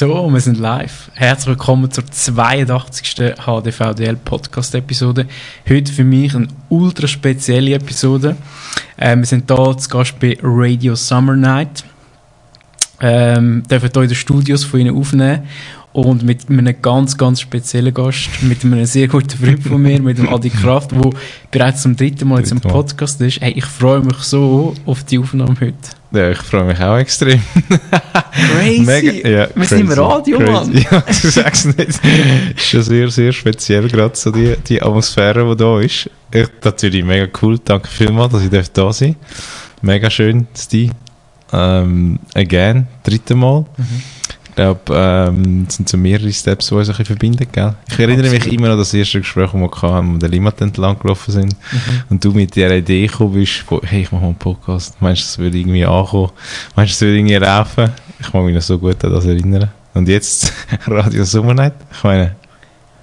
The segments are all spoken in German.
So, wir sind live. Herzlich willkommen zur 82. HDVDL Podcast Episode. Heute für mich eine ultra spezielle Episode. Äh, wir sind hier zu Gast bei Radio Summer Night. Ähm, dürfen hier in den Studios von Ihnen aufnehmen und mit einem ganz, ganz speziellen Gast, mit einem sehr guten Freund von mir, mit dem Adi Kraft, der bereits zum dritten Mal jetzt im Podcast ist. Hey, ich freue mich so auf die Aufnahme heute. Ja, ich freue mich auch extrem. Crazy! Mega, ja, Wir sind im Radio, crazy. Mann! Ja, du sagst nicht. ist schon sehr, sehr speziell, gerade so die, die Atmosphäre, die da ist. Ich, natürlich mega cool. Danke vielmals, dass ich da sein Mega schön, Steve. Ähm, again, dritte Mal. Mhm glaube, ähm, es sind so mehrere Steps, die uns ein bisschen verbinden, gell? Ich erinnere Absolut. mich immer an das erste Gespräch, das wir hatten, wo wir den Limmat entlang gelaufen sind mhm. und du mit der Idee gekommen bist, wo, hey, ich mache mal einen Podcast. Meinst du, das würde irgendwie ankommen? Meinst du, das würde irgendwie laufen? Ich mag mich noch so gut an das erinnern. Und jetzt Radio Sommernight? Ich meine,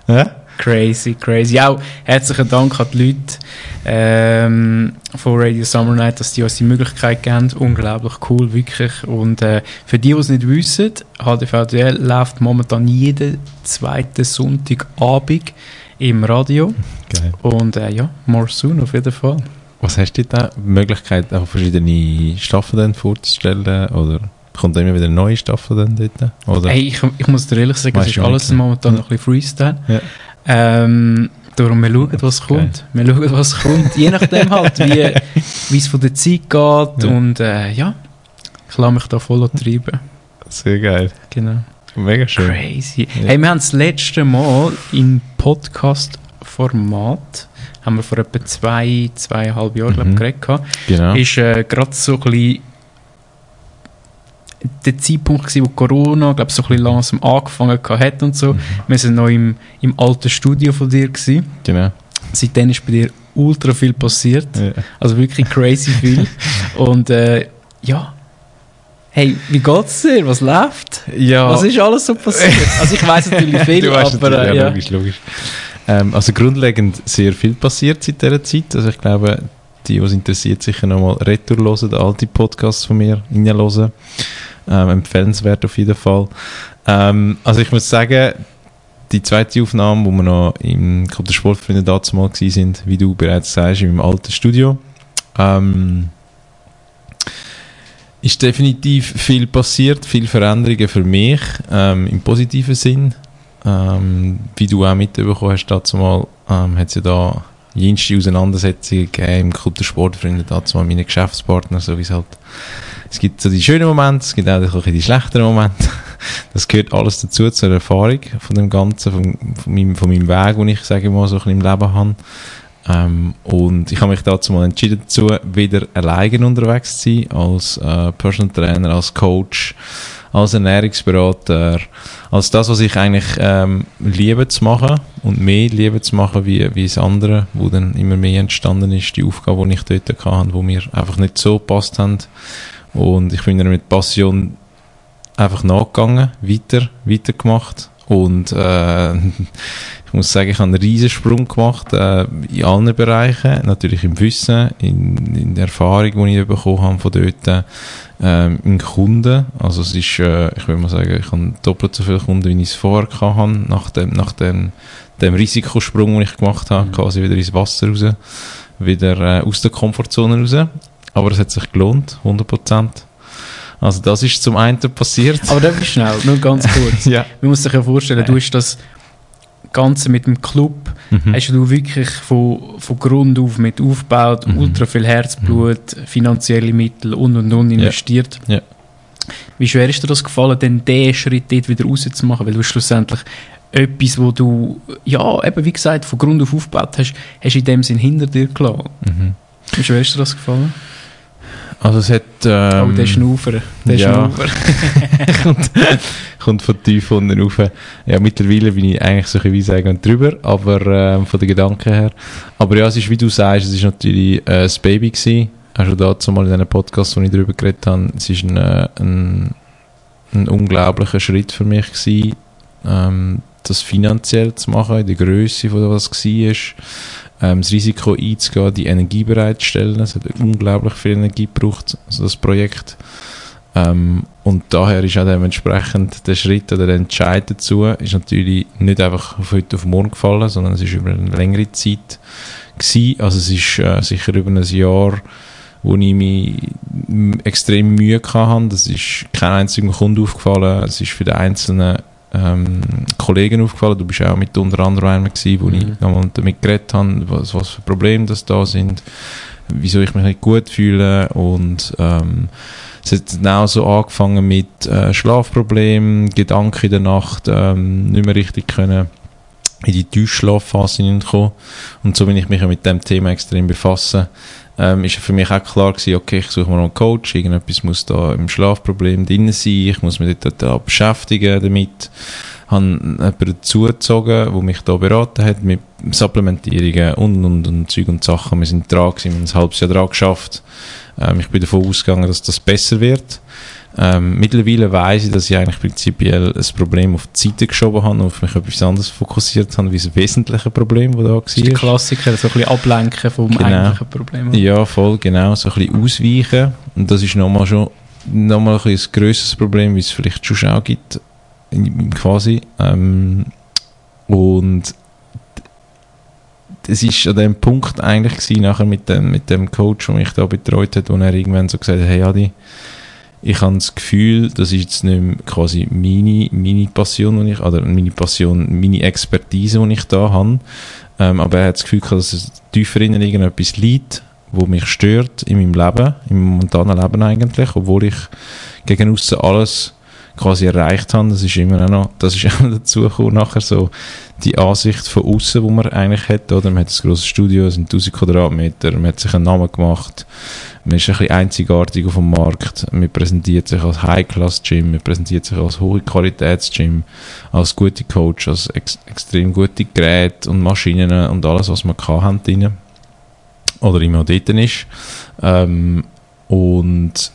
ja? Crazy, crazy. Auch herzlichen Dank an die Leute ähm, von Radio Summer Night, dass die uns die Möglichkeit geben. Unglaublich cool, wirklich. Und äh, für die, die es nicht wissen, HDVDL läuft momentan jeden zweiten Sonntagabend im Radio. Geil. Und äh, ja, more soon auf jeden Fall. Was hast du da? Möglichkeit, auch verschiedene Staffeln vorzustellen? Oder kommt immer wieder eine neue Staffel dann dort? Oder? Hey, ich, ich muss dir ehrlich sagen, es ist alles momentan ja. noch ein bisschen Freestyle. Ja. Ähm, darum, wir schauen, was okay. kommt. Wir schauen, was kommt. Je nachdem halt, wie, es von der Zeit geht. Ja. Und äh, ja, ich lasse mich da voll treiben. Sehr geil. Genau. Mega schön. Crazy. Ja. Hey, wir haben das letzte Mal im Podcast-Format haben wir vor etwa zwei, zweieinhalb Jahren, mhm. glaube ich, geredet. Genau. Ist äh, gerade so ein bisschen der Zeitpunkt gewesen, wo Corona, glaube so ein bisschen langsam angefangen hat und so. Mhm. Wir sind noch im, im alten Studio von dir gewesen. Genau. Seitdem ist bei dir ultra viel passiert. Ja. Also wirklich crazy viel. und äh, ja, Hey, wie geht's dir? Was läuft? Ja. Was ist alles so passiert? Also ich weiß natürlich viel, du weißt aber natürlich, äh, ja, logisch, logisch. Ähm, also grundlegend sehr viel passiert seit dieser Zeit. Also ich glaube, die, die es interessiert, sicher nochmal retour hören, alte Podcasts von mir reinhören. Ähm, empfehlenswert auf jeden Fall. Ähm, also ich muss sagen, die zweite Aufnahme, wo wir noch im Club der Sportfreunde dazu mal sind, wie du bereits sagst, im alten Studio, ähm, ist definitiv viel passiert, viele Veränderungen für mich, ähm, im positiven Sinn. Ähm, wie du auch mitbekommen hast, dazu mal, ähm, hat es ja da jenste Auseinandersetzungen gegeben im Club der Sportfreunde, dazu mal meine Geschäftspartner, so wie es halt es gibt so die schönen Momente, es gibt auch die schlechteren Momente. Das gehört alles dazu, zur Erfahrung von dem Ganzen, von, von, meinem, von meinem Weg, den ich, sage mal, so ein im Leben habe. Ähm, und ich habe mich dazu mal entschieden dazu, wieder alleine unterwegs zu sein, als äh, Personal Trainer, als Coach, als Ernährungsberater, als das, was ich eigentlich ähm, liebe zu machen und mehr liebe zu machen wie, wie das andere, wo dann immer mehr entstanden ist, die Aufgabe, die ich dort hatte, wo mir einfach nicht so gepasst haben und ich bin dann mit Passion einfach nachgegangen, weiter, weitergemacht. Und äh, ich muss sagen, ich habe einen riesen Sprung gemacht äh, in allen Bereichen. Natürlich im Wissen, in, in der Erfahrung, die ich bekommen habe von dort, äh, in Kunden. Also es ist, äh, ich würde mal sagen, ich habe doppelt so viele Kunden, wie ich es vorher hatte, nach dem, nach dem, dem Risikosprung, den ich gemacht habe, mhm. quasi wieder ins Wasser raus, wieder äh, aus der Komfortzone raus. Aber es hat sich gelohnt, 100%. Also das ist zum einen passiert. Aber darf ich schnell, nur ganz kurz. ja. Man muss sich ja vorstellen, du hast das Ganze mit dem Club, mhm. hast du wirklich von, von Grund auf mit aufgebaut, mhm. ultra viel Herzblut, mhm. finanzielle Mittel und und und investiert. Ja. ja. Wie schwer ist dir das gefallen, denn diesen Schritt dort wieder rauszumachen? Weil du schlussendlich etwas, wo du, ja, eben wie gesagt, von Grund auf aufgebaut hast, hast du in dem Sinn hinter dir gelassen. Mhm. Wie schwer ist dir das gefallen? Also es hat... Ähm, oh, der Schnaufer. Der ja. Schnaufer. kommt, kommt von tief unten rauf. Ja, mittlerweile bin ich eigentlich so ein wie sagen drüber, aber ähm, von den Gedanken her. Aber ja, es ist, wie du sagst, es ist natürlich äh, das Baby gewesen. Also dazu mal in einem Podcast, wo ich darüber geredet habe, es ist ein, äh, ein, ein unglaublicher Schritt für mich gewesen, ähm, das finanziell zu machen, in der Größe von was es war ähm, das Risiko einzugehen, die Energie bereitzustellen. Es hat unglaublich viel Energie gebraucht, also das Projekt. Ähm, und daher ist auch dementsprechend der Schritt oder der Entscheid dazu ist natürlich nicht einfach von heute auf morgen gefallen, sondern es ist über eine längere Zeit gewesen. Also es ist äh, sicher über ein Jahr, wo ich mich extrem Mühe hatte. Das ist kein einziger Kunde aufgefallen. Es ist für die einzelnen ähm, Kollegen aufgefallen. Du bist auch mit unter anderem einer gewesen, wo mhm. ich einmal damit geredet habe, was, was für Probleme das da sind, wieso ich mich nicht gut fühle und ähm, es hat dann auch so angefangen mit äh, Schlafproblemen, Gedanken in der Nacht, ähm, nicht mehr richtig können in die Tiefschlafphase hineinkommen. Und so bin ich mich mit dem Thema extrem befassen. Ähm, ist für mich auch klar gewesen, okay, ich suche mir noch einen Coach, irgendetwas muss da im Schlafproblem drin sein, ich muss mich dort da beschäftigen damit. Habe jemanden dazugezogen, der mich da beraten hat mit Supplementierungen und, und, und Zeug und Sachen. Wir sind dran gewesen, wir haben ein halbes Jahr dran geschafft. Ähm, ich bin davon ausgegangen, dass das besser wird. Ähm, mittlerweile weiß ich, dass ich eigentlich prinzipiell ein Problem auf die Seite geschoben habe und auf mich etwas anderes fokussiert habe, wie das wesentliche Problem, das da war. Das ist der Klassiker, so ein bisschen ablenken vom genau. eigentlichen Problem. Ja, voll, genau, so ein bisschen ausweichen. Und das ist nochmal schon nochmal ein, ein grösseres Problem, wie es vielleicht schon auch gibt, quasi. Ähm, und es ist an dem Punkt eigentlich gewesen, nachher mit dem, mit dem Coach, der mich da betreut hat, wo er irgendwann so gesagt hat, hey Adi, ich habe das Gefühl, das ist jetzt nicht mehr quasi meine, meine Passion, die ich, oder meine Passion, meine Expertise, die ich da habe, ähm, aber er hat das Gefühl dass es tiefer in irgendetwas liegt, wo mich stört in meinem Leben, im momentanen Leben eigentlich, obwohl ich gegen aussen alles quasi erreicht habe. Das ist immer auch noch, das ist auch noch dazu gekommen, nachher so die Ansicht von außen, die man eigentlich hat, oder? Man hat ein grosses Studio, es sind 1000 Quadratmeter, man hat sich einen Namen gemacht, man ist ein bisschen einzigartig auf dem Markt, man präsentiert sich als High-Class-Gym, man präsentiert sich als hohe Qualitäts-Gym, als gute Coach, als ex extrem gute Geräte und Maschinen und alles, was man kann, haben drin. Oder immer dort ist. Ähm, und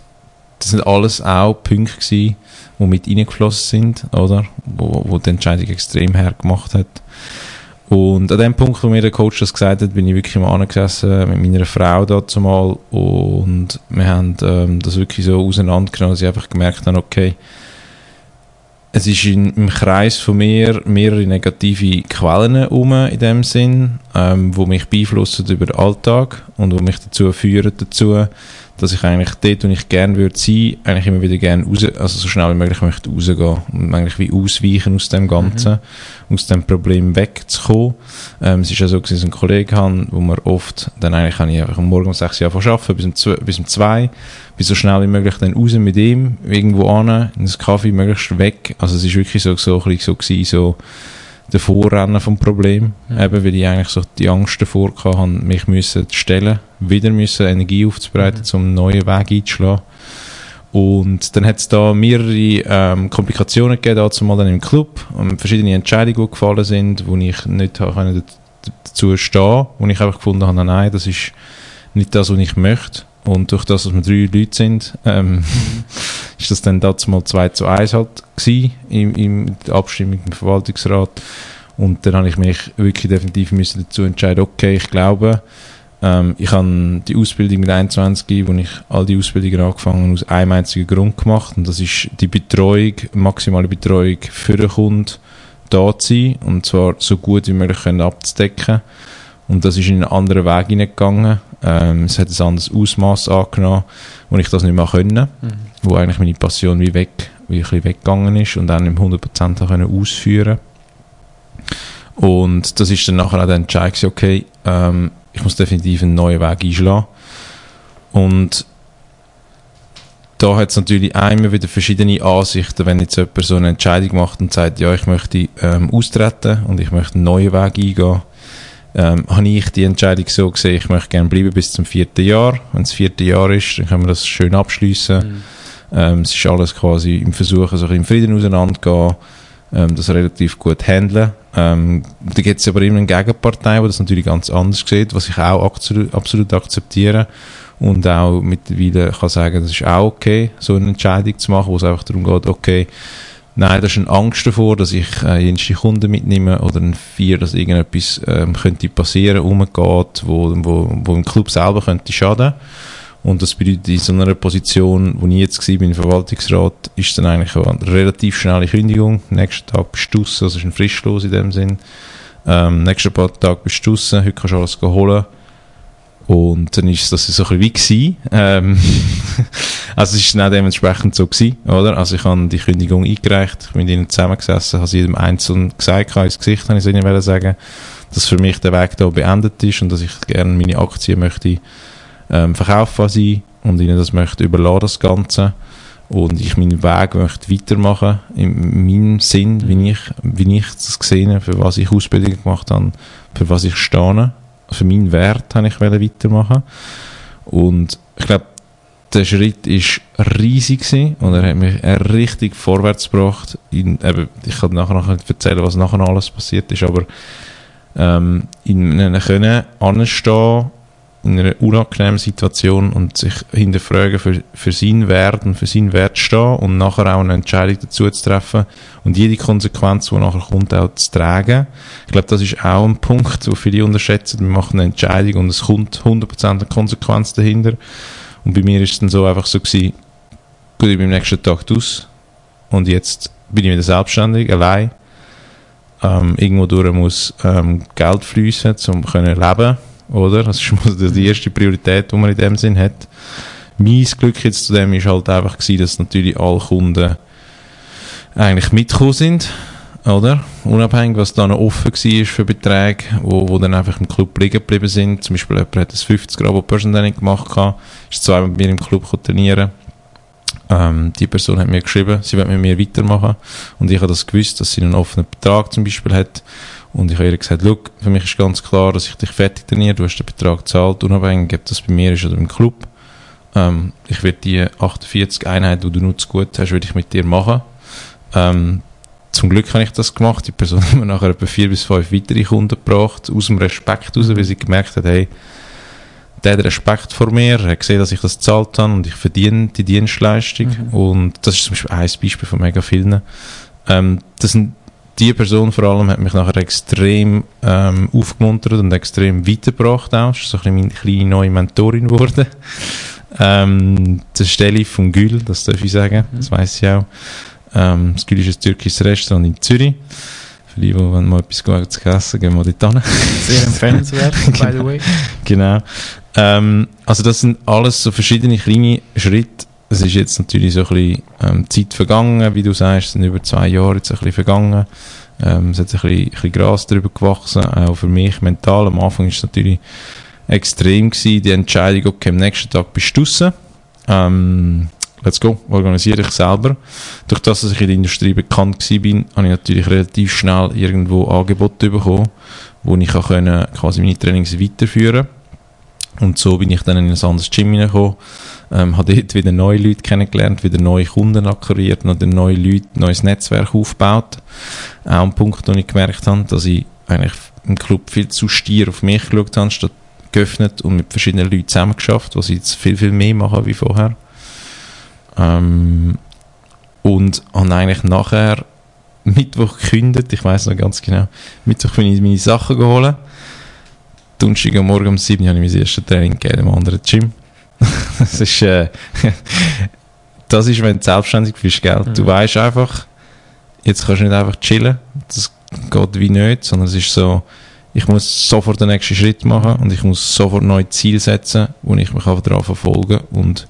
das sind alles auch Punkte gewesen, die mit reingeflossen sind, oder? Wo, wo die Entscheidung extrem hergemacht hat. Und an dem Punkt, wo mir der Coach das gesagt hat, bin ich wirklich mal angesessen mit meiner Frau dazu mal und wir haben ähm, das wirklich so auseinandergenommen, dass ich einfach gemerkt habe, okay, es ist in, im Kreis von mir mehrere negative Quellen herum in dem Sinn, ähm, wo mich beeinflussen über den Alltag und wo mich dazu führen dazu, dass ich eigentlich dort, wo ich gerne würde sein, eigentlich immer wieder gerne raus, also so schnell wie möglich möchte rausgehen und eigentlich wie ausweichen aus dem Ganzen, mhm. aus dem Problem wegzukommen. Ähm, es ist ja so, dass ich einen Kollegen habe, wo man oft, dann eigentlich kann ich einfach am Morgen um 6 Uhr arbeiten, bis um 2, bis um 2, bis so schnell wie möglich dann raus mit ihm, irgendwo an, in das Kaffee, möglichst weg. Also es ist wirklich so, so, so, so gewesen, so, der Vorrennen vom Problem, mhm. eben weil ich eigentlich so die Angst davor hatte, mich müssen stellen, wieder müssen Energie aufzubereiten, mhm. um einen neuen Weg einzuschlagen. Und dann hat es da mehrere ähm, Komplikationen gegeben, dazu mal dann im Club, und verschiedene Entscheidungen, die gefallen sind, wo ich nicht können dazu stehen wo ich einfach gefunden habe, nein, das ist nicht das, was ich möchte. Und durch das, dass wir drei Leute sind, ähm, mhm. ist das dann dazu mal 2 zu 1 halt gewesen, in, in der Abstimmung im Verwaltungsrat. Und dann habe ich mich wirklich definitiv müssen dazu entscheiden, okay, ich glaube, ähm, ich habe die Ausbildung mit 21, wo ich all die Ausbildungen angefangen aus einem einzigen Grund gemacht und das ist die Betreuung, maximale Betreuung für den Kunden da zu sein und zwar so gut wie möglich können abzudecken. Und das ist in einen anderen Weg hineingegangen. Ähm, es hat ein anderes Ausmaß angenommen, wo ich das nicht mehr können, mhm. wo eigentlich meine Passion wie weg, wie ein bisschen weggegangen ist und dann im 100% können ausführen Und das ist dann nachher auch der Entscheid, okay, ähm, ich muss definitiv einen neuen Weg einschlagen. Und da hat es natürlich einmal wieder verschiedene Ansichten, wenn jetzt jemand so eine Entscheidung macht und sagt, ja, ich möchte ähm, austreten und ich möchte einen neuen Weg eingehen ähm, habe ich die Entscheidung so gesehen, ich möchte gerne bleiben bis zum vierten Jahr. Wenn es vierte Jahr ist, dann können wir das schön abschließen. Mhm. Ähm, es ist alles quasi im Versuch, so im Frieden auseinanderzugehen, ähm, das relativ gut handeln. Ähm, da gibt es aber immer eine Gegenpartei, die das natürlich ganz anders sieht, was ich auch absolut, absolut akzeptiere und auch mittlerweile kann sagen, das ist auch okay, so eine Entscheidung zu machen, wo es einfach darum geht, okay, Nein, das ist eine Angst davor, dass ich äh, jüngste Kunden mitnehme oder ein Vier, dass irgendetwas ähm, könnte passieren, umgeht, wo, wo, wo im Club selber könnte schaden. Und das bedeutet, in so einer Position, wo ich jetzt war, im Verwaltungsrat, ist dann eigentlich eine relativ schnelle Kündigung. Nächsten Tag bist du also ist ein Frischlos in dem Sinn. Ähm, nächsten paar Tage bist du draussen, heute kannst du alles holen. Und dann ist das so ein bisschen wie gewesen. Ähm also es ist dann dementsprechend so gewesen, oder? Also ich habe die Kündigung eingereicht, mit ihnen zusammengesessen, habe sie jedem einzeln gesagt, ins Gesicht, habe ich es ihnen sagen, dass für mich der Weg da beendet ist und dass ich gerne meine Aktien möchte ähm, verkaufen sie und ihnen das möchte überlassen, das Ganze. Und ich meinen Weg möchte weitermachen, in meinem Sinn, wie ich, wie ich das gesehen habe, für was ich Ausbildung gemacht habe, für was ich stehe für meinen Wert habe ich weitermachen und ich glaube der Schritt ist riesig gewesen und er hat mich richtig vorwärts gebracht. In, eben, ich kann nachher noch erzählen, was nachher alles passiert ist, aber ähm, in einem können anstehen in einer unangenehmen Situation und sich hinterfragen für, für seinen Wert und für seinen Wert stehen und nachher auch eine Entscheidung dazu zu treffen und jede Konsequenz, die nachher kommt, auch zu tragen. Ich glaube, das ist auch ein Punkt, wo viele unterschätzen. Wir machen eine Entscheidung und es kommt 100% eine Konsequenz dahinter. Und bei mir ist es dann so einfach so gewesen, gut, ich bin am nächsten Tag aus und jetzt bin ich wieder selbstständig, allein. Ähm, irgendwo durch muss ähm, Geld fließen, um können leben oder? Das ist die erste Priorität, die man in dem Sinn hat. Mein Glück jetzt zu dem ist halt einfach gewesen, dass natürlich alle Kunden eigentlich mitgekommen sind, oder? Unabhängig, was da noch offen war für Beträge, wo, wo dann einfach im Club liegen geblieben sind. Zum Beispiel jemand hat das 50 Grabo Personal gemacht, ist zweimal mit mir im Club trainieren. Ähm, die Person hat mir geschrieben, sie wird mit mir weitermachen. Und ich habe das gewusst, dass sie einen offenen Betrag zum Beispiel hat und ich habe ihr gesagt, Look, für mich ist ganz klar, dass ich dich fertig trainiere, du hast den Betrag gezahlt, unabhängig, ob das bei mir ist oder im Club. Ähm, ich werde die 48 Einheiten, die du nur zu gut hast, würde ich mit dir machen. Ähm, zum Glück habe ich das gemacht. Die Person hat mir nachher etwa vier bis fünf weitere Kunden gebracht, aus dem Respekt heraus, weil sie gemerkt hat, hey, der hat Respekt vor mir, er hat gesehen, dass ich das gezahlt habe und ich verdiene die Dienstleistung. Mhm. Und das ist zum Beispiel ein Beispiel von mega vielen. Ähm, das sind die Person vor allem hat mich nachher extrem ähm, aufgemuntert und extrem weitergebracht auch. ist so ein bisschen meine kleine neue Mentorin geworden. ähm, das Steli von Gül, das darf ich sagen, mhm. das weiß ich auch. Ähm, das Gül ist ein türkisches Restaurant in Zürich. Für die, die wenn mal etwas Gutes zu essen gehen wir dort hin. Sehr empfehlenswert, by the way. Genau. Ähm, also das sind alles so verschiedene kleine Schritte, es ist jetzt natürlich so ein bisschen ähm, Zeit vergangen, wie du sagst, es sind über zwei Jahre jetzt ein bisschen vergangen. Ähm, es hat ein bisschen, ein bisschen Gras darüber gewachsen, auch für mich mental. Am Anfang ist es natürlich extrem gewesen, die Entscheidung, okay, am nächsten Tag bist du draussen. Ähm, let's go, organisiere ich selber. Durch das, dass ich in der Industrie bekannt bin, habe ich natürlich relativ schnell irgendwo Angebote bekommen, wo ich auch quasi meine Trainings weiterführen Und so bin ich dann in ein anderes Gym hineingekommen, ähm, habe dort wieder neue Leute kennengelernt, wieder neue Kunden akquiriert, noch neue Leute, neues Netzwerk aufgebaut. Auch ein Punkt, wo ich gemerkt habe, dass ich eigentlich im Club viel zu stier auf mich geschaut habe, statt geöffnet und mit verschiedenen Leuten zusammengeschafft, was sie jetzt viel, viel mehr machen wie vorher. Ähm, und habe eigentlich nachher Mittwoch gekündigt, ich weiß noch ganz genau, Mittwoch bin ich meine Sachen geholt. Donnerstag am Morgen um 7 Uhr habe ich mein erstes Training gegeben im anderen Gym. das ist, äh, das ist, wenn du selbstständig bist, gell? Du mhm. weißt einfach, jetzt kannst du nicht einfach chillen. Das geht wie nicht, sondern es ist so, ich muss sofort den nächsten Schritt machen und ich muss sofort neue Ziele setzen, wo ich mich einfach daran verfolge und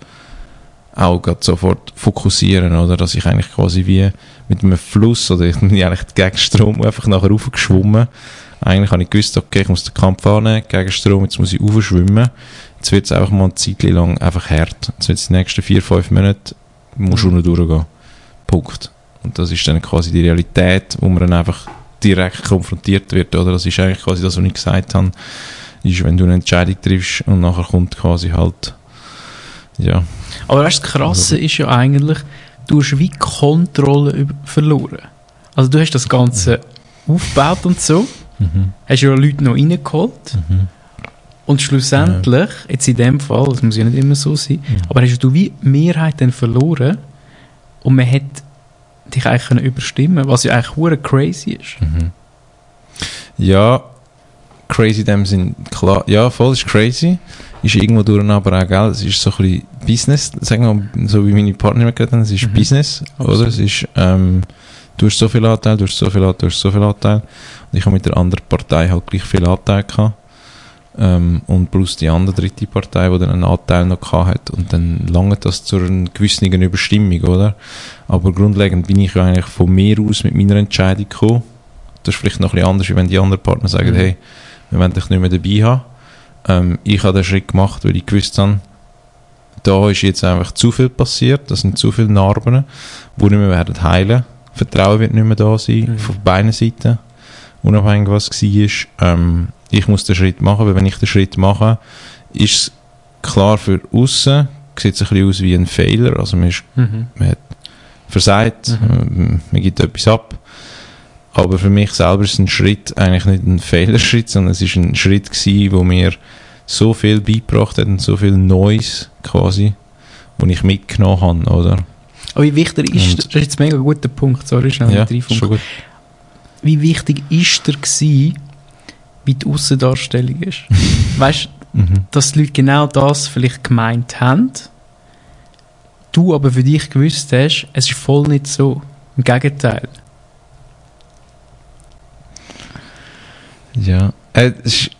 auch sofort fokussieren, oder? Dass ich eigentlich quasi wie mit einem Fluss oder ich bin eigentlich gegen Strom einfach nachher raufgeschwommen. Eigentlich habe ich gewusst, okay, ich muss den Kampf annehmen, gegen Strom, jetzt muss ich aufschwimmen. Jetzt wird es einfach mal eine Zeit lang einfach hart. Jetzt wird es die nächsten vier, fünf Monate, muss mhm. durchgehen. Punkt. Und das ist dann quasi die Realität, wo man dann einfach direkt konfrontiert wird, oder? Das ist eigentlich quasi das, was ich gesagt habe, ist, wenn du eine Entscheidung triffst und nachher kommt quasi halt, ja. Aber weißt du, das Krasse ist ja eigentlich, du hast wie Kontrolle verloren. Also du hast das Ganze aufgebaut und so, mhm. hast ja Leute noch reingeholt, mhm. Und schlussendlich, jetzt in dem Fall, das muss ja nicht immer so sein, ja. aber hast du wie Mehrheit dann verloren und man hat dich eigentlich können überstimmen was ja eigentlich hure crazy ist. Mhm. Ja, crazy in dem Sinn, klar, ja, voll ist crazy. ist irgendwo durch aber auch, gell, es ist so ein bisschen Business, sagen wir mal, so wie meine Partner immer gesagt haben, es ist Mhm. Business, Absolut. oder? Es ist, ähm, du hast so viel Anteil, du hast so viel Anteil, du hast so viel Anteil. Und ich habe mit der anderen Partei halt gleich viel Anteil gehabt. Ähm, und plus die andere dritte Partei, die dann einen Anteil noch gehabt hat. Und dann lange das zu einer gewissen Überstimmung, oder? Aber grundlegend bin ich ja eigentlich von mir aus mit meiner Entscheidung gekommen. Das ist vielleicht noch ein bisschen anders, wenn die anderen Partner sagen, Mhm. hey, wir wollen dich nicht mehr dabei haben. Ähm, ich habe den Schritt gemacht, weil ich gewusst habe, da ist jetzt einfach zu viel passiert, da sind zu viele Narben, die nicht mehr werden heilen. Vertrauen wird nicht mehr da sein, Mhm. von beiden Seiten, unabhängig was war. Ähm, ich muss den Schritt machen, weil wenn ich den Schritt mache, ist es klar für außen sieht es ein bisschen aus wie ein Fehler, also man ist Mhm. versagt, Mhm. äh, man gibt etwas ab. Aber für mich selber ist ein Schritt eigentlich nicht ein Fehlerschritt, sondern es ist ein Schritt gewesen, wo mir so viel beigebracht hat und so viel Neues quasi, wo ich mitgenommen habe, oder? Aber wie wichtig ist, Und- das ist jetzt ein mega guter Punkt, sorry, schnell Ja, mit gut. Wie wichtig ist der gewesen, wie die Aussendarstellung ist? weißt du, Mhm. dass die Leute genau das vielleicht gemeint haben, du aber für dich gewusst hast, es ist voll nicht so. Im Gegenteil. Ja. Äh, es ist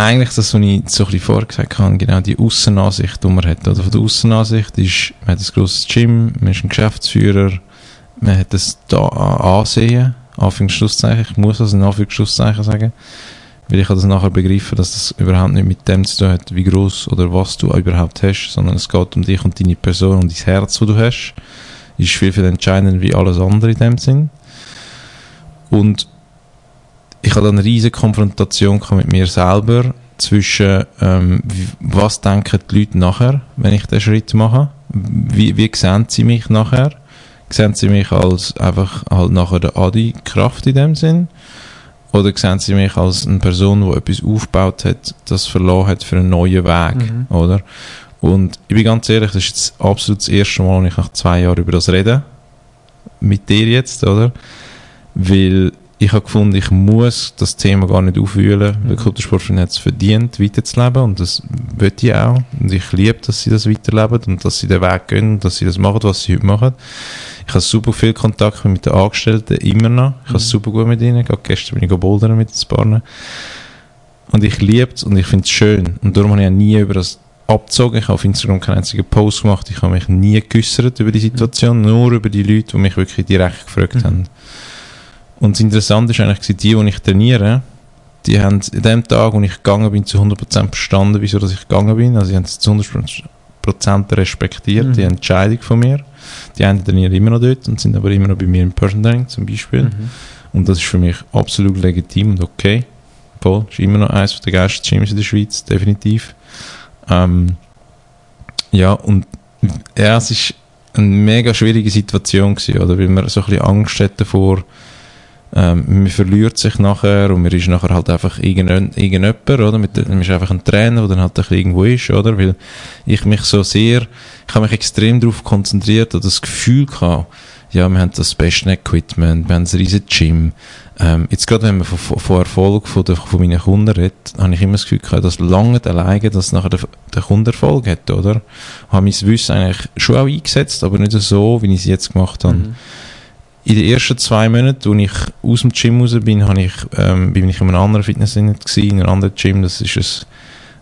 eigentlich das, was ich so ein bisschen vorher gesagt habe, genau die Aussenansicht, die man hat. Oder von der Aussenansicht ist, man hat ein grosses Gym, man ist ein Geschäftsführer, man hat das da Ansehen, Anführungsschlusszeichen, ich muss das in Anführungsschlusszeichen sagen, weil ich habe das nachher begriffen, dass das überhaupt nicht mit dem zu tun hat, wie groß oder was du überhaupt hast, sondern es geht um dich und deine Person und dein Herz, das du hast. Ist viel, viel entscheidender wie alles andere in dem Sinn. Und ich hatte eine riesige Konfrontation mit mir selber zwischen, ähm, was denken die Leute nachher, wenn ich den Schritt mache? Wie, wie sehen sie mich nachher? Sehen sie mich als einfach halt nachher der Adi Kraft in dem Sinn? Oder sehen sie mich als eine Person, die etwas aufgebaut hat, das verloren hat für einen neuen Weg, Mhm. oder? Und ich bin ganz ehrlich, das ist jetzt absolut das erste Mal, dass ich nach zwei Jahren über das rede. Mit dir jetzt, oder? Weil ich habe gefunden, ich muss das Thema gar nicht aufwühlen, weil Mhm. Kultursportverein hat es verdient, weiterzuleben und das will ich auch. Und ich liebe, dass sie das weiterleben und dass sie den Weg gehen und dass sie das machen, was sie heute machen. Ich habe super viel Kontakt mit den Angestellten, immer noch. Ich habe es Mhm. super gut mit ihnen. Gerade gestern bin ich bouldern mit den Partnern. Und ich liebe es und ich finde es schön. Und darum habe ich auch nie über das abgezogen. Ich habe auf Instagram keinen einzigen Post gemacht. Ich habe mich nie geäussert über die Situation, nur über die Leute, die mich wirklich direkt gefragt Mhm. haben. Und das Interessante ist eigentlich, die, die ich trainiere, die haben an dem Tag, wo ich gegangen bin, zu 100% verstanden, wieso dass ich gegangen bin. Also, sie haben es zu 100% respektiert, Mhm. die Entscheidung von mir. Die einen trainieren immer noch dort und sind aber immer noch bei mir im Personal Training zum Beispiel. Mhm. Und das ist für mich absolut legitim und okay. Voll. Ist immer noch eines der geilsten Gyms in der Schweiz, definitiv. Ähm, ja, und ja, es ist eine mega schwierige Situation gewesen, oder? Weil man so ein bisschen Angst hat davor, ähm, man verliert sich nachher und man ist nachher halt einfach irgendjemand, irgendjemand oder? Mit, man ist einfach ein Trainer, der dann halt irgendwo ist, oder? Weil ich mich so sehr, ich habe mich extrem darauf konzentriert und das Gefühl gehabt, ja, wir haben das beste Equipment, wir haben ein riesen Gym. Ähm, jetzt gerade wenn man von, von Erfolg von, der, von meinen Kunden redet, habe ich immer das Gefühl gehabt, das lange alleine, dass nachher der, der Kunde Erfolg hat, oder? Habe mein Wissen eigentlich schon auch eingesetzt, aber nicht so, wie ich es jetzt gemacht habe. Mhm. In den ersten zwei Monaten, als ich aus dem Gym raus bin, habe ich, ähm, bin ich in einem anderen Fitnesscenter gewesen, in einem anderen Gym. Das ist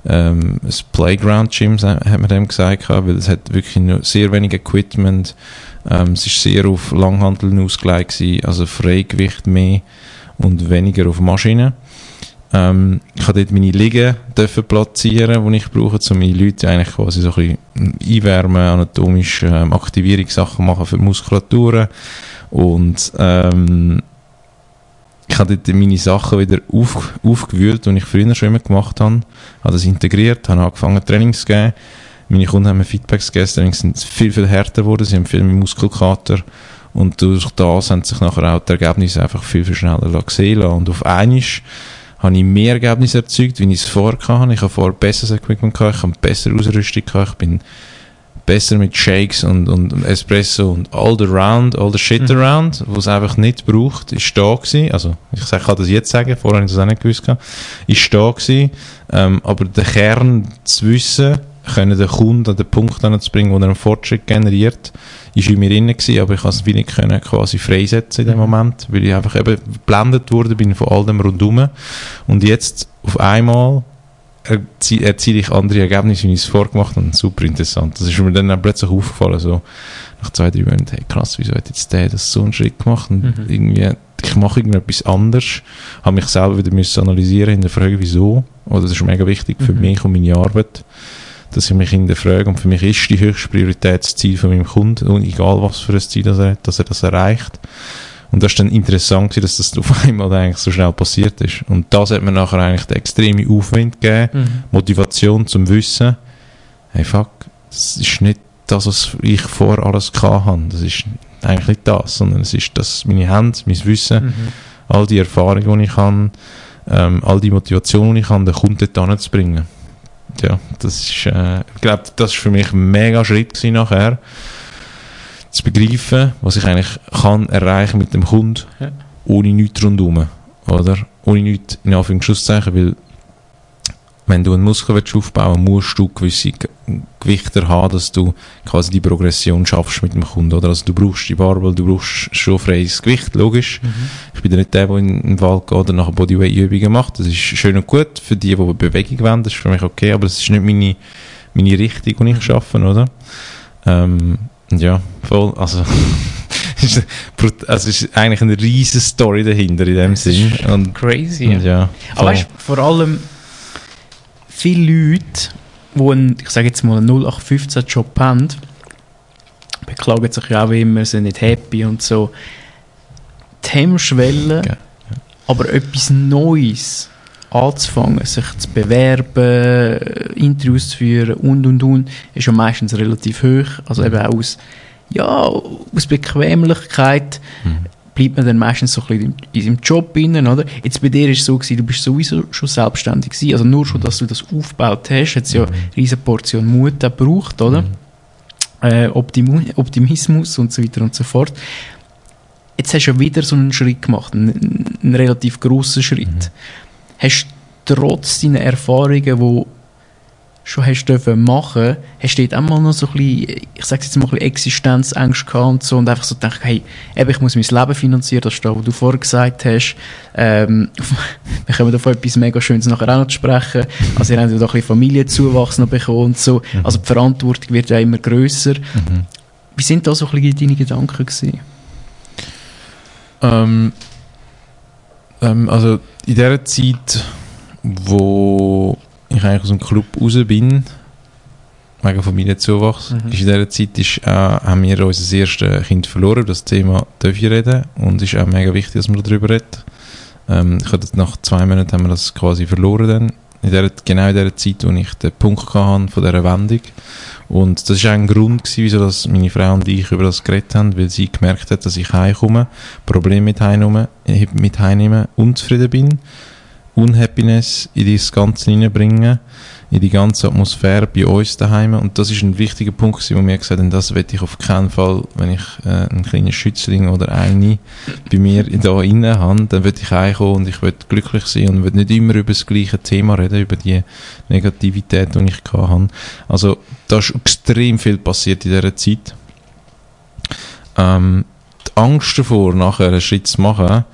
ein, ähm, ein Playground-Gym, hat man dem gesagt, weil es hat wirklich nur sehr wenig Equipment. Ähm, es ist sehr auf Langhanteln ausgelegt gewesen, also Freigewicht mehr und weniger auf Maschinen. Ähm, ich habe dort meine Liegen platzieren, die ich brauche, um meine Leute eigentlich quasi so ein bisschen einwärmen, anatomisch ähm, Aktivierungssachen machen für die Muskulaturen. Und ähm, ich habe dort meine Sachen wieder auf, aufgewühlt, die ich früher schon immer gemacht habe. Habe das integriert, habe angefangen Trainings zu geben. Meine Kunden haben mir Feedbacks gegeben, Trainings sind viel, viel härter geworden, sie haben viel mehr Muskelkater. Und durch das haben sich nachher auch die Ergebnisse einfach viel, viel schneller gesehen lassen. Und auf einmal habe ich mehr Ergebnisse erzeugt, wie ich es vorher hatte. Ich habe vorher besseres Equipment gehabt, ich habe bessere Ausrüstung gehabt, ich bin besser mit Shakes und, und Espresso und all the round, all the shit Mhm. around, was es einfach nicht braucht, ist da gewesen. Also, ich sag, kann das jetzt sagen, vorher habe ich das auch nicht gewusst, gehabt. ist da gewesen. Ähm, aber der Kern zu wissen, können den Kunden an den Punkt anzubringen, wo er einen Fortschritt generiert, ist in mir drin gewesen, aber ich konnte es wie nicht können quasi freisetzen in dem Moment, weil ich einfach eben geblendet worden bin von all dem rundum. Und jetzt auf einmal erziele ich andere Ergebnisse, wie ich es vorgemacht habe. Super interessant. Das ist mir dann auch plötzlich aufgefallen, so nach zwei, drei Monaten, hey krass, wieso hat jetzt der das so einen Schritt gemacht? Und Mhm. irgendwie, ich mache irgendetwas anders, habe mich selber wieder müssen analysieren, hinterfragen, wieso. Oder das ist mega wichtig für Mhm. mich und meine Arbeit, dass ich mich hinterfrage. Und für mich ist die höchste Priorität das Ziel von meinem Kunden, und egal was für ein Ziel das er hat, dass er das erreicht. Und das ist dann interessant, gewesen, dass das auf einmal eigentlich so schnell passiert ist. Und das hat mir nachher eigentlich den extremen Aufwind gegeben, Mhm. Motivation zum Wissen, hey fuck, das ist nicht das, was ich vor alles habe. Das ist eigentlich nicht das, sondern es ist das, meine Hände, mein Wissen, Mhm. all die Erfahrungen, die ich habe, ähm, all die Motivation, die ich habe, den Kunden dort hinzubringen. Ja, das ist, äh, ich glaube, das ist für mich ein mega Schritt gewesen nachher, zu begreifen, was ich eigentlich kann erreichen mit dem Kunden, Ja. ohne nichts rundherum, oder? Ohne nichts, in Anführungszeichen, weil wenn du einen Muskel willst aufbauen musst du gewisse Ge- Gewichte haben, dass du quasi die Progression schaffst mit dem Kunden, oder? Also du brauchst die Barbell, du brauchst schon freies Gewicht, logisch. Mhm. Ich bin ja nicht der, der in den Wald geht oder nachher Bodyweight-Übungen macht. Das ist schön und gut für die, die Bewegung wollen, das ist für mich okay, aber das ist nicht meine, meine Richtung, die ich schaffe, oder? Ähm, ja, voll, also, es also ist eigentlich eine riesige Story dahinter in dem Sinn. Und, Crazy. und ja, Aber weißt vor allem viele Leute, die einen, ich sage jetzt mal einen 0815-Job haben, beklagen sich ja auch immer, sind nicht happy und so. Die Hemmschwelle, Ja, aber etwas Neues anzufangen, sich zu bewerben, Interviews zu führen und und und, ist ja meistens relativ hoch. Also eben auch aus, ja, aus Bequemlichkeit Mhm. bleibt man dann meistens so ein bisschen in seinem Job innen, oder? Jetzt bei dir ist es so gewesen, du bist sowieso schon selbstständig gewesen, also nur schon, dass du das aufgebaut hast, hat es ja eine riesen Portion Mut auch gebraucht, oder? Äh, Optimu Optimismus und so weiter und so fort. Jetzt hast du ja wieder so einen Schritt gemacht, einen, einen relativ grossen Schritt. Hast du trotz deiner Erfahrungen, die schon hast dürfen machen, hast du dort auch mal noch so ein bisschen, ich sage jetzt mal ein bisschen Existenzängste gehabt und so und einfach so gedacht, hey, eben, ich muss mein Leben finanzieren, das ist das, was du vorher gesagt hast. Ähm, wir kommen auf etwas mega Schönes nachher auch noch zu sprechen. Also ihr habt ja da ein bisschen Familienzuwachs noch bekommen und so. Also die Verantwortung wird ja immer grösser. Mhm. Wie sind da so ein bisschen deine Gedanken gewesen? Ähm, ähm, also in der Zeit, wo ich eigentlich aus dem Club raus bin, wegen Familienzuwachs, Mhm. ist in dieser Zeit ist, äh, haben wir unser erstes Kind verloren. Das Thema darf ich reden und es ist auch mega wichtig, dass man darüber redet. Ähm, ich hatte nach zwei Monaten haben wir das quasi verloren dann. In der, genau in der Zeit, wo ich den Punkt hatte von dieser Wendung. Und das war ein Grund, gewesen, wieso dass meine Frau und ich über das geredet haben, weil sie gemerkt hat, dass ich heimkomme, Probleme mit heimnehme, mit heimnehme, unzufrieden bin, Unhappiness in das Ganze hineinbringen, in die ganze Atmosphäre bei uns daheim. Und das ist ein wichtiger Punkt, wo mir gesagt haben, das will ich auf keinen Fall, wenn ich äh, einen kleinen Schützling oder eine bei mir da innen habe, dann will ich heimkommen und ich will glücklich sein und will nicht immer über das gleiche Thema reden, über die Negativität, die ich habe. Also da ist extrem viel passiert in dieser Zeit. Ähm, die Angst davor, nachher einen Schritt zu machen,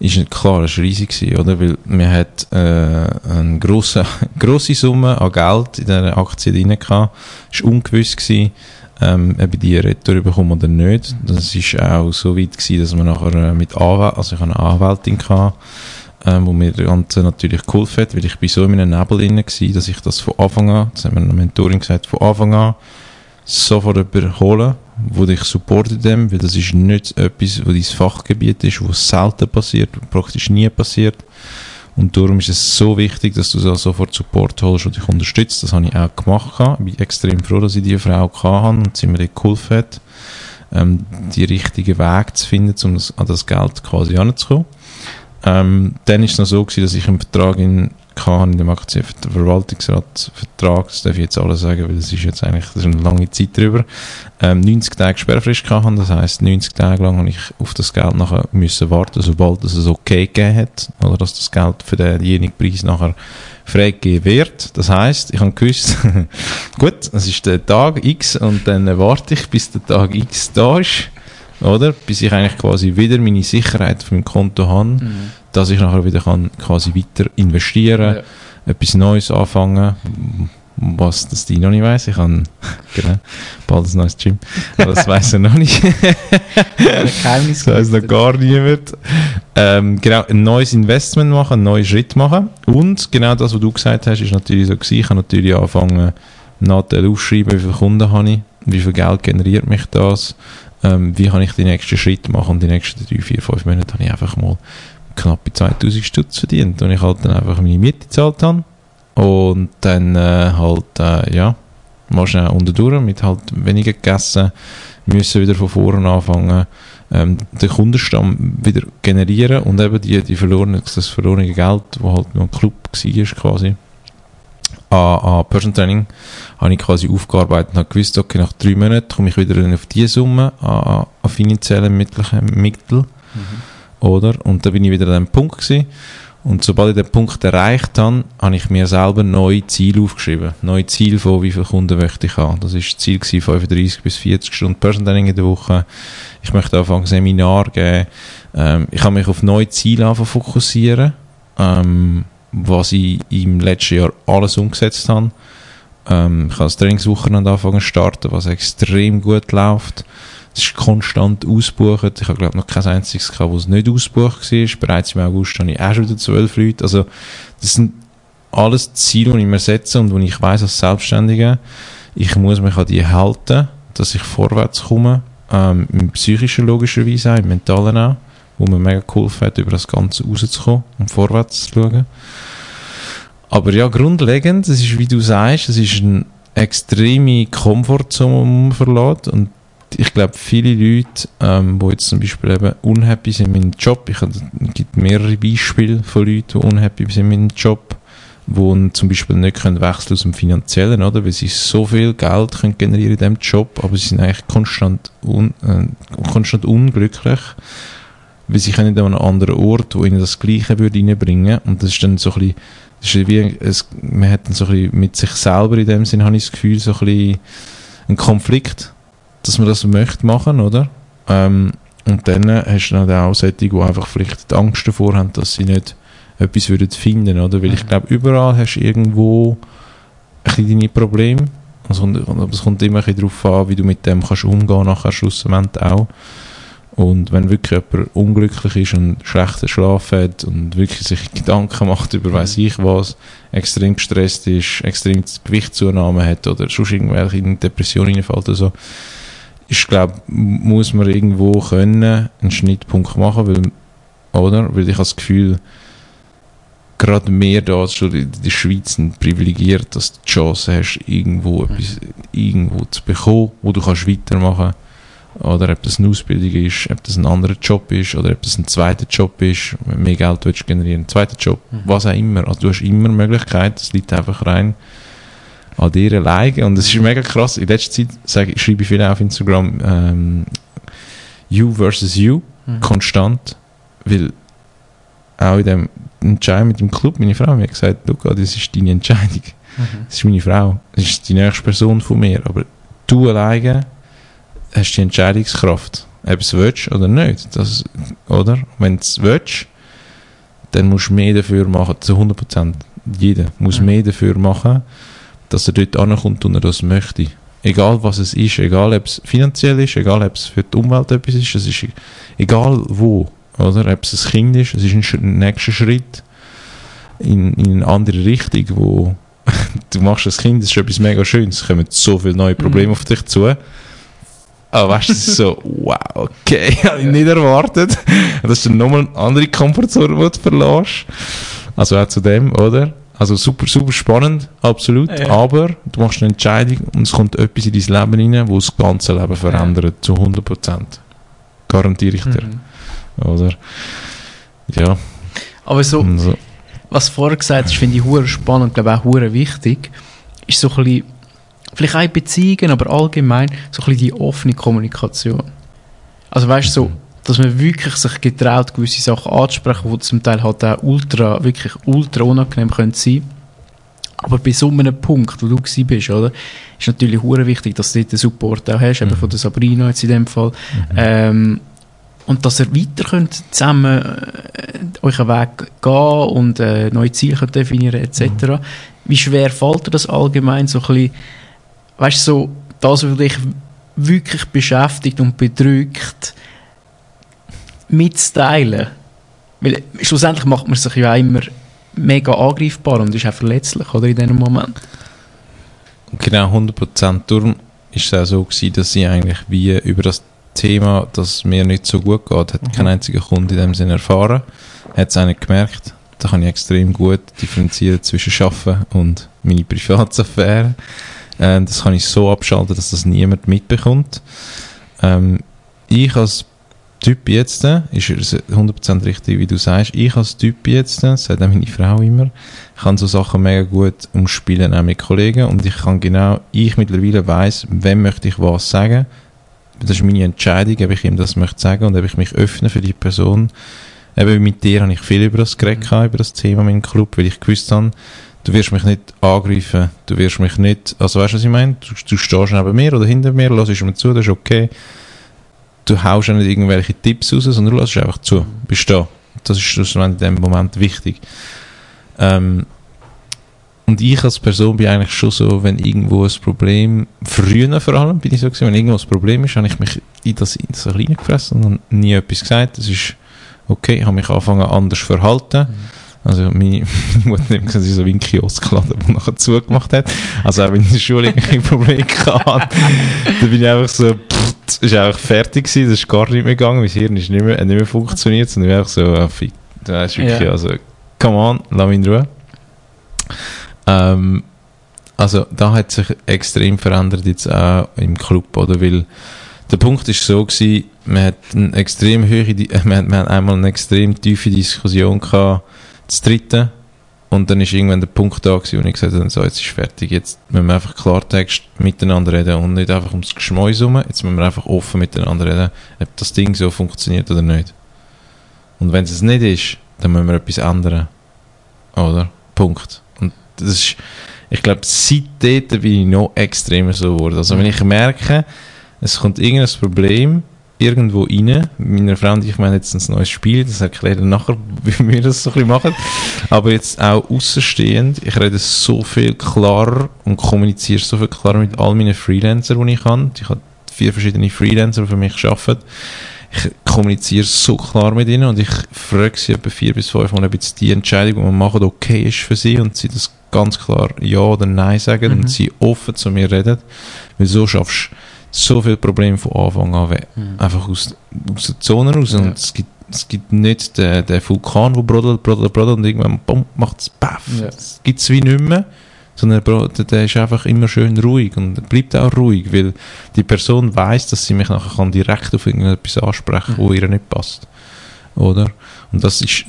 ist klar, ist riesig gewesen, oder? Weil man hat äh, eine grosse, grosse Summe an Geld in dieser Aktie drin gehabt. Es war ungewiss gewesen, ähm, ob ich die retour bekomme oder nicht. Das ist auch so weit gewesen, dass man nachher äh, mit Anwalt, also ich habe eine Anwältin gehabt, ähm, wo mir das Ganze natürlich geholfen hat, weil ich bin so in einem Nebel drin gewesen, dass ich das von Anfang an, das hat mir eine Mentorin gesagt, von Anfang an sofort überholen, wo dich supportet dem, weil das ist nicht etwas, wo dein Fachgebiet ist, wo selten passiert, praktisch nie passiert. Und darum ist es so wichtig, dass du so sofort Support holst und dich unterstützt. Das habe ich auch gemacht. Ich bin extrem froh, dass ich diese Frau hatte und sie mir geholfen hat, ähm, die richtigen Weg zu finden, um das, an das Geld quasi anzukommen. Ähm, dann ist es noch so gewesen, dass ich einen Vertrag in gehabt in dem Aktienverwaltungsratsvertrag, das darf ich jetzt alles sagen, weil das ist jetzt eigentlich, das ist eine lange Zeit drüber, ähm, 90 Tage Sperrfrist gehabt, das heisst, 90 Tage lang habe ich auf das Geld nachher müssen warten, sobald es okay gegeben hat, oder dass das Geld für denjenigen Preis nachher freigegeben wird. Das heisst, ich habe gewusst, gut, es ist der Tag X und dann warte ich, bis der Tag X da ist oder? Bis ich eigentlich quasi wieder meine Sicherheit auf meinem Konto habe, mhm. dass ich nachher wieder kann quasi weiter investieren, ja. etwas Neues anfangen, was das die noch nicht weiss. Ich habe genau, bald ein neues Gym, aber das weiss er noch nicht. das weiss noch gar niemand. Ähm, genau, ein neues Investment machen, einen neuen Schritt machen und genau das, was du gesagt hast, ist natürlich so gewesen. Ich habe natürlich angefangen, Nachteile aufschreiben, wie viele Kunden habe ich, wie viel Geld generiert mich das, ähm, wie kann ich die nächsten Schritte machen? Und die nächsten drei, vier, fünf Monate habe ich einfach mal knappe 2000 Stutz verdient und ich halt dann einfach meine Miete gezahlt habe. Und dann äh, halt, äh, ja, mal schnell unterdurch mit halt weniger gegessen, müssen wieder von vorne anfangen, ähm, den Kundenstamm wieder generieren und eben die, die verlorene, das verlorene Geld, das halt noch ein Club war quasi, an, an Person Training habe ich quasi aufgearbeitet und habe gewusst, okay, nach drei Monaten komme ich wieder auf diese Summe an, an finanziellen Mitteln. Mittel, mhm. Oder? Und da bin ich wieder an dem Punkt gewesen. Und sobald ich den Punkt erreicht habe, habe ich mir selber neue Ziele aufgeschrieben. Neue Ziele von wie viele Kunden möchte ich haben. Das war das Ziel gewesen, 35 bis 40 Stunden Person Training in der Woche. Ich möchte anfangen Seminar geben. Ähm, ich habe mich auf neue Ziele fokussieren. Ähm, was ich im letzten Jahr alles umgesetzt habe. Ähm, ich habe das Trainingswochenende angefangen zu starten, was extrem gut läuft. Es ist konstant ausbucht. Ich habe, glaube noch kein einziges gehabt, wo es nicht ausbucht war. Bereits im August habe ich auch schon wieder zwölf Leute. Also, das sind alles Ziele, die ich mir setze und wo ich weiß als Selbstständiger, ich muss mich an die halten, dass ich vorwärts komme. Ähm, Im psychischen logischerweise auch, im mentalen auch wo mir mega geholfen hat, über das Ganze rauszukommen und vorwärts zu schauen. Aber ja, grundlegend, es ist, wie du sagst, es ist eine extreme Komfortzone, die verlässt und ich glaube, viele Leute, ähm, die jetzt zum Beispiel eben unhappy sind mit dem Job, ich es gibt mehrere Beispiele von Leuten, die unhappy sind mit dem Job, die zum Beispiel nicht können wechseln aus dem Finanziellen, oder? Weil sie so viel Geld können generieren in diesem Job, aber sie sind eigentlich konstant, un, äh, konstant unglücklich weil sie können an einem anderen Ort, wo ihnen das Gleiche würde reinbringen und das ist dann so ein bisschen, das ist wie, es, man hat dann so ein bisschen mit sich selber in dem Sinn, habe ich das Gefühl, so ein bisschen ein Konflikt, dass man das möchte machen, oder? Ähm, und dann hast du dann auch solche, die einfach vielleicht die Angst davor haben, dass sie nicht etwas würden finden, oder? Weil ich mhm. glaube, überall hast du irgendwo ein bisschen deine Probleme. Also, es kommt immer ein bisschen darauf an, wie du mit dem kannst umgehen, nachher schlussendlich auch. Und wenn wirklich jemand unglücklich ist und schlechten Schlaf hat und wirklich sich Gedanken macht über weiß ich was, extrem gestresst ist, extrem Gewichtszunahme hat oder sonst irgendwelche in Depressionen reinfällt oder so, ich glaube, muss man irgendwo können einen Schnittpunkt machen, weil, oder? Weil ich habe das Gefühl, gerade mehr da als schon in der Schweiz sind privilegiert, dass du die Chance hast, irgendwo mhm. etwas irgendwo zu bekommen, wo du kannst weitermachen kannst oder ob das eine Ausbildung ist, ob das ein anderer Job ist oder ob das ein zweiter Job ist, wenn mehr Geld willst generieren, ein zweiter Job, mhm. was auch immer. Also du hast immer Möglichkeiten, es liegt einfach rein an dir alleine und es ist mega krass. In letzter Zeit sage, schreibe ich viel auf Instagram ähm, You versus You, mhm. konstant, weil auch in dem Entscheid mit dem Club, meine Frau mir gesagt, Luca, das ist deine Entscheidung. Mhm. Das ist meine Frau, das ist die nächste Person von mir, aber du alleine hast die Entscheidungskraft, ob es willst oder nicht. Das, oder? Wenn du es willst, dann musst du mehr dafür machen, zu 100%. Jeder muss mhm. mehr dafür machen, dass er dort ankommt und er das möchte. Egal was es ist, egal ob es finanziell ist, egal ob es für die Umwelt etwas ist, es ist egal wo, oder? Ob es ein Kind ist, es ist ein nächster Schritt in, in eine andere Richtung, wo du machst das Kind, das ist etwas mega Schönes, es kommen so viele neue Probleme mhm. auf dich zu aber weißt du, das ist so, wow, okay, habe ich nicht erwartet. Das ist dann nochmal eine andere Komfortzone, die du verlässt. Also auch zu dem, oder? Also super, super spannend, absolut. Ja. Aber du machst eine Entscheidung und es kommt etwas in dein Leben rein, wo das ganze Leben verändert, ja. zu 100 Prozent. Garantiere ich dir. Mhm. Oder? Ja. Aber so, so, was du vorher gesagt hast, finde ich hure spannend, glaube auch hure wichtig, ist so ein bisschen, vielleicht auch in Beziehungen, aber allgemein, so ein bisschen die offene Kommunikation. Also weißt du, so, dass man wirklich sich getraut, gewisse Sachen anzusprechen, die zum Teil halt auch ultra, wirklich ultra unangenehm können sein aber bei so einem Punkt, wo du gewesen bist, oder, ist natürlich hure wichtig, dass du den Support auch hast, eben von der Sabrina jetzt in dem Fall. Ähm, und dass ihr weiter könnt zusammen äh, euren Weg gehen und äh, neue Ziele könnt definieren etc. Wie schwer fällt dir das allgemein so ein bisschen, weißt du, so das, was dich wirklich beschäftigt und bedrückt, mitzuteilen? Weil schlussendlich macht man sich ja auch immer mega angreifbar und ist auch verletzlich, oder, in diesem Moment. Genau, 100%. Darum ist es auch so gewesen, dass sie eigentlich wie über das Thema, das mir nicht so gut geht, hat kein einziger Kunde in dem Sinne erfahren. Hat es auch nicht gemerkt. Da kann ich extrem gut differenzieren zwischen Schaffen und meine Privatsphäre. Ähm, das kann ich so abschalten, dass das niemand mitbekommt. Ähm, ich als Typ jetzt, ist es 100% richtig, wie du sagst, ich als Typ jetzt, sagt auch meine Frau immer, kann so Sachen mega gut umspielen, auch mit Kollegen, und ich kann genau, ich mittlerweile weiss, wem möchte ich was sagen, das ist meine Entscheidung, ob ich ihm das möchte sagen und ob ich mich öffne für die Person. Eben mit dir habe ich viel über das geredet, mhm. über das Thema in meinem Club, weil ich gewusst habe, du wirst mich nicht angreifen, du wirst mich nicht, also weißt du, was ich meine? Du, du stehst neben mir oder hinter mir, hörst mir zu, das ist okay. Du haust ja nicht irgendwelche Tipps raus, sondern du lässt einfach zu, bist da. Das ist in dem Moment wichtig. Ähm, und ich als Person bin eigentlich schon so, wenn irgendwo ein Problem, früher vor allem bin ich so gewesen, wenn irgendwo ein Problem ist, habe ich mich in das, in das reingefressen und nie etwas gesagt. Das ist okay, ich habe mich angefangen anders verhalten. Mhm. Also meine Mutter hat gesagt, sie so wie ein Kioskalladen, der nachher zugemacht hat. Also auch wenn ich in der Schule irgendwelche Probleme hatte, dann bin ich einfach so, pff, ist einfach fertig gewesen, das ist gar nicht mehr gegangen, mein Hirn ist nicht mehr, nicht mehr funktioniert, sondern ich bin einfach so, ah, fick, das ist wirklich, ja. also, come on, lass mich in Ruhe. Ähm, also da hat sich extrem verändert jetzt auch im Club, oder? Weil der Punkt ist so gewesen, man hat eine extrem hohe, man hat, man hat einmal eine extrem tiefe Diskussion gehabt, das dritte, und dann ist irgendwann der Punkt da gewesen, wo ich gesagt habe, so, jetzt ist fertig, jetzt müssen wir einfach Klartext miteinander reden und nicht einfach ums Geschmäus herum, jetzt müssen wir einfach offen miteinander reden, ob das Ding so funktioniert oder nicht. Und wenn es nicht ist, dann müssen wir etwas ändern. Oder? Punkt das ist, ich glaube, seitdem bin ich noch extremer so geworden. Also wenn ich merke, es kommt irgendein Problem irgendwo rein, meine Frau und ich meine jetzt ein neues Spiel, das erkläre ich nachher, wie wir das so ein bisschen machen, aber jetzt auch außenstehend, ich rede so viel klarer und kommuniziere so viel klarer mit all meinen Freelancern, die ich habe. Ich habe vier verschiedene Freelancer, die für mich arbeiten ich kommuniziere so klar mit ihnen und ich frage sie etwa vier bis fünf Mal, ob jetzt die Entscheidung, die wir machen, okay ist für sie und sie das ganz klar Ja oder Nein sagen mhm. und sie offen zu mir reden. Weil so schaffst du so viele Probleme von Anfang an weg. Mhm. Einfach aus, aus der Zone raus. Ja. Und es gibt, es gibt nicht den, den Vulkan, der brodelt, brodelt, brodelt und irgendwann macht es baff. Ja. Das gibt es wie nicht mehr sondern der ist einfach immer schön ruhig und bleibt auch ruhig, weil die Person weiß, dass sie mich nachher kann direkt auf irgendetwas ansprechen, kann, mhm. wo ihr nicht passt, oder? Und das ist,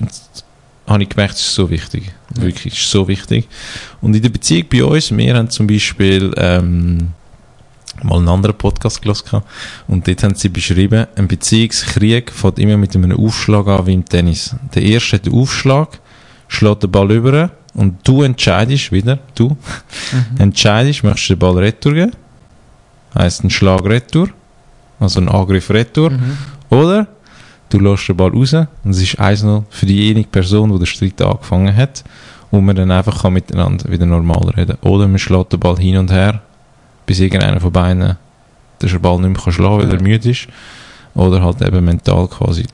habe ich gemerkt, ist so wichtig, wirklich, ist so wichtig. Und in der Beziehung bei uns, wir haben zum Beispiel ähm, mal einen anderen Podcast gelesen und dort haben sie beschrieben, ein Beziehungskrieg fängt immer mit einem Aufschlag an wie im Tennis. Der erste hat den Aufschlag, schlägt den Ball über und du entscheidest wieder, du mhm. entscheidest, möchtest du den Ball retour geben, heisst ein Schlag retour, also ein Angriff retour, mhm. oder du lässt den Ball raus und es ist 1-0 für diejenige Person, die den Streit angefangen hat und man dann einfach kann miteinander wieder normal reden Oder man schlägt den Ball hin und her, bis irgendeiner von beiden den Ball nicht mehr schlagen kann, weil er müde ist. Oder halt eben mental quasi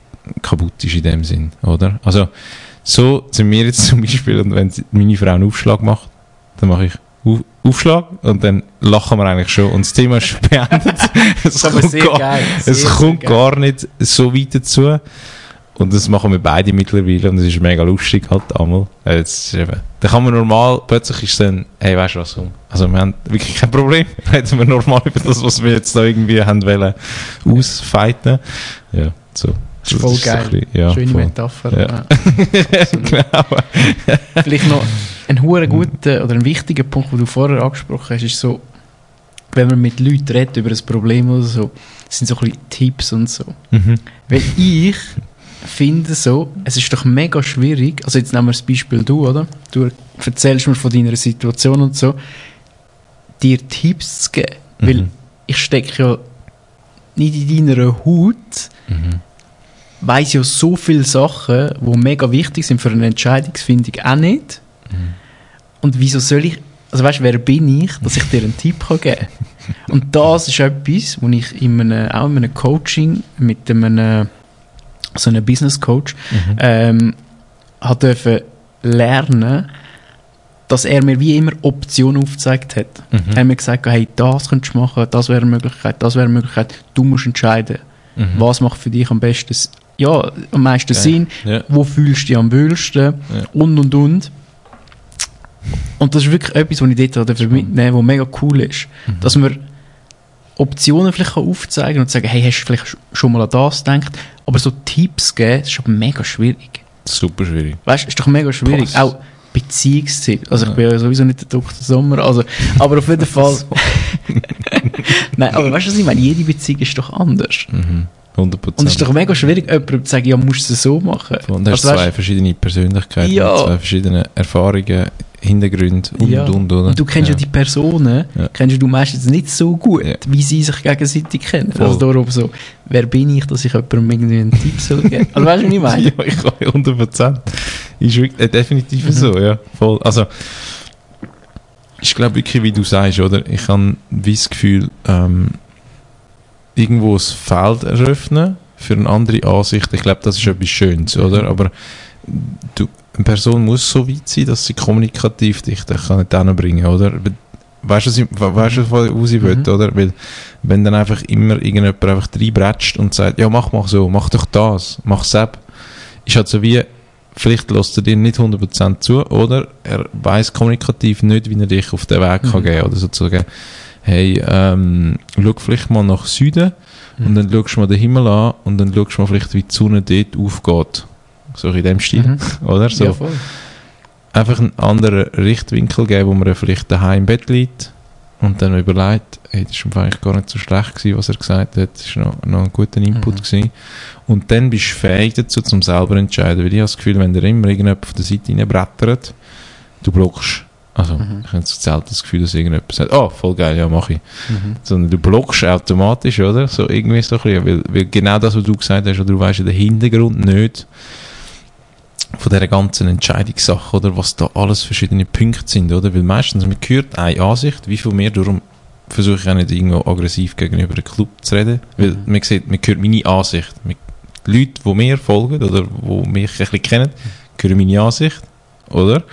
kaputt ist in dem Sinn, oder? Also, so sind wir jetzt zum Beispiel, und wenn meine Frau einen Aufschlag macht, dann mache ich Auf Aufschlag und dann lachen wir eigentlich schon und das Thema ist beendet. es kommt, gar, geil, es kommt gar nicht so weit dazu. Und das machen wir beide mittlerweile und es ist mega lustig halt einmal. Jetzt eben, dann kann man normal, plötzlich ist dann, hey, weißt du was, also wir haben wirklich kein Problem, reden wir normal über das, was wir jetzt da irgendwie haben wollen, ausfeiten. Ja, so. Das ist voll so ein geil. bisschen- ja, Schöne voll. Metapher. Ja. Ja. Genau. Vielleicht noch ein hoher guter oder ein wichtiger Punkt, den du vorher angesprochen hast, ist so, wenn man mit Leuten redet über ein Problem oder so, das sind so ein bisschen Tipps und so. Mhm. Weil ich finde so, es ist doch mega schwierig, also jetzt nehmen wir das Beispiel du, oder? Du erzählst mir von deiner Situation und so, dir Tipps zu geben. Weil Mhm. ich stecke ja nicht in deiner Haut, Mhm. weiss ja so viele Sachen, die mega wichtig sind für eine Entscheidungsfindung, auch nicht. Mhm. Und wieso soll ich, also weißt du, wer bin ich, dass ich dir einen Tipp kann geben kann? Und das ist etwas, wo ich in einem, auch in einem Coaching mit einem, so einem Business Coach, Mhm. ähm, hat dürfen lernen, dass er mir wie immer Optionen aufgezeigt hat. Mhm. Er hat mir gesagt, hey, das könntest du machen, das wäre eine Möglichkeit, das wäre eine Möglichkeit, du musst entscheiden, Mhm. was macht für dich am besten, ja, am meisten Geil. Sinn, Ja. wo fühlst du dich am wohlsten Ja. und und und. Und das ist wirklich etwas, was ich dort mitnehmen was mega cool ist. Mhm. Dass man Optionen vielleicht aufzeigen und sagen, hey, hast du vielleicht sch- schon mal an das gedacht? Aber so Tipps geben, das ist aber mega schwierig. Super schwierig. Weißt du, ist doch mega schwierig. Boah. Auch Beziehungsziel. Also ich Ja. bin ja sowieso nicht der Dr. Sommer, also, aber auf jeden Fall. Nein, aber weißt du, was ich meine? Jede Beziehung ist doch anders. Mhm. 100%. Und es ist doch mega schwierig, jemandem zu sagen, ja, musst du es so machen. Und du hast Also, zwei weißt, verschiedene Persönlichkeiten, Ja. zwei verschiedene Erfahrungen, Hintergründe und Ja. und, oder? Und du kennst ja, die Personen, Ja. kennst du meistens nicht so gut, Ja. wie sie sich gegenseitig kennen. Voll. Also darum so, wer bin ich, dass ich jemandem irgendwie einen Tipp soll geben? Also weißt du, was ich meine? Ja, ich kann 100%. Ist wirklich, äh, definitiv Mhm. so, ja. Voll. Also, ich glaube wirklich, wie du sagst, oder? Ich habe das Gefühl, ähm, irgendwo ein Feld eröffnen für eine andere Ansicht. Ich glaube, das ist etwas Schönes, oder? Mhm. Aber du, eine Person muss so weit sein, dass sie kommunikativ dich dann kann nicht bringen, oder? Weißt du, was ich- we- weißt du, wo sie will, Mhm. oder? Weil, wenn dann einfach immer irgendjemand einfach reinbretscht und sagt, ja, mach mal so, mach doch das, mach selbst, ist halt so wie, vielleicht lässt er dir nicht 100% zu, oder er weiß kommunikativ nicht, wie er dich auf den Weg kann Mhm. geben oder sozusagen, hey, ähm, schau vielleicht mal nach Süden und Mhm. dann schaust du mal den Himmel an und dann schaust du mal vielleicht, wie die Sonne dort aufgeht. So in dem Stil, Mhm. oder? So Ja, voll. einfach einen anderen Richtwinkel geben, wo man vielleicht daheim im Bett liegt und dann überlegt, hey, das war eigentlich gar nicht so schlecht gewesen, was er gesagt hat, das war noch, noch ein guter Input Mhm. gewesen. Und dann bist du fähig dazu, zum selber entscheiden, weil ich habe das Gefühl, wenn dir immer irgendjemand von der Seite reinbrettert, du blockst. Also, Mhm. ich habe jetzt selten das Gefühl, dass irgendjemand sagt, oh, voll geil, ja, mach ich. Mhm. Sondern du blockst automatisch, oder? So irgendwie so ein bisschen, weil, weil genau das, was du gesagt hast, oder du weißt ja den Hintergrund nicht von dieser ganzen Entscheidungssache, oder was da alles verschiedene Punkte sind, oder? Weil meistens, man hört eine Ansicht, wie viel mehr, darum versuche ich auch nicht irgendwo aggressiv gegenüber dem Club zu reden, weil Mhm. man sieht, man hört meine Ansicht. Man- Die Leute, die mir folgen, oder die mich ein bisschen kennen, hören meine Ansicht, oder?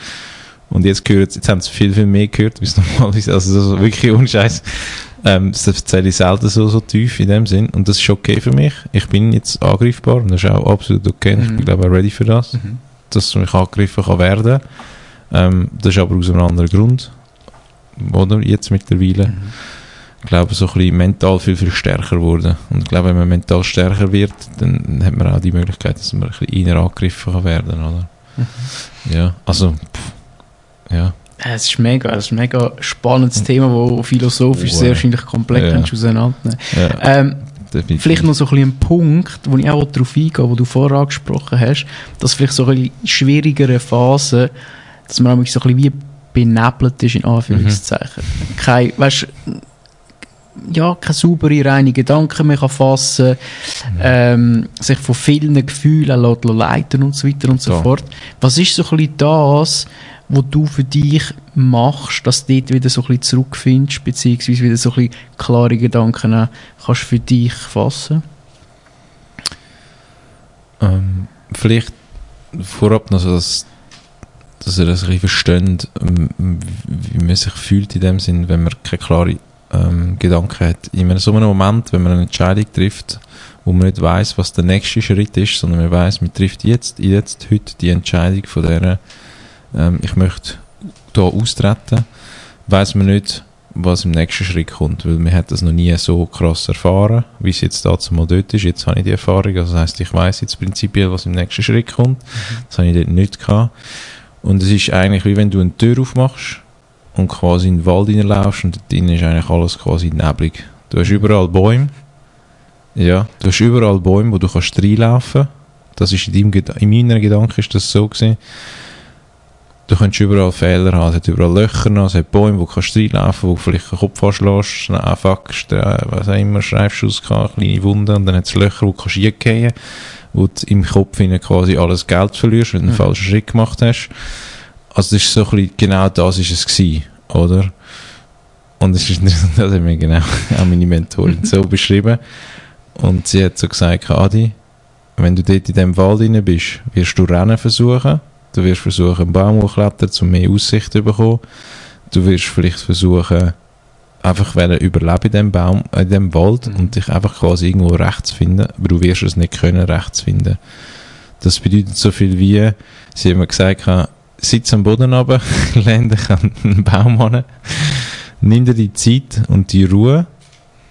Und jetzt, hören, jetzt haben sie viel, viel mehr gehört, wie es normal ist. Also so, wirklich unscheiß. Ähm, das erzähle ich selten so, so tief in dem Sinn. Und das ist okay für mich. Ich bin jetzt angreifbar und das ist auch absolut okay. Ich Mhm. bin, glaube ich, auch ready für das, Mhm. dass mich angegriffen kann werden. Ähm, das ist aber aus einem anderen Grund. Oder? Jetzt mittlerweile. Mhm. Ich glaube, so ein bisschen mental viel, viel stärker geworden. Und ich glaube, wenn man mental stärker wird, dann hat man auch die Möglichkeit, dass man ein bisschen eher angegriffen kann werden, oder? Mhm. Ja, also, pff, ja. Ja, Es ist mega, es ist ein mega spannendes Thema, das philosophisch Oh, sehr wahrscheinlich komplett Ja. auseinandernehmen. ja Ähm, definitiv. vielleicht noch so ein ein Punkt, wo ich auch darauf eingehe, wo du vorher angesprochen hast, dass vielleicht so ein bisschen schwierigere Phasen, dass man nämlich so ein bisschen wie benebelt ist, in Anführungszeichen. Mhm. Kein, weißt, ja, keine saubere, reine Gedanken mehr kann fassen, Mhm. ähm, sich von vielen Gefühlen lässt leiten und so weiter und so Ja. fort. Was ist so ein bisschen das, was du für dich machst, dass du dort wieder so ein bisschen zurückfindest, beziehungsweise wieder so ein bisschen klare Gedanken kannst für dich fassen? Ähm, vielleicht vorab noch so, dass, dass ihr das ein bisschen versteht, ähm, wie man sich fühlt in dem Sinn, wenn man keine klare ähm, Gedanken hat. In so einem Moment, wenn man eine Entscheidung trifft, wo man nicht weiß, was der nächste Schritt ist, sondern man weiß, man trifft jetzt, jetzt, heute die Entscheidung von der, ähm, ich möchte da austreten, weiß man nicht, was im nächsten Schritt kommt, weil man hat das noch nie so krass erfahren, wie es jetzt dazu mal dort ist. Jetzt habe ich die Erfahrung, also das heisst, ich weiß jetzt prinzipiell, was im nächsten Schritt kommt. Das habe ich dort nicht gehabt. Und es ist eigentlich wie wenn du eine Tür aufmachst und quasi in den Wald reinlaufst und dort ist eigentlich alles quasi neblig. Du hast überall Bäume. Ja, du hast überall Bäume, wo du kannst reinlaufen. Das ist in, deinem, in meiner Gedanken ist das so gewesen. Du kannst überall Fehler haben, es hat überall Löcher noch, es hat Bäume, wo du kannst reinlaufen, wo du vielleicht den Kopf anschlägst, schnell anfuckst, äh, was auch immer, Schreibschuss gehabt, kleine Wunden, und dann hat es Löcher, wo du kannst reingehen, wo du im Kopf quasi alles Geld verlierst, wenn du einen Mhm. falschen Schritt gemacht hast. Also das ist so ein bisschen, genau das ist es gewesen, oder? Und es ist interessant, das hat mir genau auch meine Mentorin so beschrieben. Und sie hat so gesagt, Adi, wenn du dort in dem Wald rein bist, wirst du Rennen versuchen. Du wirst versuchen, einen Baum hochklettern, um mehr Aussicht zu bekommen. Du wirst vielleicht versuchen, einfach wollen überleben in dem Baum, in dem Wald Mhm. und dich einfach quasi irgendwo rechts finden. Aber du wirst es nicht können, rechts finden. Das bedeutet so viel wie, sie haben mir gesagt, sitz am Boden runter, dich an einen Baum an, nimm dir die Zeit und die Ruhe.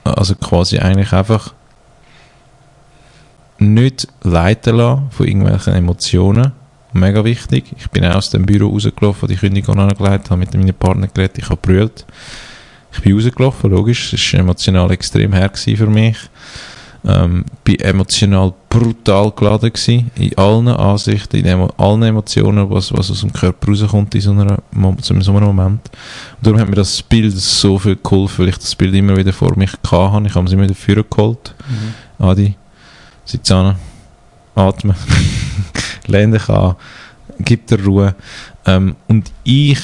Also quasi eigentlich einfach nicht leiten lassen von irgendwelchen Emotionen. Mega wichtig. Ich bin auch aus dem Büro rausgelaufen, die Kündigung angelegt, habe mit meinem Partner geredet, ich habe brüllt. Ich bin rausgelaufen, logisch, es war emotional extrem her für mich. Ähm, bin emotional brutal geladen gewesen, in allen Ansichten, in emo allen Emotionen, was, was aus dem Körper rauskommt in so, einer, in so einem Moment. Und darum hat mir das Bild so viel geholfen, weil ich das Bild immer wieder vor mich hatte. Ich habe es immer wieder vorgeholt. Mhm. Adi, sitz an, atme, lehn dich an, gib dir Ruhe. Ähm, und ich,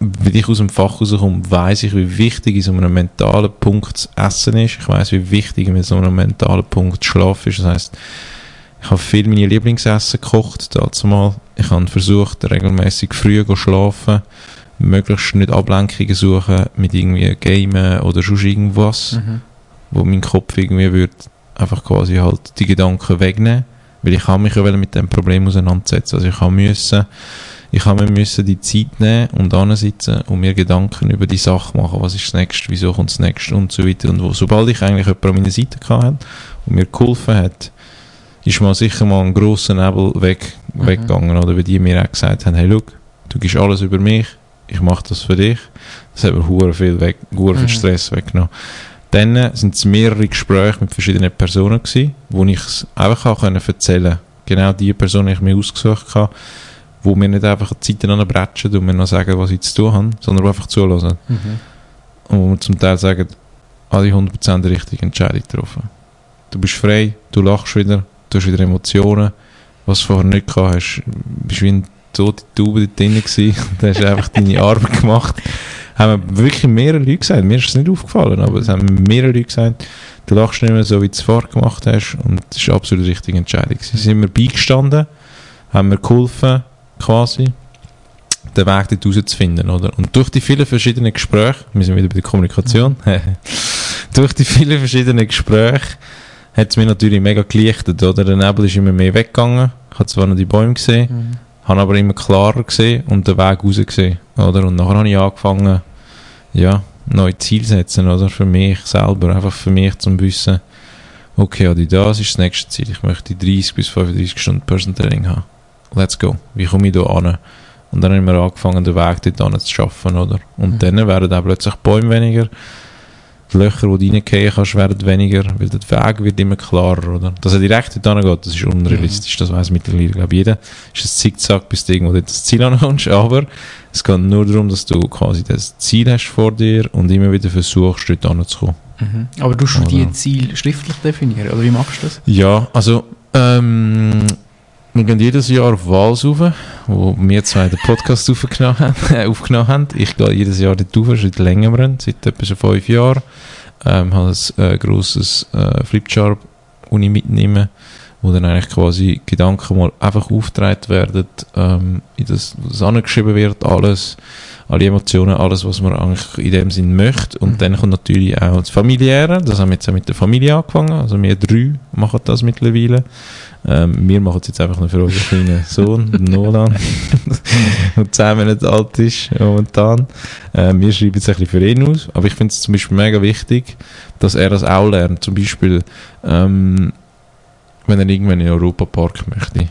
weil ich aus dem Fach rauskomme, weiss ich, wie wichtig in so einem mentalen Punkt das Essen ist. Ich weiss, wie wichtig in so einem mentalen Punkt Schlaf ist. Das heisst, ich habe viel meine Lieblingsessen gekocht, dazu mal. Ich habe versucht, regelmäßig früh zu schlafen, möglichst nicht Ablenkungen suchen mit irgendwie Gamen oder sonst irgendwas Mhm. wo mein Kopf irgendwie würde einfach quasi halt die Gedanken wegnehmen, weil ich habe mich ja mit dem Problem auseinandersetzen. Also ich habe müssen, ich habe mir müssen die Zeit nehmen und ansitzen und mir Gedanken über die Sache machen. Was ist das nächste? Wieso kommt das nächste? Und so weiter. Und wo, sobald ich eigentlich jemanden an meiner Seite hatte und mir geholfen hat, ist mal sicher mal ein grosser Nebel weg, Mhm. weggegangen, oder? Weil die mir auch gesagt haben, hey, look, du gibst alles über mich, ich mache das für dich. Das hat mir hure viel weg, viel Mhm. Stress weggenommen. Dann sind es mehrere Gespräche mit verschiedenen Personen gewesen, wo ich es einfach auch können erzählen Genau die Person, die ich mir ausgesucht habe, wo mir nicht einfach die Zeiten anbretschen und mir noch sagen, was ich zu tun habe, sondern wo einfach zuhören. Mhm. Und wo mir zum Teil sagen, alle 100% die richtige Entscheidung getroffen. Du bist frei, du lachst wieder, du hast wieder Emotionen, was du vorher nicht gehabt hast. Du bist wie ein tote Taube dort drin gewesen und hast einfach deine Arbeit gemacht. Haben wirklich mehrere Leute gesagt, mir ist es nicht aufgefallen, aber es haben mehrere Leute gesagt, du lachst nicht mehr so, wie du es vorher gemacht hast und das ist absolut die richtige Entscheidung. Sie sind mir beigestanden, haben mir geholfen, quasi, den Weg dort rauszufinden, oder? Und durch die vielen verschiedenen Gespräche, wir sind wieder bei der Kommunikation, durch die vielen verschiedenen Gespräche hat es mir natürlich mega gelichtet, oder? Der Nebel ist immer mehr weggegangen, ich habe zwar noch die Bäume gesehen, Mhm. habe aber immer klarer gesehen und den Weg raus gesehen, oder? Und nachher habe ich angefangen, ja, neue Ziele setzen, oder? Für mich selber, einfach für mich zum Wissen, okay, das ist das nächste Ziel. Ich möchte 30 bis 35 Stunden Person Training haben. Let's go. Wie komme ich da an? Und dann haben wir angefangen, den Weg dort zu schaffen, oder? Und Mhm. dann werden auch plötzlich Bäume weniger, die Löcher, die du reingehen kannst, werden weniger, weil der Weg wird immer klarer, oder? Dass er direkt dort geht, das ist unrealistisch, das weiß mittlerweile, glaube ich, jeder. Ist ein Zickzack, bis du irgendwo dort das Ziel ankommst, aber es geht nur darum, dass du quasi das Ziel hast vor dir und immer wieder versuchst, dort hinzukommen. Mhm. Aber du musst die Ziel schriftlich definieren, oder wie machst du das? Ja, also, ähm, wir gehen jedes Jahr auf Wals rauf, wo wir zwei den Podcast aufgenommen haben. Ich gehe jedes Jahr dort rauf, seit längerem, seit etwa schon fünf Jahren. Ähm, habe ein äh, grosses äh, Flipchart, das ich mitnehme, wo dann eigentlich quasi Gedanken mal einfach aufgetragen werden, ähm, in das, das angeschrieben wird, alles, alle Emotionen, alles, was man eigentlich in dem Sinn möchte. Und Mhm. dann kommt natürlich auch das Familiäre, das haben wir jetzt auch mit der Familie angefangen, also wir drei machen das mittlerweile. Ähm, wir machen es jetzt einfach nur für unseren kleinen Sohn, Nolan, der 10 Monate alt ist momentan. Ähm, wir schreiben es ein bisschen für ihn aus, aber ich finde es zum Beispiel mega wichtig, dass er das auch lernt. Zum Beispiel, ähm, wenn er irgendwann in den Europapark möchte,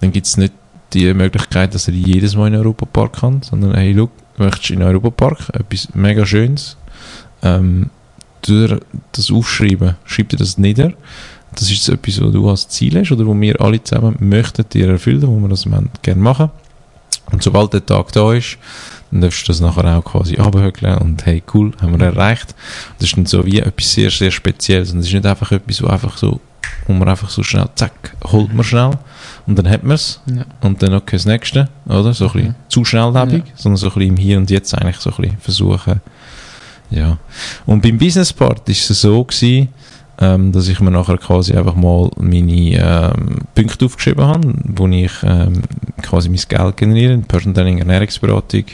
dann gibt es nicht die Möglichkeit, dass er jedes Mal in den Europapark kann, sondern hey, look, möchtest du in den Europapark etwas mega Schönes, ähm, das aufschreiben, schreib dir das nieder. Das ist etwas, was du als Ziel hast oder wo wir alle zusammen möchten dir erfüllen, wo wir das gerne machen. Und sobald der Tag da ist, dann darfst du das nachher auch quasi abhökeln und hey, cool, haben wir erreicht. Das ist dann so wie etwas sehr, sehr Spezielles und es ist nicht einfach etwas, wo einfach so, wo man einfach so schnell, zack, holt man schnell und dann hat man es Ja. und dann okay, das nächste, oder? So ein bisschen Mhm. zu schnelllebig, sondern so ein bisschen im Hier und Jetzt eigentlich so ein bisschen versuchen, ja. Und beim Business Part ist es so gewesen, ähm, dass ich mir nachher quasi einfach mal meine ähm, Punkte aufgeschrieben habe, wo ich ähm, quasi mein Geld generiere, Personal Training, Ernährungsberatung,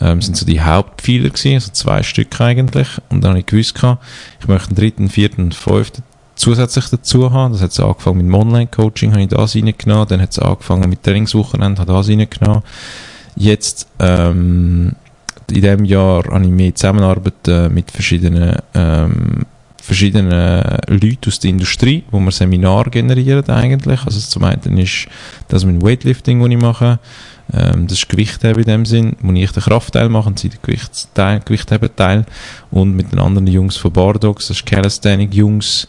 ähm, sind so die Hauptpfeiler gewesen, also zwei Stück eigentlich. Und dann habe ich gewusst, gehabt, ich möchte einen dritten, vierten und fünften zusätzlich dazu haben. Das hat so angefangen mit dem Online-Coaching, habe ich das reingenommen. Dann hat es angefangen mit Trainingswochenende, habe das reingenommen. Jetzt, ähm, in diesem Jahr habe ich mehr Zusammenarbeit äh, mit verschiedenen, ähm, verschiedenen Leuten aus der Industrie, wo wir Seminare generieren eigentlich. Also zum einen ist das mit dem Weightlifting, das ich mache. Ähm, das ist Gewichtheben in dem Sinn, wo ich den Kraftteil mache und sie den Gewichtsteil, Gewichtheben-Teil. Und mit den anderen Jungs von Bardogs, das ist Calisthenic Jungs.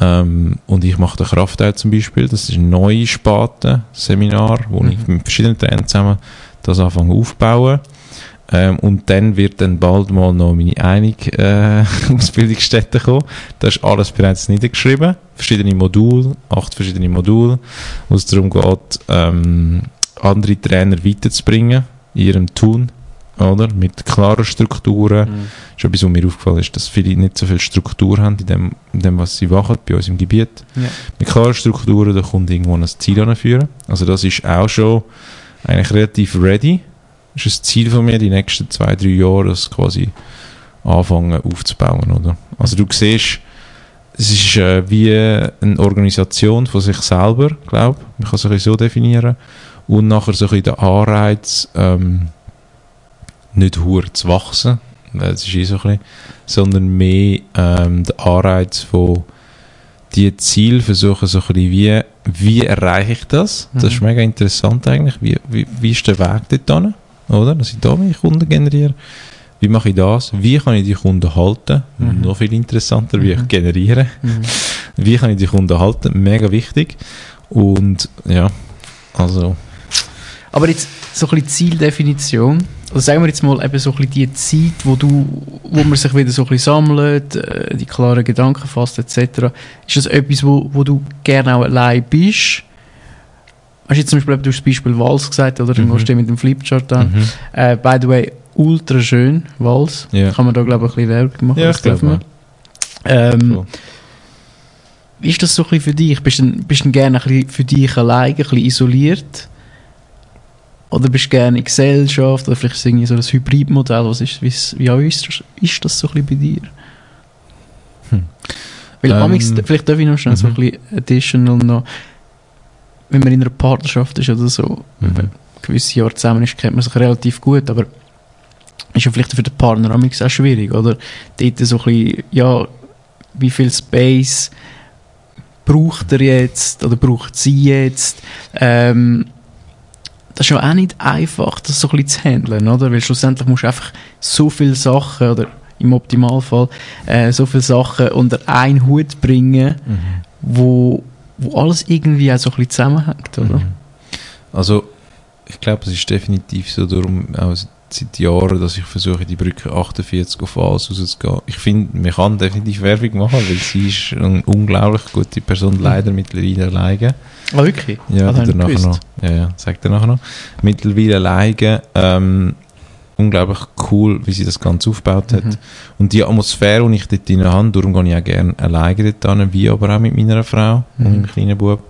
Ähm, und ich mache den Kraftteil zum Beispiel. Das ist ein neues Sparte, Seminar, wo Mhm. ich mit verschiedenen Trainern zusammen das anfange aufbauen. Ähm, und dann wird dann bald mal noch meine einige äh, Ausbildungsstätte kommen. Da ist alles bereits niedergeschrieben. Verschiedene Module, acht verschiedene Module, wo es darum geht, ähm, andere Trainer weiterzubringen in ihrem Tun, oder? Mit klaren Strukturen. Mhm. Ist etwas, was mir aufgefallen ist, dass viele nicht so viel Struktur haben in dem, in dem was sie machen, bei uns im Gebiet. Ja. Mit klaren Strukturen, da kommt irgendwo ein Ziel anführen. Also das ist auch schon eigentlich relativ ready. Das ist ein Ziel von mir, die nächsten zwei, drei Jahre das quasi anfangen aufzubauen, oder? Also du siehst, es ist äh, wie eine Organisation von sich selber, glaube ich. Man kann es ein bisschen so definieren. Und nachher so ein bisschen der Anreiz, ähm, nicht hure zu wachsen, das ist eh so ein bisschen, sondern mehr ähm, der Anreiz von die Ziel versuchen so ein bisschen wie, wie erreiche ich das? Das ist Mhm. mega interessant eigentlich. Wie, wie, wie ist der Weg dort hin? Oder? Dass ich da meine Kunden generiere. Wie mache ich das? Wie kann ich die Kunden halten? Mhm. Noch viel interessanter, wie Mhm. ich generiere. Mhm. Wie kann ich die Kunden halten? Mega wichtig. Und ja, also Aber jetzt so ein bisschen Zieldefinition. Also sagen wir jetzt mal eben so ein bisschen die Zeit, wo, du, wo man sich wieder so ein bisschen sammelt, äh, die klaren Gedanken fasst etc. Ist das etwas, wo, wo du gerne auch allein bist? Hast du jetzt zum Beispiel, du hast das Beispiel Wals gesagt, oder? Mhm. Du stehst mit dem Flipchart an. mhm. Äh, by the way, ultra schön, Wals. Ja. Kann man da, glaube ich, ein bisschen Werbung machen? Ja, das ich glaube, wir. Ähm, Cool. Wie ist das so ein bisschen für dich? Bist du bist du gerne ein bisschen für dich alleine, ein bisschen isoliert? Oder bist du gerne in Gesellschaft? Oder vielleicht ist irgendwie so ein Hybridmodell? Was ist, wie, auch ist, das, ist das so ein bisschen bei dir? Hm. Weil Ähm, amix, vielleicht darf ich noch schnell so ein mhm. bisschen additional noch, wenn man in einer Partnerschaft ist oder so, Mhm. gewisse Jahre zusammen ist, kennt man sich relativ gut, aber ist ja vielleicht für den Partner auch schwierig, oder? Dort so ein bisschen, ja, wie viel Space braucht er jetzt oder braucht sie jetzt? Ähm, das ist ja auch nicht einfach, das so ein bisschen zu handeln, oder? Weil schlussendlich musst du einfach so viele Sachen, oder im Optimalfall, äh, so viele Sachen unter einen Hut bringen, Mhm. wo, wo alles irgendwie auch so ein bisschen zusammenhängt, oder? Mhm. Also, ich glaube, es ist definitiv so darum, auch seit Jahren, dass ich versuche, die Brücke 48 auf alles rauszugehen. Ich finde, man kann definitiv Werbung machen, weil sie ist eine unglaublich gute Person, leider mittlerweile alleine. Ah, wirklich? Ja, Das habe ich danach noch. Ja, ja, sagt er nachher noch. Mittlerweile alleine, ähm, unglaublich cool, wie sie das Ganze aufgebaut hat. Mhm. Und die Atmosphäre, die ich dort drin habe, darum gehe ich auch gerne alleine dort hin, wie aber auch mit meiner Frau und Mhm. meinem kleinen Bub.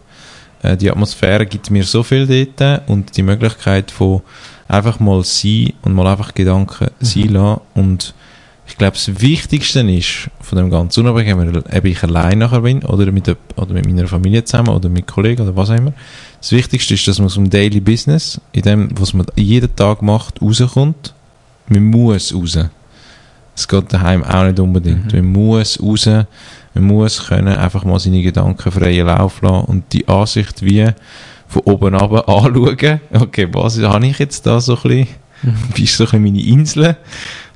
Äh, die Atmosphäre gibt mir so viel dort und die Möglichkeit von einfach mal sein und mal einfach Gedanken mhm. sein lassen. Und ich glaube, das Wichtigste ist von dem Ganzen, unabhängig, ob ich allein nachher bin oder mit, oder mit meiner Familie zusammen oder mit Kollegen oder was auch immer, das Wichtigste ist, dass man aus dem Daily Business, in dem, was man jeden Tag macht, rauskommt. Man muss raus. Es geht daheim auch nicht unbedingt. Mhm. Man muss raus, man muss können einfach mal seine Gedanken freien Lauf lassen und die Ansicht wie von oben ab anschauen. Okay, was habe ich jetzt da so ein bisschen? Mhm. Wie ist so ein bisschen meine Insel?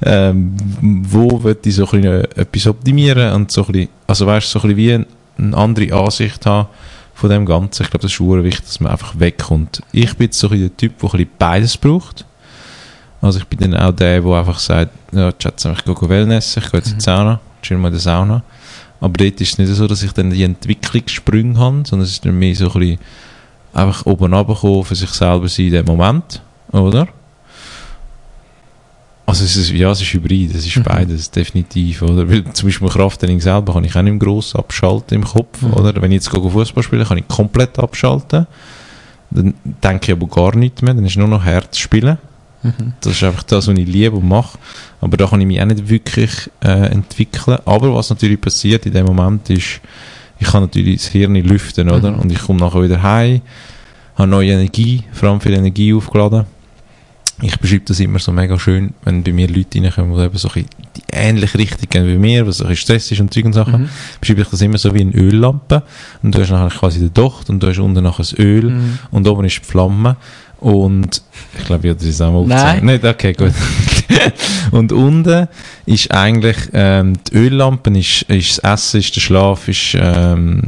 Ähm, wo wird ich so ein bisschen etwas optimieren und so ein bisschen, also weißt so ein bisschen wie eine andere Ansicht haben von dem Ganzen. Ich glaube, das ist wichtig, dass man einfach wegkommt. Ich bin so ein bisschen der Typ, der ein bisschen beides braucht. Also ich bin dann auch der, der einfach sagt, ja, Schatz, ich gehe Wellness, ich gehe jetzt in die. Sauna, chill mal in der Sauna. Aber dort ist es nicht so, dass ich dann die Entwicklungssprünge habe, sondern es ist dann mehr so ein bisschen einfach oben runterkommen, für sich selber sein in dem Moment, oder? Also es ist, ja, es ist hybrid, es ist mhm. beides, definitiv, oder? Weil zum Beispiel Krafttraining selber kann ich auch nicht gross abschalten im Kopf, mhm. oder? Wenn ich jetzt Fußball spiele, kann ich komplett abschalten. Dann denke ich aber gar nicht mehr, dann ist nur noch Herz spielen. Mhm. Das ist einfach das, was ich liebe und mache. Aber da kann ich mich auch nicht wirklich äh, entwickeln. Aber was natürlich passiert in dem Moment ist, ich kann natürlich das Hirn lüften, oder? Mhm. Und ich komme nachher wieder heim, habe neue Energie, vor allem viel Energie aufgeladen. Ich beschreibe das immer so mega schön, wenn bei mir Leute reinkommen, die eben so ein die ähnliche Richtung gehen wie mir, was so ein Stress ist und Zeug und Sachen, mhm. beschreibe ich das immer so wie eine Öllampe. Und du hast nachher quasi den Docht und du hast unten nachher das Öl mhm. und oben ist die Flamme. Und ich glaube, ich habe das auch mal Nein. Nicht? Okay, gut. und unten ist eigentlich ähm, die Öllampe, ist, ist das Essen, ist der Schlaf, ist ähm,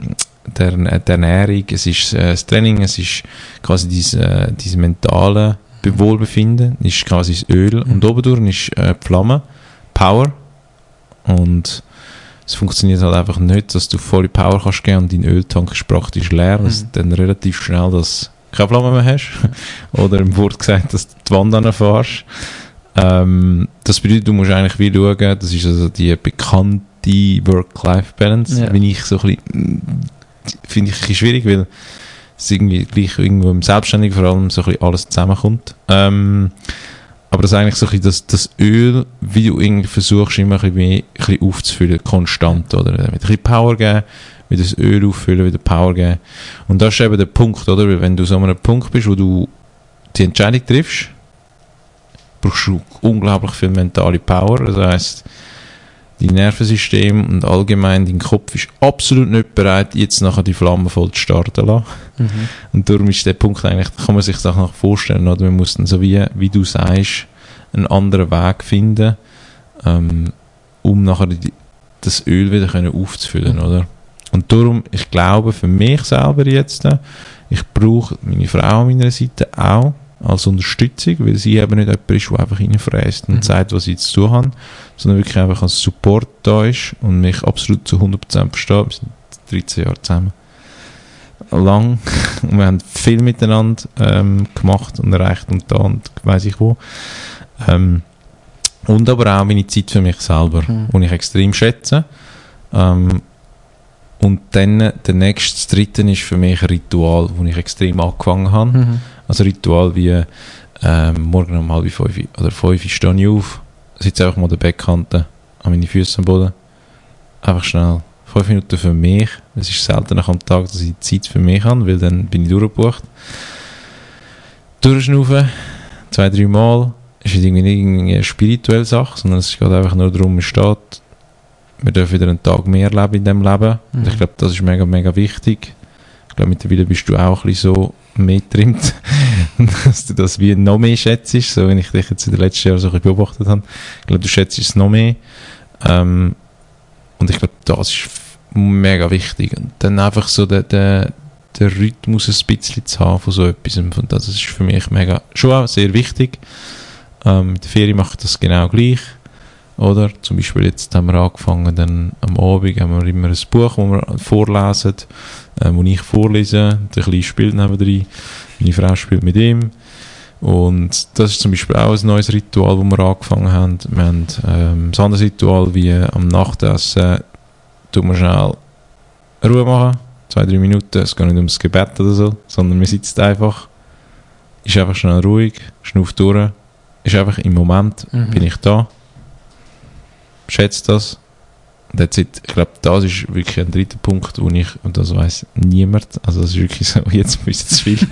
der, die Ernährung, es ist äh, das Training, es ist quasi diese, äh, diese mentale Wohlbefinden, ist quasi das Öl. Mhm. Und oben durch ist äh, die Flamme, Power. Und es funktioniert halt einfach nicht, dass du volle Power kannst geben und dein Öltank ist praktisch leer, mhm. dass dann relativ schnell das keine Flamme mehr hast. Oder im Wort gesagt, dass du die Wand anfährst. Ähm, das bedeutet, du musst eigentlich wie schauen, das ist also die bekannte Work-Life-Balance, ja. ich so ein bisschen, finde ich ein bisschen schwierig, weil es irgendwie gleich irgendwo im Selbstständigen vor allem so ein bisschen alles zusammenkommt. Ähm, aber das ist eigentlich so ein bisschen das, das Öl, wie du irgendwie versuchst, immer ein bisschen, mehr, ein bisschen aufzufüllen, konstant, oder? Mit ein bisschen Power geben, wieder das Öl auffüllen, wieder Power geben. Und das ist eben der Punkt, oder? Weil wenn du so an einem Punkt bist, wo du die Entscheidung triffst, brauchst du unglaublich viel mentale Power. Das heisst, dein Nervensystem und allgemein dein Kopf ist absolut nicht bereit, jetzt nachher die Flamme voll zu starten lassen. Mhm. Und darum ist der Punkt eigentlich, kann man sich das noch vorstellen, oder? Wir mussten so wie, wie du sagst, einen anderen Weg finden, ähm, um nachher die, das Öl wieder können aufzufüllen, mhm. oder? Und darum, ich glaube für mich selber jetzt, ich brauche meine Frau an meiner Seite auch als Unterstützung, weil sie eben nicht jemand ist, der einfach reinfräst und mhm. sagt, was ich zu tun habe, sondern wirklich einfach als Support da ist und mich absolut zu 100% versteht. Wir sind 13 Jahre zusammen. Lang. Und wir haben viel miteinander ähm, gemacht und erreicht und da und weiss ich wo. Ähm, und aber auch meine Zeit für mich selber, mhm. die ich extrem schätze. Ähm, und dann der nächste, das dritte ist für mich ein Ritual, wo ich extrem angefangen habe. Mhm. Also Ritual wie ähm, morgen um halb fünf oder fünf stehe ich auf, sitze einfach mal der Beckkante an meine Füße am Boden. Einfach schnell fünf Minuten für mich. Es ist selten am Tag, dass ich Zeit für mich habe, weil dann bin ich durchgebucht. Durchschnaufen, zwei, drei Mal. Es ist irgendwie nicht eine spirituelle Sache, sondern es geht einfach nur darum, man steht, wir dürfen wieder einen Tag mehr leben in diesem Leben. Mhm. Und ich glaube, das ist mega, mega wichtig. Ich glaube, mittlerweile bist du auch ein bisschen so mittrimmt, dass du das wie noch mehr schätzt, so wie ich dich jetzt in den letzten Jahren so ein bisschen beobachtet habe. Ich glaube, du schätzt es noch mehr. Ähm, und ich glaube, das ist mega wichtig. Und dann einfach so der, der, der Rhythmus ein bisschen zu haben von so etwas. Und das ist für mich mega, schon auch sehr wichtig. Ähm, mit der Ferien mache ich das genau gleich. Oder? Zum Beispiel jetzt haben wir angefangen, dann am Abend haben wir immer ein Buch, das wir vorlesen, äh, wo ich vorlese. Der Kleine spielt nebenan, meine Frau spielt mit ihm. Und das ist zum Beispiel auch ein neues Ritual, das wir angefangen haben. Wir haben ähm, ein anderes Ritual wie am Nachtessen, tun wir schnell Ruhe machen, zwei, drei Minuten. Es geht nicht ums Gebet oder so, sondern man sitzt einfach, ist einfach schnell ruhig, schnauft durch, ist einfach im Moment, Mhm. bin ich da, schätzt das. That's it. Ich glaube, das ist wirklich ein dritter Punkt, wo ich, und das weiß niemand, also das ist wirklich so, jetzt ein bisschen zu viel.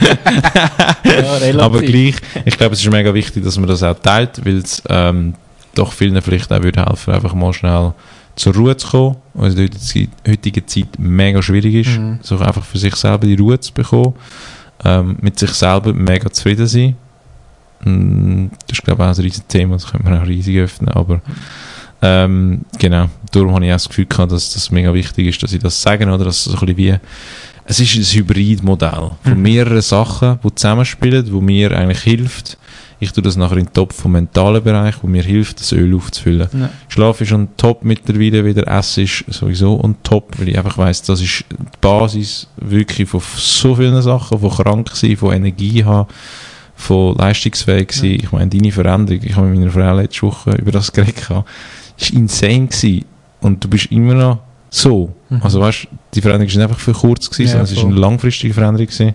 Ja. Aber gleich, ich glaube, es ist mega wichtig, dass man das auch teilt, weil es ähm, doch vielen vielleicht auch würde helfen, einfach mal schnell zur Ruhe zu kommen, was in der heutigen Zeit, heutigen Zeit mega schwierig ist, Mhm. so einfach für sich selber die Ruhe zu bekommen, ähm, mit sich selber mega zufrieden sein. Mm, Das ist, glaube ich, auch ein riesiges Thema, das könnte man auch riesig öffnen, aber ähm, genau, darum habe ich auch das Gefühl gehabt, dass das mega wichtig ist, dass ich das sage, oder dass es so ein bisschen wie es ist ein Hybridmodell von Mhm. mehreren Sachen, die zusammenspielen, wo mir eigentlich hilft. Ich tue das nachher in den Topf vom mentalen Bereich, wo mir hilft, das Öl aufzufüllen. Ja. Schlaf ist on top mittlerweile wieder, Essen ist sowieso on top, weil ich einfach weiss, das ist die Basis wirklich von so vielen Sachen, von krank sein, von Energie haben, von leistungsfähig sein. Ich meine, deine Veränderung, ich habe mit meiner Frau letzte Woche über das geredet, ist insane gewesen. Und du bist immer noch so. Mhm. Also weißt, die Veränderung ist nicht einfach für kurz gewesen, Ja, sondern es ist voll. eine langfristige Veränderung gewesen,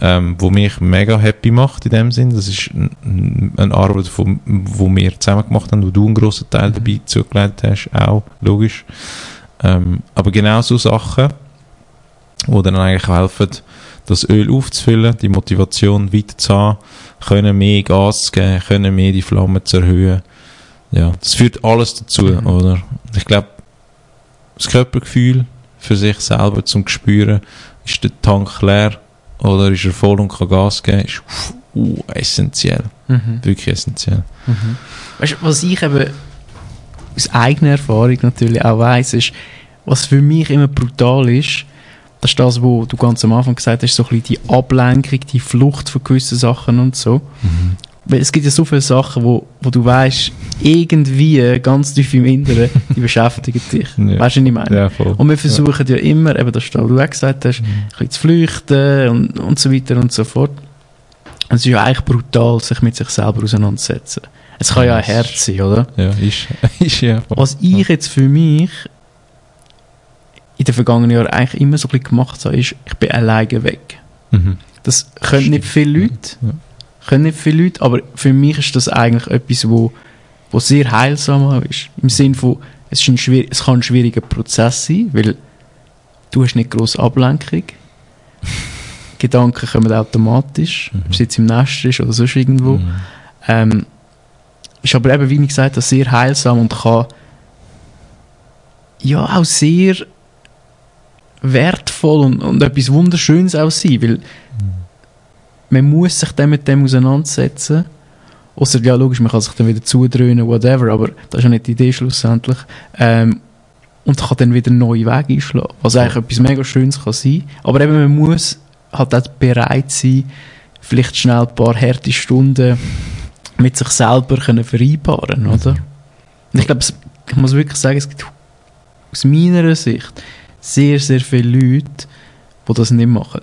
ähm, wo mich mega happy macht in dem Sinn. Das ist eine Arbeit, von, wo wir zusammen gemacht haben, wo du einen grossen Teil Mhm. dabei zugeleitet hast, auch, logisch. Ähm, aber genau so Sachen, die dann eigentlich helfen, das Öl aufzufüllen, die Motivation weiter zu haben, können mehr Gas zu geben, können mehr die Flamme zu erhöhen. Ja, das führt alles dazu, Mhm. oder? Ich glaube, das Körpergefühl für sich selber zum Spüren, ist der Tank leer oder ist er voll und kann Gas geben, ist uh, essentiell. Mhm. Wirklich essentiell. Mhm. Weißt du, was ich eben aus eigener Erfahrung natürlich auch weiss, ist, was für mich immer brutal ist, das ist das, was du ganz am Anfang gesagt hast, so ein bisschen die Ablenkung, die Flucht von gewissen Sachen und so. Weil es gibt ja so viele Sachen, wo, wo du weißt, irgendwie ganz tief im Inneren, die beschäftigen dich. Ja. Weißt du, was ich meine? Ja. Und wir versuchen ja, immer, eben das, was du auch gesagt hast, ein bisschen zu flüchten und, und so weiter und so fort. Und es ist ja eigentlich brutal, sich mit sich selber auseinanderzusetzen. Es kann ja ein Herz sein, oder? Ja, ist, ist ja. Was ich jetzt für mich in den vergangenen Jahren eigentlich immer so ein bisschen gemacht habe, ist, ich bin alleine weg. Mhm. Das können nicht viele Leute, Ja. Können nicht viele Leute, aber für mich ist das eigentlich etwas, wo, wo sehr heilsam ist. Im Sinne von, es, ist ein schwier es kann ein schwieriger Prozess sein, weil du hast nicht grosse Ablenkung. Gedanken kommen automatisch, Mhm. ob es jetzt im Nest ist oder sonst irgendwo. Mhm. Ähm, ist aber eben, wie ich gesagt habe, sehr heilsam und kann ja auch sehr wertvoll und, und etwas Wunderschönes auch sein, weil man muss sich dann mit dem auseinandersetzen. Außer, ja, logisch, man kann sich dann wieder zudröhnen, whatever, aber das ist ja nicht die Idee schlussendlich. Ähm, und kann dann wieder neue Wege einschlagen. Was eigentlich etwas mega Schönes kann sein. Aber eben, man muss halt auch bereit sein, vielleicht schnell ein paar harte Stunden mit sich selber können vereinbaren, oder? Und ich glaube, ich muss wirklich sagen, es gibt aus meiner Sicht sehr, sehr viele Leute, die das nicht machen.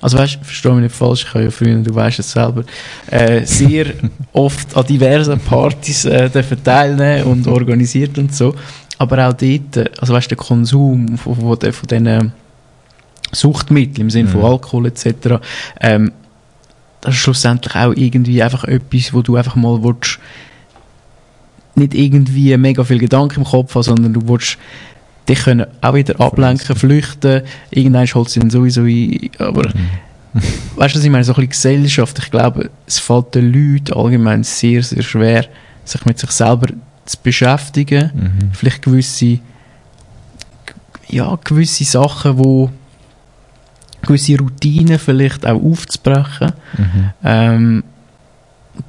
Also weißt, verstehe mich nicht falsch, ich habe ja früher, du weißt es selber, äh, sehr oft an diversen Partys äh, teilnehmen und organisiert und so. Aber auch dort, äh, also weißt, der Konsum von, von, den- von diesen Suchtmitteln im Sinne von Mhm. Alkohol etc., ähm, das ist schlussendlich auch irgendwie einfach etwas, wo du einfach mal willst, nicht irgendwie mega viel Gedanken im Kopf haben, sondern du willst dich können auch wieder ablenken, flüchten, irgendwann holt sie dann sowieso ein, aber Mhm. weißt du, was ich meine, so ein bisschen Gesellschaft, ich glaube, es fällt den Leuten allgemein sehr, sehr schwer, sich mit sich selber zu beschäftigen, Mhm. vielleicht gewisse ja, gewisse Sachen, wo gewisse Routinen vielleicht auch aufzubrechen. Mhm. Ähm,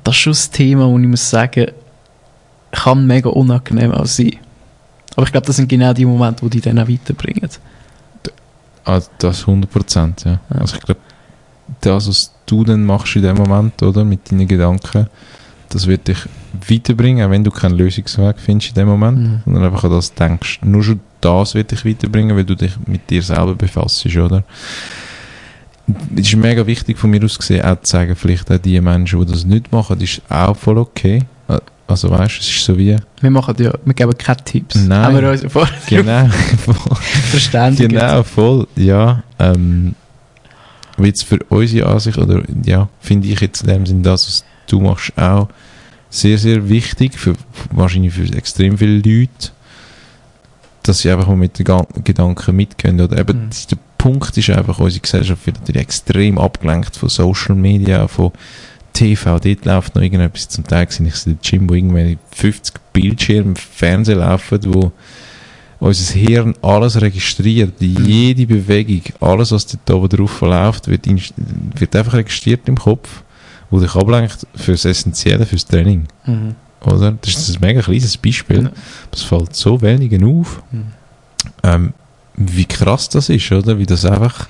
das ist schon das Thema, wo ich muss sagen, kann mega unangenehm auch sein. Aber ich glaube, das sind genau die Momente, die dich dann auch weiterbringen. Ah, das 100 Prozent, ja. Ja. Also ich glaube, das, was du dann machst in dem Moment, oder, mit deinen Gedanken, das wird dich weiterbringen, auch wenn du keinen Lösungsweg findest in dem Moment, Mhm. sondern einfach an das denkst. Nur schon das wird dich weiterbringen, weil du dich mit dir selber befasst, oder? Es ist mega wichtig von mir aus gesehen, auch zu sagen, vielleicht auch die Menschen, die das nicht machen, das ist auch voll okay. Also weißt du, es ist so wie... Wir machen ja, wir geben keine Tipps. Nein. Haben wir uns vorher Genau, verständigt. genau, voll, ja. Ähm, wie jetzt für unsere Ansicht, oder ja, finde ich jetzt in dem Sinn das, was du machst, auch sehr, sehr wichtig, für, wahrscheinlich für extrem viele Leute, dass sie einfach mal mit den Gedanken mitgehen. Oder eben, Mhm. der Punkt ist einfach, unsere Gesellschaft wird natürlich extrem abgelenkt von Social Media, von TV, dort läuft noch irgendetwas. Zum Teil sehe ich es im Gym, wo irgendwelche 50 Bildschirme im Fernsehen laufen, wo unser Hirn alles registriert, Mhm. jede Bewegung, alles, was dort oben drauf läuft, wird, wird einfach registriert im Kopf, wo dich ablenkt fürs Essentielle, fürs Training. Mhm. Oder? Das ist ein mega kleines Beispiel. Ja. Es fällt so wenigen auf, Mhm. ähm, wie krass das ist, oder? Wie das einfach,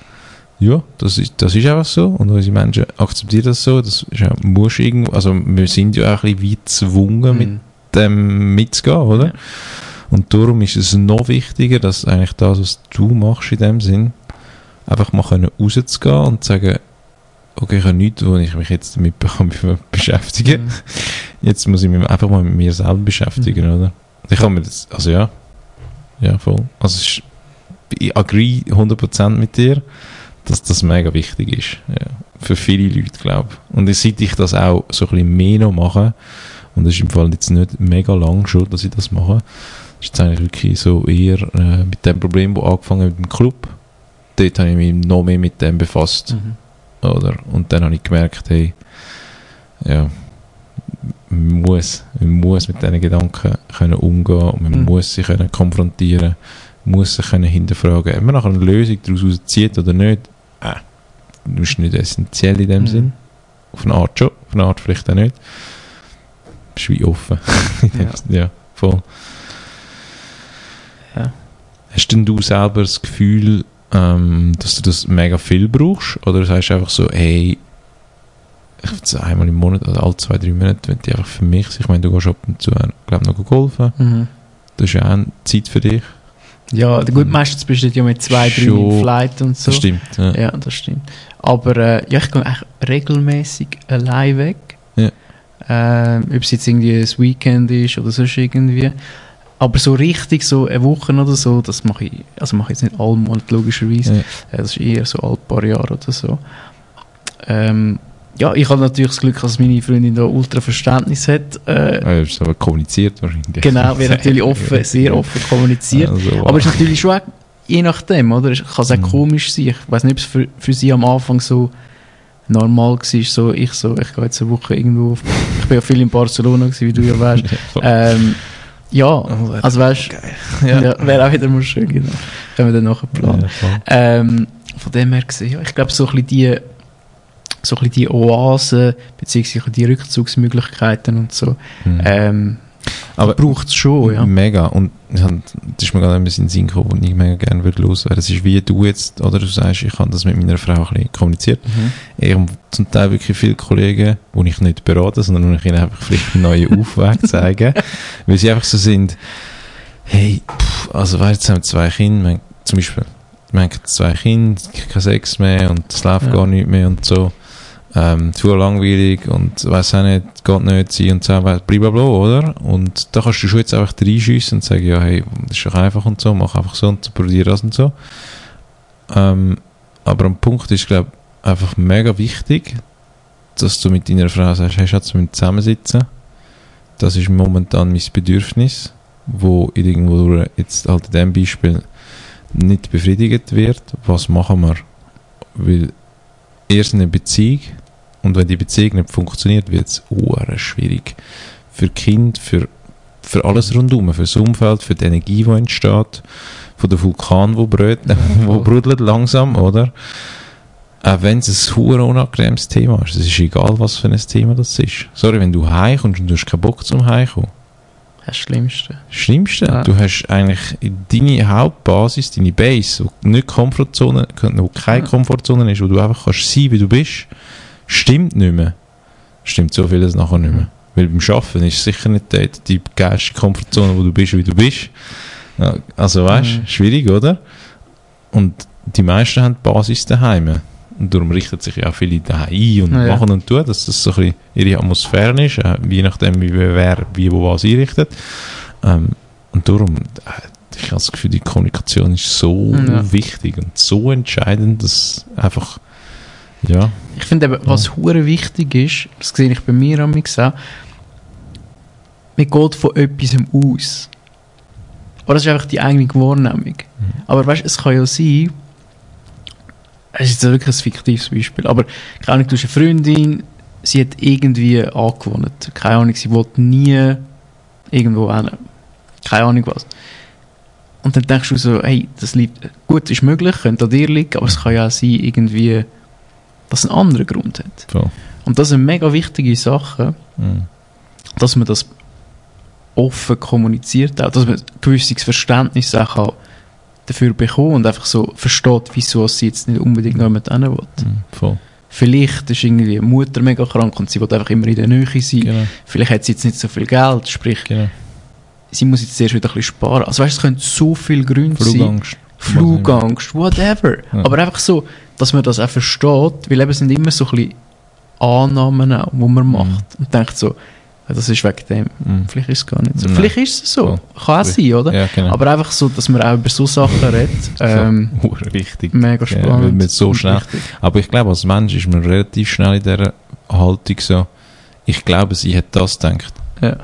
ja, das ist, das ist einfach so und unsere Menschen akzeptieren das so. Das ist auch, muss irgendwo, also wir sind ja auch ein bisschen wie gezwungen, mit Mhm. dem mitzugehen, oder? Ja. Und darum ist es noch wichtiger, dass eigentlich das, was du machst in dem Sinn, einfach mal können rauszugehen und zu sagen, okay, ich habe nichts, wo ich mich jetzt damit be- beschäftigen Mhm. Jetzt muss ich mich einfach mal mit mir selber beschäftigen, Mhm. oder? Ich kann mir das, also ja, ja, voll. Also ich agree 100% mit dir, dass das mega wichtig ist. Ja. Für viele Leute, glaube ich. Und seit ich das auch so ein bisschen mehr noch mache, und das ist im Fall jetzt nicht mega lang schon, dass ich das mache, ist jetzt eigentlich wirklich so eher äh, mit dem Problem, wo angefangen mit dem Club. Dort habe ich mich noch mehr mit dem befasst. Mhm. Oder? Und dann habe ich gemerkt, hey, ja, man muss, man muss mit diesen Gedanken können umgehen und man Mhm. muss sie können konfrontieren, muss sich können hinterfragen, ob man nachher eine Lösung daraus zieht oder nicht. Äh, das ist nicht essentiell in dem Mhm. Sinn. Auf eine Art schon, auf eine Art vielleicht auch nicht. Das ist wie offen. Ja. Ja, voll. Ja. Hast denn du selber das Gefühl, ähm, dass du das mega viel brauchst? Oder sagst du einfach so, hey, ich würd sagen, einmal im Monat oder alle zwei, drei Monate, wenn die einfach für mich sind. Ich meine, du gehst ab und zu, glaube noch golfen. Mhm. Das ist ja auch eine Zeit für dich. Ja, gut, meistens bist du ja mit zwei, drei Schon. im Flight und so. Das stimmt. Ja. Ja, das stimmt. Aber äh, ja, ich gehe eigentlich regelmäßig allein weg. Ja. Ähm, ob es jetzt irgendwie ein Weekend ist oder sonst irgendwie. Aber so richtig, so eine Woche oder so, das mache ich, also mache ich jetzt nicht alle Monate, logischerweise. Ja. Äh, das ist eher so alle paar Jahre oder so. Ähm, ja, ich habe natürlich das Glück, dass meine Freundin da ultra Verständnis hat. Äh, Ja, ist aber kommuniziert wahrscheinlich. genau, wir natürlich offen, sehr offen kommuniziert. Also, wow. Aber es ist natürlich schon auch, je nachdem, oder? Es kann auch Mhm. komisch sein. Ich weiß nicht, ob es für, für sie am Anfang so normal war, so ich so, ich gehe jetzt eine Woche irgendwo auf, ich bin ja viel in Barcelona gewesen, wie du ja weißt. Ähm, ja, Oh, also weißt Ja. ja. wäre auch wieder mal schön, genau. Können wir dann nachher planen. Ja. Ähm, von dem her gesehen, ja, ich glaube, so ein bisschen die, so ein bisschen die Oasen, beziehungsweise die Rückzugsmöglichkeiten und so, Mhm. ähm, Aber braucht es schon, ja. Mega. Und das ist mir gerade ein bisschen in den Sinn gekommen, wo ich mega gerne würde loswerden. Das ist wie du jetzt, oder du sagst, ich habe das mit meiner Frau ein bisschen kommuniziert. Mhm. Ich habe zum Teil wirklich viele Kollegen, die ich nicht berate, sondern ich ihnen einfach vielleicht einen neuen Aufweg zeige. Weil sie einfach so sind, hey, pff, also weißt, jetzt haben wir zwei Kinder, wir zum Beispiel, wir haben zwei Kinder, kein Sex mehr und es läuft Ja. gar nicht mehr und so. Ähm, zu langweilig und weiß auch nicht, geht nicht, sie und so, blablabla, oder? Und da kannst du schon jetzt einfach reinschiessen und sagen, ja, hey, das ist doch einfach und so, mach einfach so und probier das und so. Ähm, aber am Punkt ist, glaube einfach mega wichtig, dass du mit deiner Frau sagst, hey Schatz, wir müssen zusammensitzen. Das ist momentan mein Bedürfnis, wo irgendwo jetzt halt in diesem Beispiel nicht befriedigt wird. Was machen wir? Weil erst eine Beziehung und wenn die Beziehung nicht funktioniert, wird es schwierig. Für Kind, für, für alles rundum, für das Umfeld, für die Energie, die entsteht, von der Vulkan, wo, bröt, wo brudelt langsam, oder? Auch wenn es ein hoher unangenehmes Thema ist. Es ist egal, was für ein Thema das ist. Sorry, wenn du heimkommst und du hast keinen Bock zum Heimkommen. Das Schlimmste. Das Schlimmste, Ja. du hast eigentlich deine Hauptbasis, deine Base, wo nicht Komfortzone, wo keine Ja. Komfortzone ist, wo du einfach kannst sein, wie du bist, stimmt nicht mehr. Stimmt so vieles nachher nicht mehr. Weil beim Arbeiten ist sicher nicht dort die geilste Komfortzone, wo du bist, wie du bist. Also weißt du, Mhm. schwierig, oder? Und die meisten haben die Basis daheim. Und darum richten sich ja auch viele da ein und Ja, ja. machen und tun, dass das so ein bisschen ihre Atmosphäre ist, äh, je nachdem, wie wer wie wo was einrichtet. Ähm, und darum, äh, ich habe das Gefühl, die Kommunikation ist so Ja. wichtig und so entscheidend, dass einfach, ja, Ich finde eben, was hure wichtig ist, das sehe ich bei mir am auch, man geht von etwas aus. Aber das ist einfach die eigene Wahrnehmung. Aber weißt du, es kann ja sein, es ist jetzt wirklich ein fiktives Beispiel, aber keine Ahnung, du hast eine Freundin, sie hat irgendwie angewohnt. Keine Ahnung, sie wollte nie irgendwo hin. Keine Ahnung was. Und dann denkst du so, hey, das liegt, gut, ist möglich, könnte an dir liegen, aber es kann ja auch sein, irgendwie, dass es einen anderen Grund hat. voll. Und das sind mega wichtige Sachen, Mhm. dass man das offen kommuniziert, auch, dass man ein gewisses Verständnis auch kann dafür bekommen und einfach so versteht, wieso sie jetzt nicht unbedingt jemand hin will. Mhm. Voll. Vielleicht ist irgendwie Mutter mega krank und sie will einfach immer in der Nähe sein. Genau. Vielleicht hat sie jetzt nicht so viel Geld, sprich, genau. sie muss jetzt erst wieder ein bisschen sparen. Also weißt es können so viele Gründe sein. Flugangst. Whatever. Ja. Aber einfach so, dass man das auch versteht, weil eben sind immer so ein bisschen Annahmen auch, die man macht. Und denkt so, ja, das ist wegen dem. Mhm. Vielleicht ist es gar nicht so. Nein. Vielleicht ist es so. Voll. Kann auch sein, oder? Ja, genau. Aber einfach so, dass man auch über so Sachen redet. Ähm, wichtig. mega Ja, weil spannend. man so schnell- wichtig. Aber ich glaube, als Mensch ist man relativ schnell in dieser Haltung so, ich glaube, sie hat das gedacht. Ja.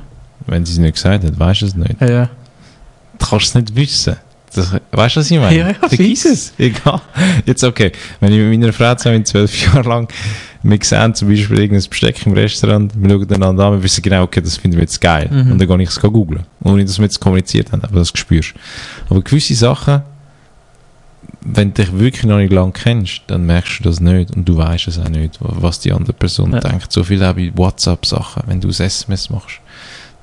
Wenn sie es nicht gesagt hat, weißt du es nicht. Ja, ja. Du kannst es nicht wissen. Das, weißt du, was ich meine? Ja, ja, fix. es. Egal. Jetzt okay. Wenn ich mit meiner Frau zusammen zwölf Jahre lang, wir sehen zum Beispiel irgendein Besteck im Restaurant, wir schauen einander an, wir wissen genau, okay, das finden wir jetzt geil. Mhm. Und dann gehe ich es googeln. Ohne, dass wir jetzt kommuniziert haben, aber das spürst. Aber gewisse Sachen, wenn du dich wirklich noch nicht lange kennst, dann merkst du das nicht und du weißt es auch nicht, was die andere Person Ja. denkt. So viel auch bei WhatsApp-Sachen, wenn du ein SMS machst.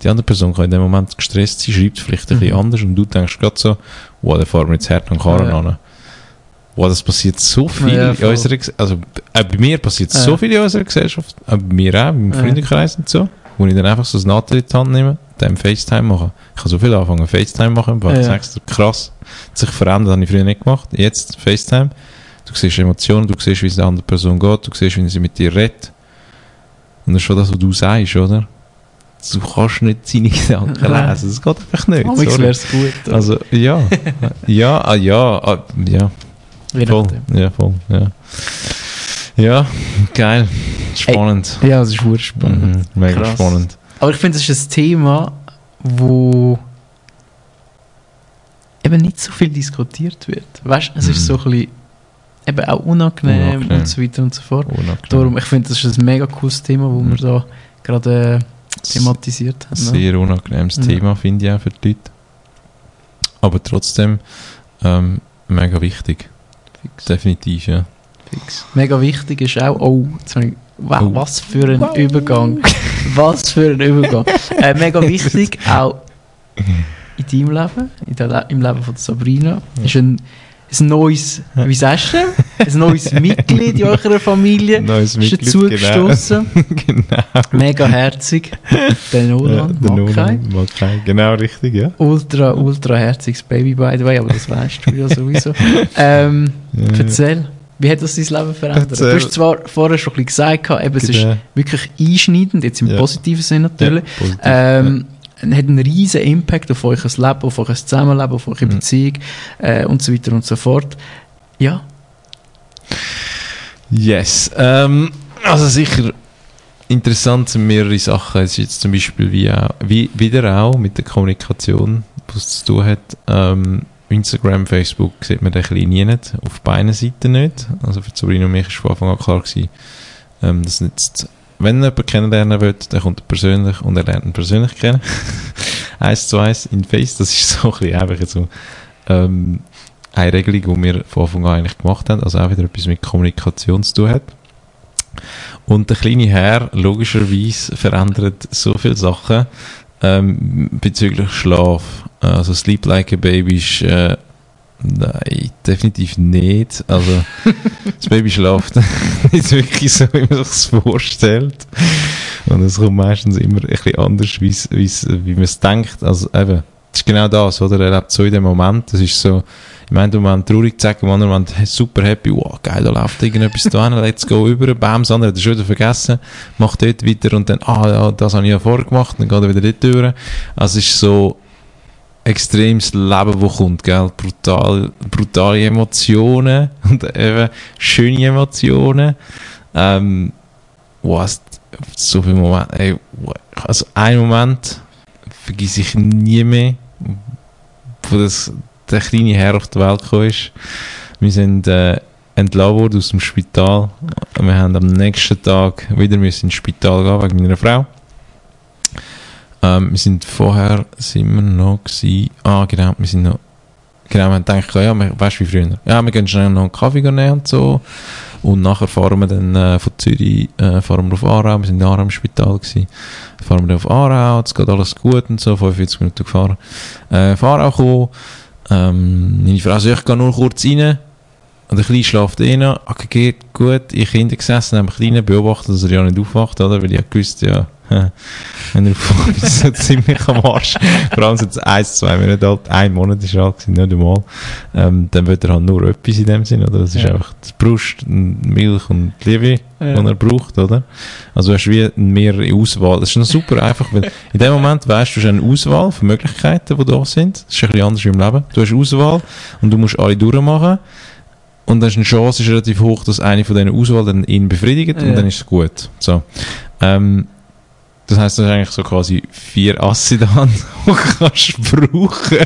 Die andere Person kann in dem Moment gestresst sein, schreibt vielleicht ein bisschen Mhm. anders und du denkst gerade so, wow, der fahren wir jetzt hart an den Karren Ja. an. Wow, das passiert so viel Ja, in unserer Gesellschaft. Also, auch bei mir passiert Ja. so viel in unserer Gesellschaft. Auch bei mir auch, im. Freundeskreis und so. Wo ich dann einfach so das Nadel in die Hand nehme, dann FaceTime machen. Ich kann so viel anfangen, FaceTime machen. Ja, Ja, du, krass. Hat sich verändert, habe ich früher nicht gemacht. Jetzt FaceTime. Du siehst Emotionen, du siehst, wie es der anderen Person geht, du siehst, wie sie mit dir redet. Und das ist schon das, was du sagst, oder? Du kannst nicht seine Gedanken lesen. Das geht einfach nicht. Sorry. wäre es gut. Also, ja. ja, ah, ja, ah, ja. Je Voll. Ja, voll. Ja. Ja, geil. Spannend. Ja, das ist sehr spannend. Mhm, mega Krass. spannend. Aber ich finde, es ist ein Thema, wo eben nicht so viel diskutiert wird. Weißt du, es ist Mhm. so ein bisschen eben auch unangenehm, Unangenehm. und so weiter und so fort. Unangenehm. Darum, ich finde, das ist ein mega cooles Thema, wo wir da gerade äh, thematisiert haben. ne? Sehr unangenehmes Ja. Thema, finde ich auch für die Leute. Aber trotzdem ähm, mega wichtig. Fix, Definitiv, ja. fix. Mega wichtig ist auch, oh, wow, Oh. was für ein Übergang. Was für ein Übergang. äh, mega wichtig, auch in deinem Leben, in der Le im Leben von Sabrina, ist ein, ein neues, wie sagst du, ein neues Mitglied in eurer Familie Neues ist dazugestoßen. genau. Mega herzig. Der Nolan. Nolan, Mackay. Genau richtig, ja. Ultra, ultra herziges Baby, by the way, aber das weißt du ja sowieso. Ähm, ja. erzähl, wie hat das dein Leben verändert? Erzähl. Du hast zwar vorher schon ein bisschen gesagt, eben, es ist Genau. wirklich einschneidend, jetzt im Ja. positiven Sinn natürlich. Ja, positiv, Ähm, hat einen riesen Impact auf euer Leben, auf euer Zusammenleben, auf eure Mhm. Beziehung äh, und so weiter und so fort. Ja, Yes. Ähm, also sicher interessant sind mehrere Sachen. Es ist jetzt zum Beispiel wie, auch, wie wieder auch mit der Kommunikation, was es zu tun hat. Ähm, Instagram, Facebook sieht man den kleinen nie nicht, auf beiden Seiten nicht. Also für Sabrina und mich ist von Anfang an klar gewesen, ähm, dass jetzt, wenn er jemanden kennenlernen will, dann kommt er persönlich und er lernt ihn persönlich kennen. eins zu eins in Face, das ist so ein bisschen einfach so, ähm, eine Regelung, die wir von Anfang an eigentlich gemacht haben, also auch wieder etwas mit Kommunikation zu tun hat. Und der kleine Herr, logischerweise, verändert so viele Sachen ähm, bezüglich Schlaf. Also Sleep Like a Baby ist, äh, nein, definitiv nicht. Also das Baby schläft nicht wirklich so, wie man sich das vorstellt. Und es kommt meistens immer ein bisschen anders, wie's, wie's, wie man es denkt. Also eben, das ist genau das, oder? Er lebt so in dem Moment. Das ist so, Im einen Moment traurig zu sagen, im anderen Moment super happy, wow, geil, da läuft irgendetwas da hin, let's go über, bam, das andere hat er schon wieder vergessen, macht dort weiter und dann, ah, ja, das habe ich ja vorher gemacht, dann geht er wieder dort durch. Also es ist so extremes Leben, das kommt, gell, brutal, brutale Emotionen und eben schöne Emotionen. Ähm, was, so viele Momente, ey, also ein Moment vergesse ich nie mehr, wo das, der kleine Herr auf die Welt gekommen ist. Wir sind äh, entlassen worden aus dem Spital. Wir haben am nächsten Tag wieder ins Spital gehen wegen meiner Frau. Ähm, wir sind vorher, sind wir noch gewesen, ah genau, wir sind noch, genau, wir haben gedacht, ja, weißt du wie früher, ja, wir gehen schnell noch einen Kaffee nehmen und so. Und nachher fahren wir dann äh, von Zürich äh, fahren wir auf Aarau, wir sind in Aarau im Spital gewesen. Fahren wir dann auf Aarau, es geht alles gut und so, 45 Minuten gefahren. Äh, auf Aarau gekommen, ähm, meine Frau sagt, ich gehe nur kurz rein. Und der Kleine schläft eh noch. Okay, geht gut. Ich hinten gesessen, habe den Kleinen beobachtet, dass er ja nicht aufwacht, oder? Weil ich gewusst, ja, wenn er aufwacht, ist er ziemlich am Arsch. Vor allem sind es ein, zwei Monate alt, ein Monat ist er alt gewesen, nicht einmal. Ähm, dann wird er halt nur etwas in dem Sinn, oder? Das ist ja. einfach die Brust, Milch und Liebe, ja. die er braucht, oder? Also du hast wie mehrere Auswahl. Das ist noch super einfach, weil in dem Moment weißt du, du hast eine Auswahl von Möglichkeiten, die da sind. Das ist ein bisschen anders wie im Leben. Du hast Auswahl und du musst alle durchmachen. Und dann ist eine Chance ist relativ hoch, dass eine von diesen Auswahl dann ihn befriedigt ja. und dann ist es gut. So. Ähm, das heisst, du hast eigentlich so quasi vier Asse da, die kannst brauchen,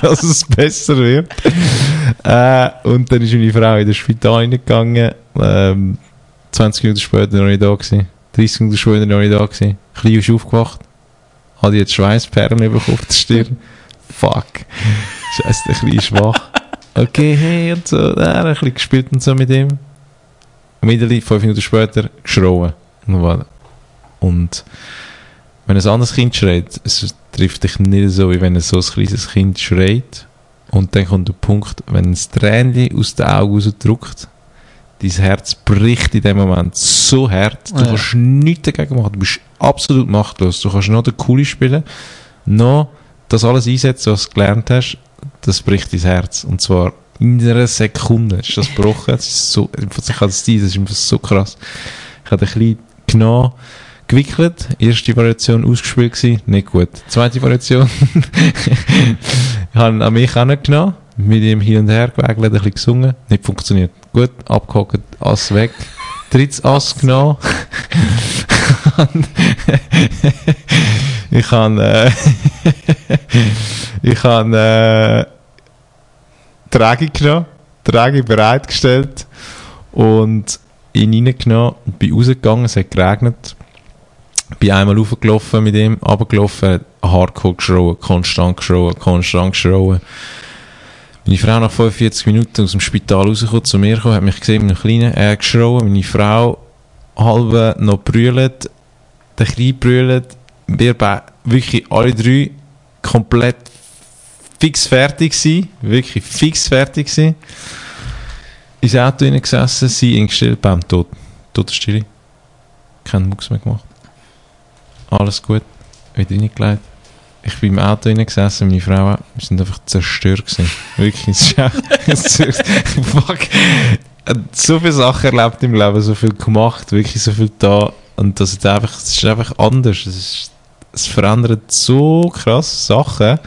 dass es besser wird. äh, und dann ist meine Frau in das Spital reingegangen, ähm, 20 Minuten später noch nicht da gewesen, 30 Minuten später noch nicht da gewesen. Klein ist aufgewacht, hat jetzt Schweißperlen bekommen auf der Stirn. Fuck. Scheiße, der Kleine ist schwach. Okay, hey, und so, da, ein bisschen gespielt und so mit ihm. Immediately, fünf Minuten später, geschrauen. Und wenn ein anderes Kind schreit, es trifft dich nicht so, wie wenn ein so ein kleines Kind schreit. Und dann kommt der Punkt, wenn ein Tränchen aus den Augen rausdrückt, dein Herz bricht in dem Moment so hart, du ja. kannst nichts dagegen machen, du bist absolut machtlos. Du kannst noch den Coole spielen, noch das alles einsetzen, was du gelernt hast, das bricht dein Herz. Und zwar in einer Sekunde ist das gebrochen. Das ist so, ich kann das, das ist so krass. Ich habe ein bisschen genommen, gewickelt. Erste Variation ausgespielt gewesen, nicht gut. Zweite Variation, ich habe an mich genommen, mit ihm hin und her gewackelt, ein bisschen gesungen, nicht funktioniert. Gut, abgehakt, Ass weg. Drittes Ass genommen. ich habe, äh, ich habe, äh, Träge genommen, Träge bereitgestellt und ihn reingenommen und bin rausgegangen, es hat geregnet bin einmal raufgelaufen mit ihm, runtergelaufen, hardcore geschrauen, konstant geschrauen, konstant geschrauen. Meine Frau nach 45 Minuten aus dem Spital rausgekommen, zu mir gekommen, hat mich gesehen mit einem Kleinen, er hat geschrauen, meine Frau halb noch brüllt, der Kleine brüllt, wir wirklich alle drei komplett fix fertig gewesen, wirklich fix fertig gewesen. Ins Auto gesessen, sie eingestellt, bam, tot, tote Stille. Keinen Mucks mehr gemacht alles gut, wieder reingelegt. Ich bin im Auto gesessen, meine Frau, wir sind einfach zerstört gewesen. Wirklich, es ist echt, fuck. So viele Sachen erlebt im Leben, so viel gemacht, wirklich so viel da. Und das ist einfach, es ist einfach anders. Es, ist, es verändert so krass Sachen.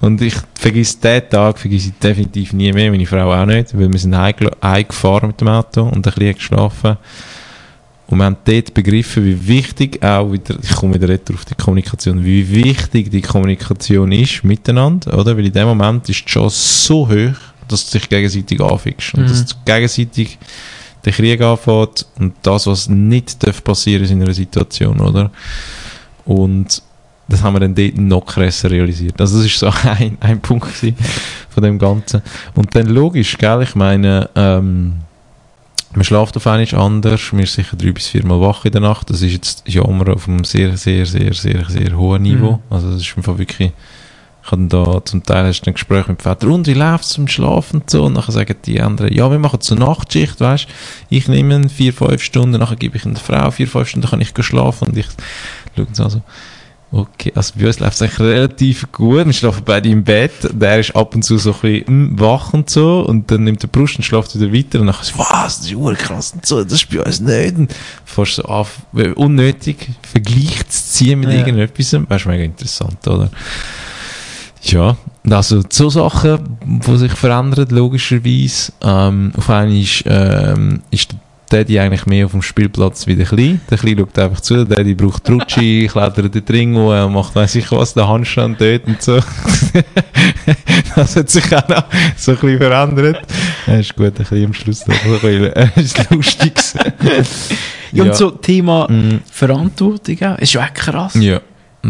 Und ich vergesse diesen Tag, vergesse ich definitiv nie mehr, meine Frau auch nicht, weil wir sind heimgefahren mit dem Auto und ein bisschen geschlafen. Und wir haben dort begriffen, wie wichtig auch wieder, ich komme wieder auf die Kommunikation, wie wichtig die Kommunikation ist miteinander, oder? Weil in dem Moment ist die Chance so hoch, dass du dich gegenseitig anfickst. Und mhm. dass du gegenseitig den Krieg anfängt und das, was nicht darf passieren in einer Situation, oder? Und das haben wir dann dort noch krasser realisiert. Also das ist so ein, ein Punkt von dem Ganzen. Und dann logisch, gell, ich meine, ähm, man schläft auf einmal anders, man ist sicher drei bis viermal wach in der Nacht. Das ist jetzt Jammer auf einem sehr, sehr, sehr, sehr, sehr hohen Niveau. Mhm. Also das ist einfach wirklich, ich habe da zum Teil hast du ein Gespräch mit dem Vater, und wie läuft es zum Schlafen und so? Und dann sagen die anderen, ja, wir machen zur Nachtschicht, weißt ich nehme vier, fünf Stunden, nachher gebe ich der Frau vier, fünf Stunden, dann kann ich schlafen und ich schaue so, also, Okay, also bei uns läuft es eigentlich relativ gut. Wir schlafen beide im Bett. Der ist ab und zu so ein bisschen mm, wach und so. Und dann nimmt er Brust und schläft wieder weiter. Und dann so, was, das ist urkrass und so. Das ist bei uns nicht. Und fast so auf, äh, unnötig Vergleich zu ziehen mit Ja. irgendetwas. Wäre schon mega interessant, oder? Ja, also so Sachen, die sich verändern, logischerweise. Ähm, auf einmal ist, ähm, ist der Daddy eigentlich mehr auf dem Spielplatz wie der Kleine. Der Kleine schaut einfach zu, der Daddy braucht Rutschi, klettert den Ring und macht weiss ich was, den Handstand dort und so. das hat sich auch noch so ein bisschen verändert. Ja, ist gut, ein bisschen am Schluss noch ein bisschen, ist lustig. Ja, und so Thema Mm, Verantwortung auch. Ist ja auch krass. ja,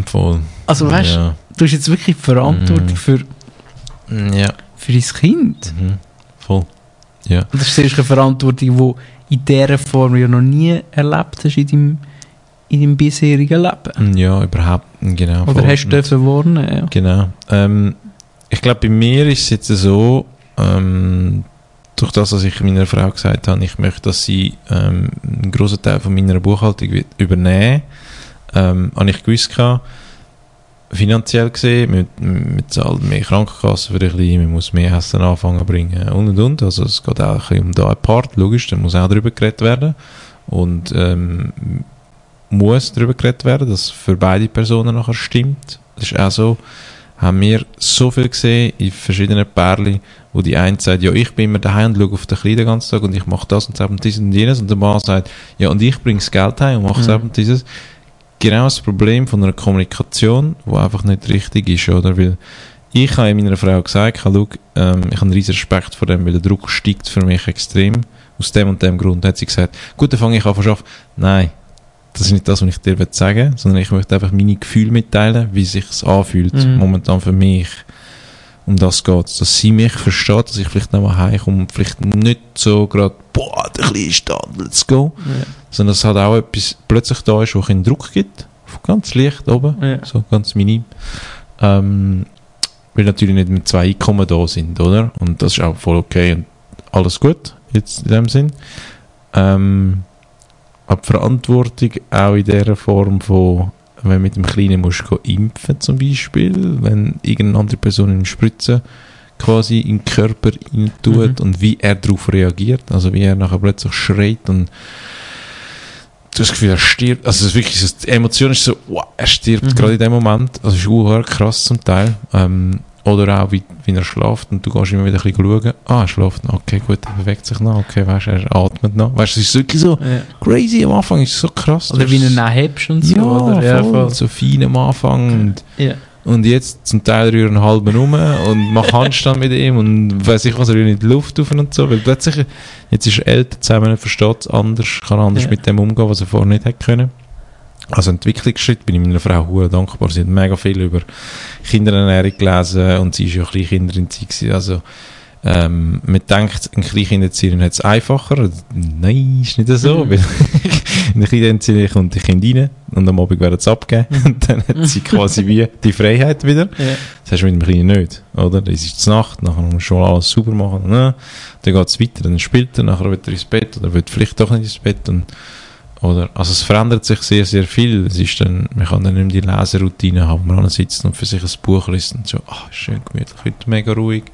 voll. Also weißt ja. du, hast jetzt wirklich Verantwortung Mhm. für, Ja, für dein Kind. mhm. voll. Ja. Und das ist eine Verantwortung, die in dieser Form ja noch nie erlebt hast in deinem, in deinem bisherigen Leben. Ja, überhaupt, genau. Oder voll. hast du dürfen warnen? Ja. Genau. Ähm, ich glaube, bei mir ist es jetzt so, ähm, durch das, was ich meiner Frau gesagt habe, ich möchte, dass sie ähm, einen grossen Teil von meiner Buchhaltung übernehmen, ähm, habe ich gewusst gehabt, finanziell gesehen, man, man zahlt mehr Krankenkassen für ein bisschen, man muss mehr Essen anfangen bringen und und und. Also es geht auch ein bisschen um da ein Part, logisch, da muss auch darüber geredet werden. Und ähm, muss darüber geredet werden, dass es für beide Personen nachher stimmt. Das ist auch so, haben wir so viel gesehen in verschiedenen Pärchen, wo die eine sagt, ja, ich bin immer daheim und schaue auf den Kleinen den ganzen Tag und ich mache das und das und dieses und jenes und der Mann sagt, ja, und ich bringe das Geld heim und mache das Mhm. und dieses. Genau das Problem von einer Kommunikation, wo einfach nicht richtig ist, oder? Weil ich habe meiner Frau gesagt, schau, ähm, ich habe einen riesen Respekt vor dem, weil der Druck steigt für mich extrem. Aus dem und dem Grund hat sie gesagt, gut, dann fange ich an zu. Nein, das ist nicht das, was ich dir sagen will, sondern ich möchte einfach meine Gefühle mitteilen, wie sich es anfühlt, Mhm. momentan für mich. Um das geht Dass sie mich versteht, dass ich vielleicht noch mal heimkomme und vielleicht nicht so gerade, boah, der Kleine da, let's go. Ja. Sondern dass es halt auch etwas plötzlich da ist, wo ein Druck gibt. Ganz leicht oben, Ja. so ganz minim. Ähm, weil natürlich nicht mit zwei Einkommen da sind, oder? Und das ist auch voll okay und alles gut, jetzt in dem Sinn. Ähm, aber die Verantwortung auch in der Form von, wenn du mit dem Kleinen musst gehen impfen zum Beispiel, wenn irgendeine andere Person eine Spritze quasi in den Körper tut Mhm. und wie er darauf reagiert, also wie er nachher plötzlich schreit und du hast das Gefühl, er stirbt, also es ist wirklich, so, die Emotion ist so, wow, er stirbt Mhm. gerade in dem Moment, also es ist auch krass zum Teil, ähm, oder auch wie, wie er schläft und du gehst immer wieder ein bisschen schauen, ah, er schläft noch, okay, gut, er bewegt sich noch, okay, weißt du, er atmet noch, weißt du, es ist wirklich so Ja. crazy am Anfang, ist so krass. Oder wie du ihn hebst und so. ja, oder? Ja, voll, voll. so fein am Anfang und, Ja. Und jetzt zum Teil rühren einen halben rum und mach Handstand mit ihm und weiß ich was, er rührt in die Luft auf und so, weil plötzlich, jetzt ist er älter zusammen, er versteht es anders, kann anders Ja. mit dem umgehen, was er vorher nicht hätte können. Also Entwicklungsschritt bin ich meiner Frau hure dankbar. Sie hat mega viel über Kinderernährung gelesen und sie ist ja ein Kleinkinderin gewesen. Also ähm, man denkt, ein Kleinkinderzieherin hat es einfacher. Nein, ist nicht so. Mhm. Weil in der Kinderzieherin kommt die Kind rein und am Abend werden sie abgeben. Und dann hat sie quasi wie die Freiheit wieder. Ja. Das hast du mit dem Kleinen nicht, oder? Das ist Nacht, nachher muss man schon alles sauber machen, ne? dann geht es weiter, dann spielt er, nachher wird er ins Bett oder wird vielleicht doch nicht ins Bett und, oder, also es verändert sich sehr, sehr viel, es ist dann, man kann dann nicht mehr die Leseroutine haben, wo man sitzt und für sich ein Buch liest und so, ah, schön gemütlich, heute mega ruhig,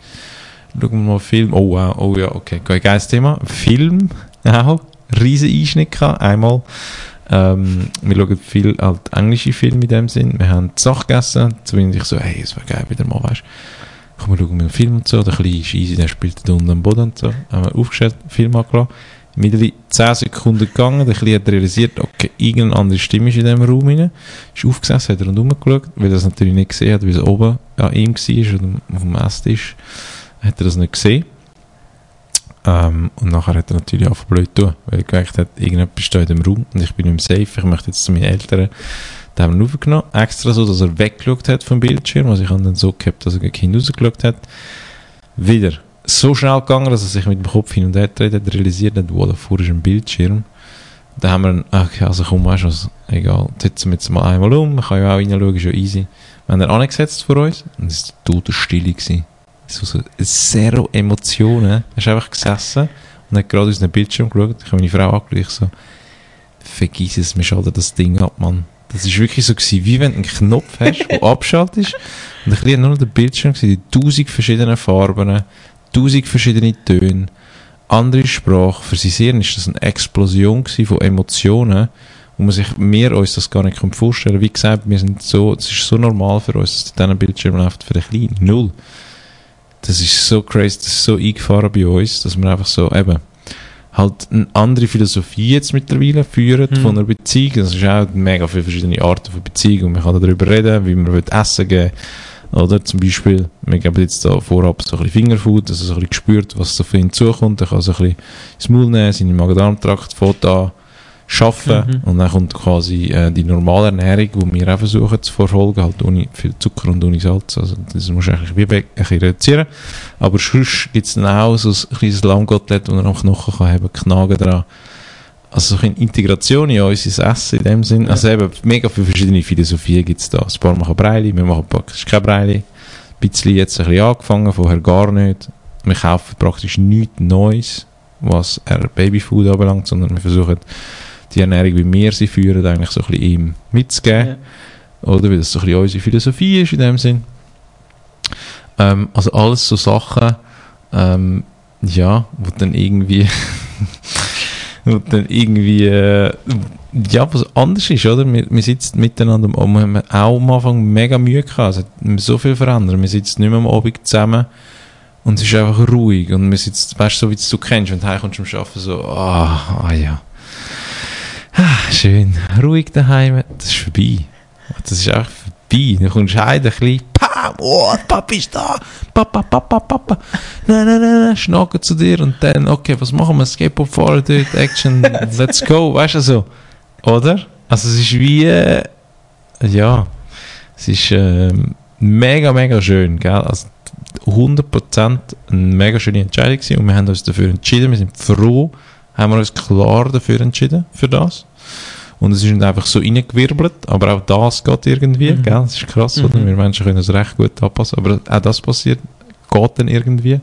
schauen wir mal Film, oh wow, oh ja, okay, geiles Thema, Film, auch, riesen Einschnitt gehabt, einmal, ähm, wir schauen viel halt englische Filme in dem Sinn. Wir haben die Sache gegessen. Zumindest ich so, hey, es wäre geil, wieder mal, weißt Komm, wir schauen einen Film und so. Der Kleine ist easy, der spielt da unten am Boden und so. Haben wir aufgestellt, Film angelassen. Mittlerweile 10 Sekunden gegangen. Der Kleine hat realisiert, okay, irgendeine andere Stimme ist in diesem Raum rein. Ist aufgesessen, hat er rundherum geschaut, weil er das natürlich nicht gesehen hat, weil es oben an ihm war oder auf dem Esstisch. Hat er das nicht gesehen. Ähm, und nachher hat er natürlich auch blöd tun, weil er gemerkt hat, irgendetwas steht dem Raum und ich bin mehr safe, ich möchte jetzt zu meinen Eltern. Da haben wir ihn aufgenommen, extra so, dass er weggeschaut hat vom Bildschirm, also ich habe dann so gehabt, dass er gegen Kind rausgeschaut hat. Wieder so schnell gegangen, dass er sich mit dem Kopf hin und her dreht hat, realisiert hat, wo davor ist ein Bildschirm. Da haben wir dann, okay, also komm, weißt du was, egal, setzen wir jetzt mal einmal um, man kann ja auch reinschauen, ist ja easy. Wir haben ihn angesetzt vor uns und es war Totenstille. gewesen. So, so zero Emotionen. Er ist einfach gesessen und hat gerade aus dem Bildschirm geschaut. Ich habe meine Frau angeschaut, ich so, vergiss es, mir schadet das Ding ab, Mann. Das ist wirklich so gewesen, wie wenn du einen Knopf hast, der abschaltet und bisschen nur noch der Bildschirm gewesen, die tausend verschiedene Farben, tausend verschiedene Töne, andere Sprache. Für sein Hirn ist das eine Explosion von Emotionen, wo man sich, wir uns das gar nicht vorstellen Wie gesagt, wir sind so, es ist so normal für uns, dass diesen Bildschirm läuft für den Kleinen. Null. Das ist so crazy, das ist so eingefahren bei uns, dass wir einfach so, eben, halt eine andere Philosophie jetzt mittlerweile führen Mhm. von einer Beziehung. Das ist auch mega viele verschiedene Arten von Beziehung und man kann darüber reden, wie man will Essen geben oder zum Beispiel, wir geben jetzt da vorab so ein bisschen Fingerfood, dass er so ein bisschen spürt, was so für ihn zukommt. Er kann so ein bisschen ins Maul nehmen, seinen Magen-Darm-Trakt Foto schaffen Mhm. und dann kommt quasi äh, die normale Ernährung, die wir auch versuchen zu verfolgen, halt ohne viel Zucker und ohne Salz. Also das muss eigentlich wie ein bisschen reduzieren. Aber sonst gibt es dann auch so ein kleines Lammgottlet, das am Knochen kann haben, knagen dran. Also so eine Integration in unser Essen in dem Sinn. Ja. Also eben, mega viele verschiedene Philosophien gibt es da. Ein paar machen Breili, wir machen praktisch kein Breili. Ein bisschen jetzt ein bisschen angefangen, vorher gar nicht. Wir kaufen praktisch nichts Neues, was Babyfood anbelangt, sondern wir versuchen die Ernährung, wie wir sie führen, eigentlich so ein bisschen ihm mitzugeben. Ja. Oder weil das so ein bisschen unsere Philosophie ist in dem Sinn. Ähm, also alles so Sachen, ähm, ja, wo dann irgendwie, wo dann irgendwie, äh, ja, was anders ist, oder? Wir, wir sitzen miteinander, und wir haben auch am Anfang mega Mühe gehabt, es hat so viel verändert. Wir sitzen nicht mehr am Abend zusammen und es ist einfach ruhig und wir sitzen, weißt du, so wie du es kennst, wenn du heimkommst zum Arbeiten, so, ah, ah ja. Ah, schön, ruhig daheim, das ist vorbei. Das ist einfach vorbei. Dann kommst du heim, ein bisschen, pam, oh, Papa ist da, Papa, Papa, Papa, nein, nein, nein, nein, schnacken zu dir und dann, okay, was machen wir, Skateboard fahren dort, Action, let's go, weißt du so, oder? Also es ist wie, äh, ja, es ist ähm, mega, mega schön, gell, also 100% eine mega schöne Entscheidung gewesen und wir haben uns dafür entschieden, wir sind froh, haben wir uns klar dafür entschieden, für das. Und es ist nicht einfach so reingewirbelt, aber auch das geht irgendwie, Mhm. gell? Das ist krass, Mhm. oder? Wir Menschen können es recht gut anpassen, aber auch das passiert, geht dann irgendwie.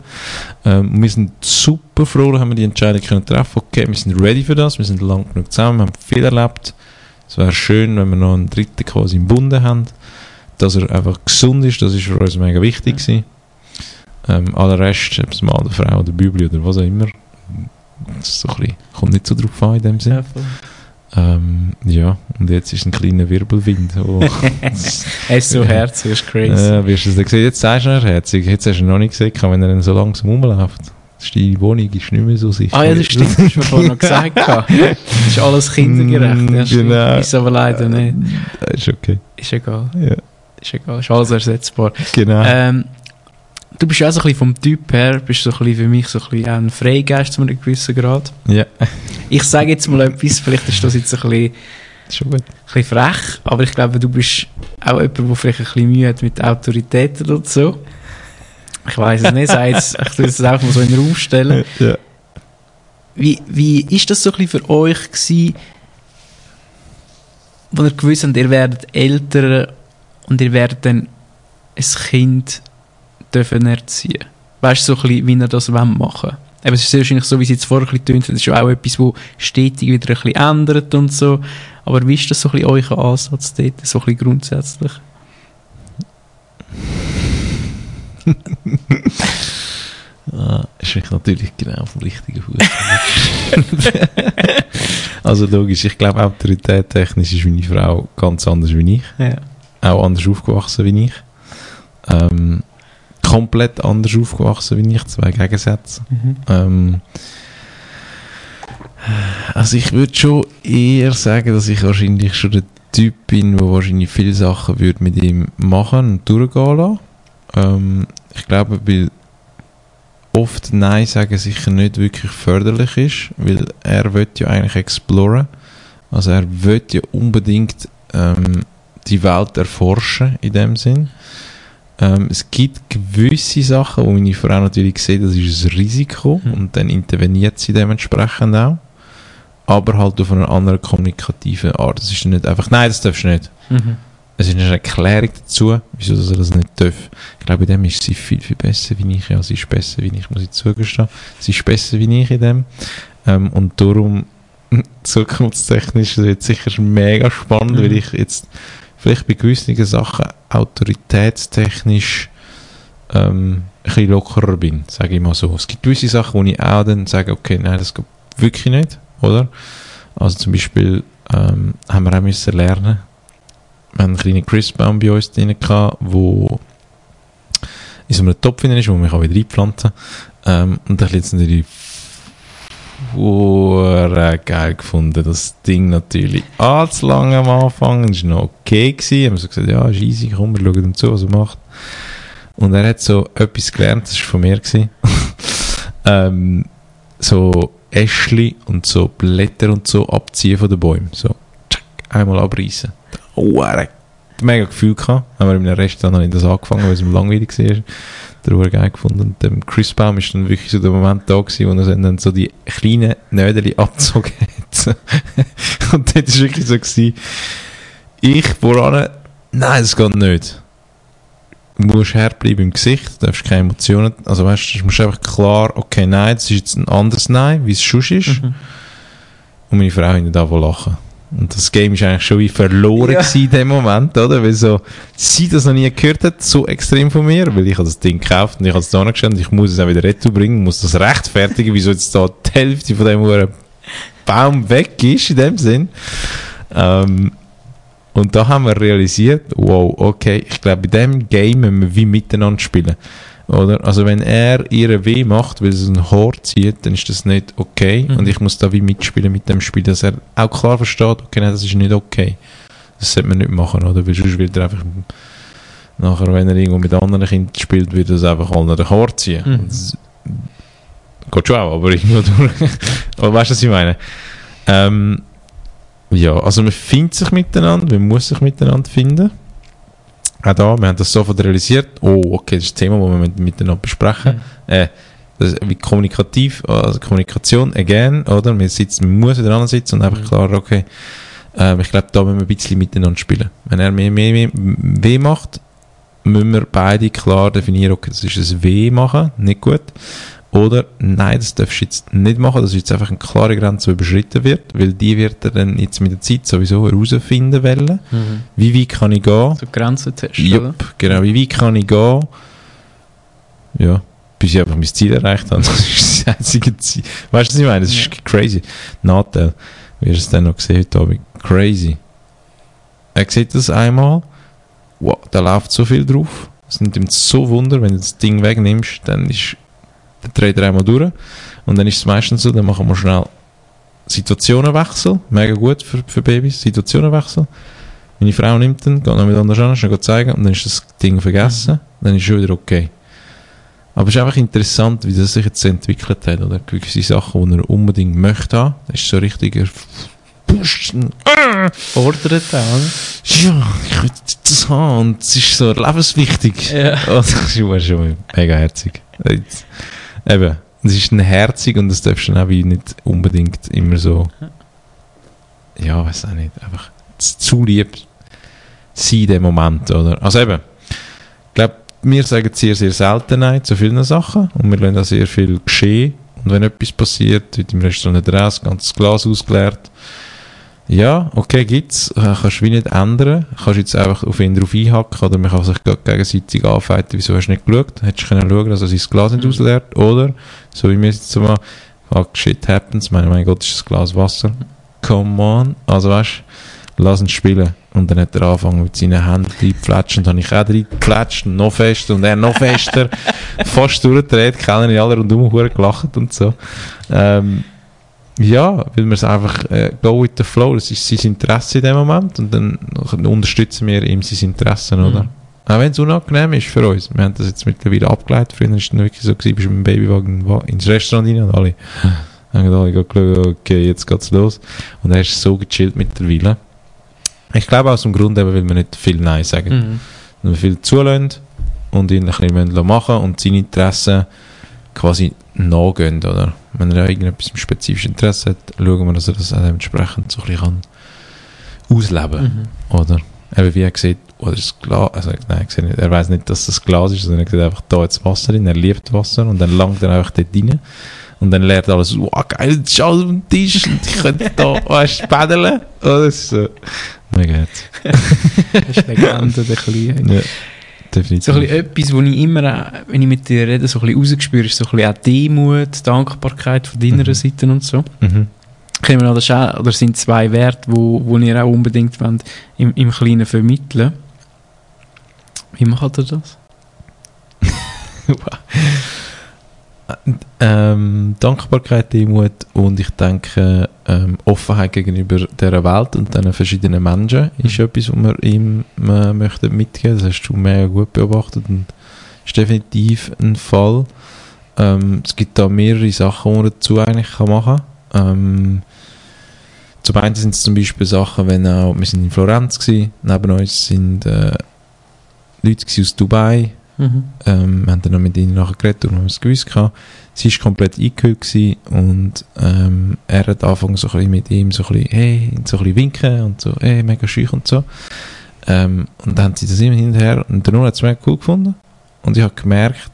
Ähm, wir sind super froh, dass wir die Entscheidung können treffen Okay, wir sind ready für das, wir sind lang genug zusammen, wir haben viel erlebt. Es wäre schön, wenn wir noch einen dritten quasi im Bunde haben, dass er einfach gesund ist, das ist für uns mega wichtig gewesen. Ähm, aller Rest, ob es Mann oder Frau oder Bibel oder was auch immer, das ist so ein bisschen, kommt nicht so drauf an in dem Sinn. Ja. Ähm, ja, und jetzt ist ein kleiner Wirbelwind. Oh, das- Er ist so herzig, ist crazy. äh, wirst du es dann sehen? Jetzt sagst du, er herzig. Jetzt hast du ihn noch nicht gesehen, wenn er so langsam rumläuft. Das Deine Wohnung ist nicht mehr so sicher. Ah ja, das stimmt, das hast du mir vorhin noch gesagt. Das ist alles kindergerecht. Ja, stimmt. Genau. Ist aber leider nicht. Das ist okay. Ist egal. Ja, Ist egal. Ist alles ersetzbar. genau. Ähm, du bist ja auch so ein bisschen vom Typ her, bist so ein bisschen für mich so ein bisschen ein Freigeist zu einem gewissen Grad. ja, Ich sage jetzt mal etwas, vielleicht ist das jetzt ein bisschen, ein schon gut. bisschen frech, aber ich glaube, du bist auch jemand, der vielleicht ein bisschen Mühe hat mit Autoritäten oder so. Ich weiß es nicht, jetzt, ich tue es einfach mal so in den Raum stellen. Ja. Wie, wie ist das so ein bisschen für euch gewesen, wo ihr gewusst habt, ihr werdet älter und ihr werdet dann ein Kind dürfen erziehen? Weißt du, so ein bisschen, wie ihr das machen Eben, es ist sehr wahrscheinlich so, wie es jetzt vorher ein bisschen tönt, das ist auch etwas, das stetig wieder ein bisschen ändert und so. Aber wie ist das so ein bisschen euer Ansatz dort, so ein bisschen grundsätzlich? Ah, ist ich natürlich genau vom richtigen Fuß. also logisch, ich glaube, Autorität technisch ist meine Frau ganz anders wie ich. Ja. Auch anders aufgewachsen wie ich. Ähm, komplett anders aufgewachsen wie ich, zwei Gegensätze. Mhm. Ähm, also ich würde schon eher sagen, dass ich wahrscheinlich schon der Typ bin, der wahrscheinlich viele Sachen würde mit ihm machen und durchgehen lassen. Ähm, ich glaube, weil oft Nein sagen sicher nicht wirklich förderlich ist, weil er will ja eigentlich exploren. Also er will ja unbedingt ähm, die Welt erforschen in dem Sinn. Ähm, es gibt gewisse Sachen, wo meine Frau natürlich sieht, das ist ein Risiko Mhm. und dann interveniert sie dementsprechend auch. Aber halt auf einer anderen kommunikativen Art. Es ist nicht einfach, nein, das darfst du nicht. Mhm. Es ist eine Erklärung dazu, wieso dass er das nicht darf. Ich glaube, in dem ist sie viel, viel besser wie ich. Ja, sie ist besser wie ich, muss ich zugestehen. Sie ist besser wie ich in dem. Ähm, und darum zukunftstechnisch wird sicher mega spannend, Mhm. weil ich jetzt vielleicht bei gewissen Sachen autoritätstechnisch ähm, ein bisschen lockerer bin, sage ich mal so. Es gibt gewisse Sachen, wo ich auch dann sage, okay, nein, das geht wirklich nicht, oder? Also zum Beispiel ähm, haben wir auch müssen lernen, wir haben einen kleinen Christbaum bei uns drin gehabt, wo in so einem Topf drin ist, wo man wieder einpflanzen kann. Ähm, und da ich jetzt natürlich hure geil gefunden, das Ding natürlich allzu lang am Anfang, das war noch okay gewesen, haben so gesagt, ja, ist easy, komm, wir schauen ihm zu, was er macht. Und er hat so etwas gelernt, das war von mir ähm, so Äschli und so Blätter und so abziehen von den Bäumen, so, tschack, einmal abreißen. Hat mega Gefühl gehabt, haben wir in einem Restaurant noch nicht das angefangen, weil es ihm langweilig war. Der wurde geil gefunden. Und dem Chris Baum ist dann wirklich so der Moment da gewesen, wo er dann so die kleinen Nödeli abgezogen hat. und dort war wirklich so gewesen, ich voran, nein, das geht nicht. Du musst herbleiben im Gesicht, du darfst keine Emotionen, also weißt du, du musst einfach klar, okay, nein, das ist jetzt ein anderes Nein, wie es schon ist. Mhm. Und meine Frau hinten da lachen. Und das Game ist eigentlich schon wie verloren Ja. in dem Moment, oder? Weil so, sie das noch nie gehört hat, so extrem von mir, weil ich habe das Ding gekauft und ich habe es da gestellt und ich muss es auch wieder retour bringen, muss das rechtfertigen, wieso jetzt da die Hälfte von dem Baum weg ist, in dem Sinn. Ähm, und da haben wir realisiert, wow, okay, ich glaube, bei dem Game müssen wir wie miteinander spielen. Oder? Also wenn er ihre weh macht, weil es ein Haar zieht, dann ist das nicht okay. Mhm. Und ich muss da wie mitspielen mit dem Spiel, dass er auch klar versteht, okay, nein, das ist nicht okay. Das sollte man nicht machen, oder? Weil sonst wird er einfach nachher, wenn er irgendwo mit anderen Kindern spielt, wird er es einfach allen den Haar ziehen. Mhm. Das geht schon auch, aber irgendwo durch. aber weißt du, was ich meine? Ähm, ja, also man findet sich miteinander, man muss sich miteinander finden. Auch da, wir haben das sofort realisiert. Oh, okay, das ist ein Thema, das wir mit- miteinander besprechen. Äh, das wie kommunikativ, also Kommunikation, again, oder? Man, sitzt, man muss miteinander sitzen und einfach Mhm. klar, okay, ähm, ich glaube, da müssen wir ein bisschen miteinander spielen. Wenn er mehr, mehr, mehr weh macht, müssen wir beide klar definieren, okay, das ist ein Weh machen, nicht gut. Oder, nein, das darfst du jetzt nicht machen, dass jetzt einfach eine klare Grenze überschritten wird, weil die wird er dann jetzt mit der Zeit sowieso herausfinden wollen. Mhm. Wie weit kann ich gehen? So Grenzentest, oder? Jupp, genau. Wie weit kann ich gehen? Ja, bis ich einfach mein Ziel erreicht habe. Das ist das einzige Ziel. Weißt du, was ich meine? Das ist crazy. Nachteil, wie es dann noch gesehen heute Abend. Crazy. Er sieht das einmal. Wow, da läuft so viel drauf. Es nimmt ihm so Wunder, wenn du das Ding wegnimmst, dann ist der dreht er einmal durch. Und dann ist es meistens so, dann machen wir schnell Situationenwechsel. Mega gut für, für Babys. Situationenwechsel. Meine Frau nimmt ihn, geht noch mit anders an, schnell zeigen und dann ist das Ding vergessen. Dann ist es schon wieder okay. Aber es ist einfach interessant, wie das sich jetzt entwickelt hat. Oder gewisse Sachen, die er unbedingt möchte haben. Das ist so richtiger Pusten. Fordert auch, oder? Ja, ich will das haben. Und es ist so lebenswichtig. Ja. Das ist schon mega herzig. Eben, es ist ein herzig und das darfst du auch wie nicht unbedingt immer so, ja, weiß auch nicht, einfach zu- lieb sein in dem Moment, oder? Also eben, ich glaube, wir sagen sehr, sehr selten Nein zu vielen Sachen und wir lassen auch sehr viel geschehen und wenn etwas passiert, wird im Restaurant nicht raus, ganzes Glas ausgeleert, ja, okay, gibt's. Äh, Kannst du wie nicht ändern. Kannst jetzt einfach auf ihn drauf einhacken oder man kann sich geg- gegenseitig anfeiten, wieso hast du nicht geschaut? Hättest du können schauen, dass er sein Glas nicht Mhm. ausleert? Oder, so wie wir jetzt mal, fuck, shit happens, mein, mein Gott, ist das Glas Wasser. Come on. Also weißt du, lass ihn spielen. Und dann hat er angefangen mit seinen Händen reinzufletschen. Und dann habe ich auch reingefletscht und noch fester und er noch fester. fast durchgedreht, kennen alle rundum hure gelacht und so. Ähm, ja, weil wir es einfach äh, go with the flow, das ist sein Interesse in dem Moment und dann unterstützen wir ihm sein Interesse, oder? Mhm. Auch wenn es unangenehm ist für uns. Wir haben das jetzt mittlerweile abgeleitet. Früher war es dann wirklich so, gewesen, bist du mit dem Babywagen wa- ins Restaurant rein und alle haben alle geschaut, okay, jetzt geht's los. Und er ist so gechillt mittlerweile. Ich glaube aus dem Grund eben, weil wir nicht viel Nein sagen. Mhm. Wenn wir viel zulassen und ihn ein bisschen machen und seine Interessen quasi nachgehen, oder? Wenn er irgendetwas spezifisches Interesse hat, schauen wir, dass er das auch dementsprechend so ein bisschen kann ausleben Mhm. oder? Eben wie er sieht, oder das Glas, also nein, er, nicht, er weiß nicht, dass das Glas ist, sondern er sieht einfach, da jetzt Wasser drin, er liebt Wasser und dann langt er einfach dort rein Und dann lernt alles, wow, geil, das ist alles auf dem Tisch und ich könnte da, weißt du, paddeln. Oh, das ist so, mega herzig. Das ist Legende, der Kleine. Ja, definitiv. So ein bisschen etwas, wo ich immer, auch, wenn ich mit dir rede, so ein bisschen rausgespürt, ist so ein bisschen auch Demut, Dankbarkeit von deiner Mhm. Seite und so. mhm. Können wir noch das auch, oder sind zwei Werte, wo, wo ihr auch unbedingt wollt, im, im Kleinen vermitteln Wie macht ihr das? ähm, Dankbarkeit, Demut und ich denke ähm, Offenheit gegenüber der Welt und den verschiedenen Menschen ist etwas, was wir ihm äh, möchten mitgeben. Das hast du mega gut beobachtet und ist definitiv ein Fall. Ähm, es gibt da mehrere Sachen, die man dazu eigentlich kann machen kann. Ähm, zum einen sind es zum Beispiel Sachen, wenn auch, wir sind in Florenz gewesen, neben uns sind äh, Leute aus Dubai, Mhm. ähm, wir haben dann noch mit ihnen nachher geredet und haben es gewusst gehabt. Sie war komplett eingehüllt gewesen und ähm, er hat angefangen so ein bisschen mit ihm so ein bisschen, hey, so ein bisschen winken und so, hey, mega schüch und so. Ähm, und dann haben sie das immer hinterher und der Null hat es mega cool gefunden und ich habe gemerkt,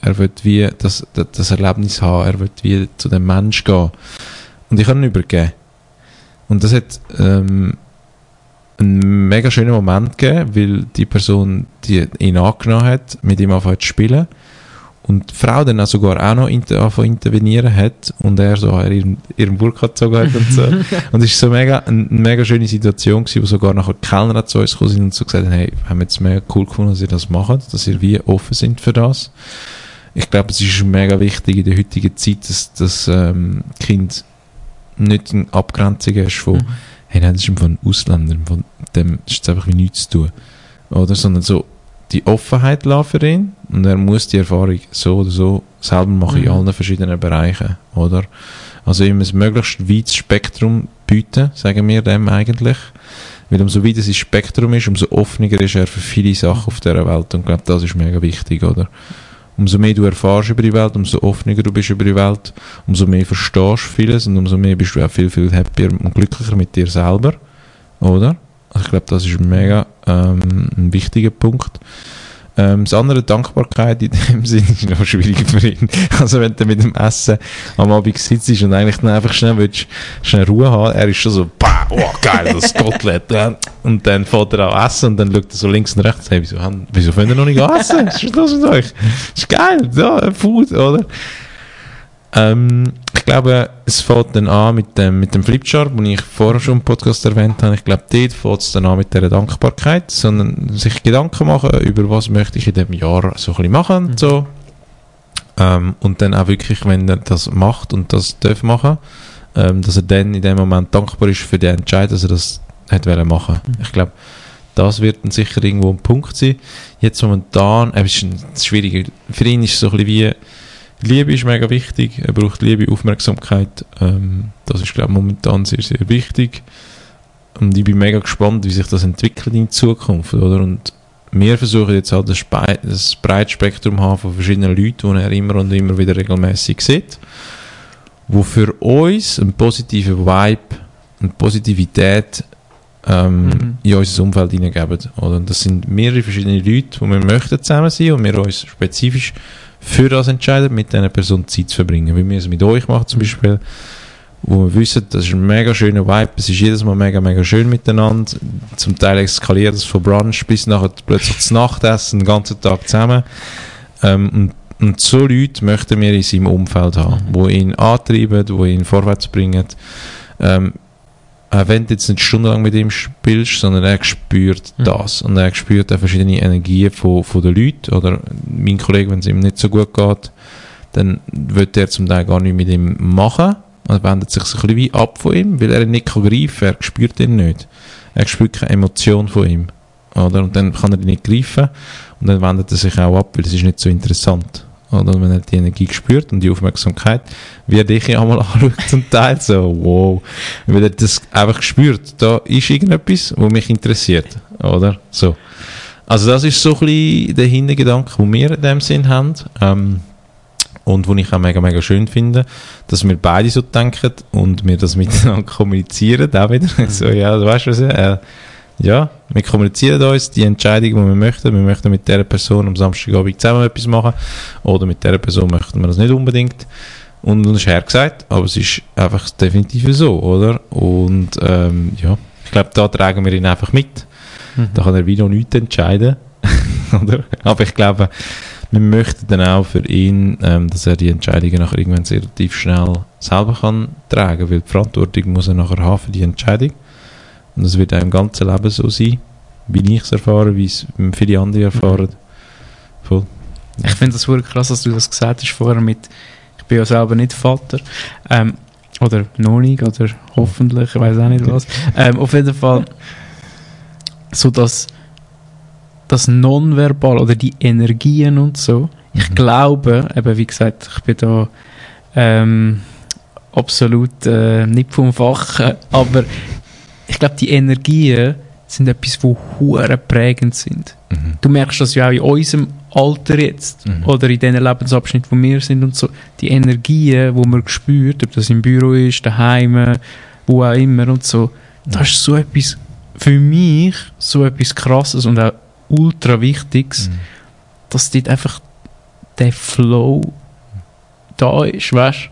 er wird wie das, das, das Erlebnis haben, er wird wie zu dem Mensch gehen. Und ich habe ihn übergeben. Und das hat ähm, einen mega schönen Moment gegeben, weil die Person, die ihn angenommen hat, mit ihm angefangen zu spielen und die Frau dann auch sogar auch noch inter, intervenieren hat und er so ihren, ihren Burka gezogen hat und so. und es war so mega, eine, eine mega schöne Situation gewesen, wo sogar nachher die Kellner zu uns gekommen sind und so gesagt haben, hey, wir haben jetzt mega cool gefunden, dass ihr das macht, dass ihr wie offen sind für das. Ich glaube, es ist mega wichtig in der heutigen Zeit, dass das ähm, Kind nicht eine Abgrenzung hast von Mhm. Hey, nein, das ist von Ausländern, von dem ist jetzt einfach wie nichts zu tun. Oder, sondern so die Offenheit für ihn und er muss die Erfahrung so oder so selber machen in Mhm. allen verschiedenen Bereichen, oder? Also ihm ein möglichst weites Spektrum bieten, sagen wir dem eigentlich. Weil umso weiter sein Spektrum ist, umso offener ist er für viele Sachen auf dieser Welt und ich glaube, das ist mega wichtig, oder? Umso mehr du erfährst über die Welt, umso offener du bist über die Welt, umso mehr verstehst du vieles und umso mehr bist du auch viel, viel happier und glücklicher mit dir selber, oder? Ich glaube, das ist mega ähm, ein wichtiger Punkt. Ähm, das andere, Dankbarkeit in dem Sinn, ist noch schwierig für ihn. Also wenn du mit dem Essen am Abend sitzt und eigentlich dann einfach schnell willst, schnell Ruhe haben, er ist schon so, bah, oh geil, das Kotelett. Und dann fährt er auch essen und dann schaut er so links und rechts, hey, wieso, wieso können wir noch nicht essen? Was ist los mit euch? ist geil, ja, Food, oder? Ähm, ich glaube, es fängt dann an mit dem, mit dem Flipchart, den ich vorher schon im Podcast erwähnt habe. Ich glaube, dort fängt es dann an mit dieser Dankbarkeit, sondern sich Gedanken machen, über was möchte ich in dem Jahr so ein bisschen machen und so. Ähm, und dann auch wirklich, wenn er das macht und das darf machen, ähm, dass er dann in dem Moment dankbar ist für den Entscheid, dass er das hat wollen machen. Ich glaube, das wird dann sicher irgendwo ein Punkt sein. Jetzt momentan, äh, es ist ein- schwierig, für ihn ist es so ein bisschen wie, Liebe ist mega wichtig, er braucht Liebe, Aufmerksamkeit, ähm, das ist glaube ich momentan sehr, sehr wichtig. Und ich bin mega gespannt, wie sich das entwickelt in Zukunft, oder? Und wir versuchen jetzt halt das, das breites Spektrum haben von verschiedenen Leuten, die er immer und immer wieder regelmäßig sieht, wo für uns einen positiven Vibe, eine Positivität ähm, Mhm. in unser Umfeld hineingeben. Oder? Und das sind mehrere verschiedene Leute, die wir möchten zusammen sein und wir uns spezifisch für das entscheiden, mit dieser Person Zeit zu verbringen. Wie wir es mit euch machen zum Beispiel, wo wir wissen, das ist ein mega schöner Vibe, es ist jedes Mal mega, mega schön miteinander. Zum Teil eskaliert es von Brunch bis nachher plötzlich das Nachtessen, den ganzen Tag zusammen. Ähm, und, und so Leute möchten wir in seinem Umfeld haben, Mhm. wo ihn antreiben, wo ihn vorwärts bringen. Ähm, auch wenn du jetzt nicht stundenlang mit ihm spielst, sondern er spürt Mhm. das. Und er spürt auch verschiedene Energien von, von den Leuten. Oder mein Kollege, wenn es ihm nicht so gut geht, dann wird er zum Teil gar nicht mit ihm machen. Er wendet sich so ein bisschen wie ab von ihm, weil er ihn nicht kann greifen kann. Er spürt ihn nicht. Er spürt keine Emotion von ihm. Oder? Und dann kann er ihn nicht greifen. Und dann wendet er sich auch ab, weil es ist nicht so interessant. Oder? Wenn er die Energie spürt und die Aufmerksamkeit, wie er dich einmal anschaut zum Teil, so, wow. Weil er das einfach spürt, da ist irgendetwas, was mich interessiert. Oder? So. Also das ist so ein bisschen der Hintergedanke, den wir in dem Sinn haben. Ähm, und wo ich auch mega, mega schön finde, dass wir beide so denken und wir das miteinander kommunizieren, auch wieder. So, ja, du weißt was, äh, ja, wir kommunizieren uns die Entscheidung, die wir möchten. Wir möchten mit dieser Person am Samstagabend zusammen etwas machen oder mit dieser Person möchten wir das nicht unbedingt. Und das ist hergesagt, aber es ist einfach definitiv so, oder? Und ähm, ja, ich glaube, da tragen wir ihn einfach mit. Mhm. Da kann er wie noch nichts entscheiden. oder? Aber ich glaube, wir möchten dann auch für ihn, ähm, dass er die Entscheidungen nachher irgendwann relativ schnell selber kann tragen, weil die Verantwortung muss er nachher haben für die Entscheidung. Und das wird auch im ganzen Leben so sein, wie ich es erfahre, wie es viele andere erfahren. Voll. Ich finde das wirklich krass, dass du das gesagt hast vorher mit, ich bin ja selber nicht Vater, ähm, oder noch nicht, oder hoffentlich, ich weiß auch nicht was. Ähm, auf jeden Fall, so dass das Nonverbal oder die Energien und so, ich Mhm. glaube, eben wie gesagt, ich bin da ähm, absolut äh, nicht vom Fach, äh, aber ich glaube, die Energien sind etwas, die hure prägend sind. Mhm. Du merkst das ja auch in unserem Alter jetzt Mhm. oder in den Lebensabschnitt, wo wir sind und so. Die Energien, die man spürt, ob das im Büro ist, daheim, wo auch immer und so. Das ist so etwas, für mich, so etwas Krasses und auch ultra Wichtiges, Mhm. dass dort einfach der Flow da ist, weißt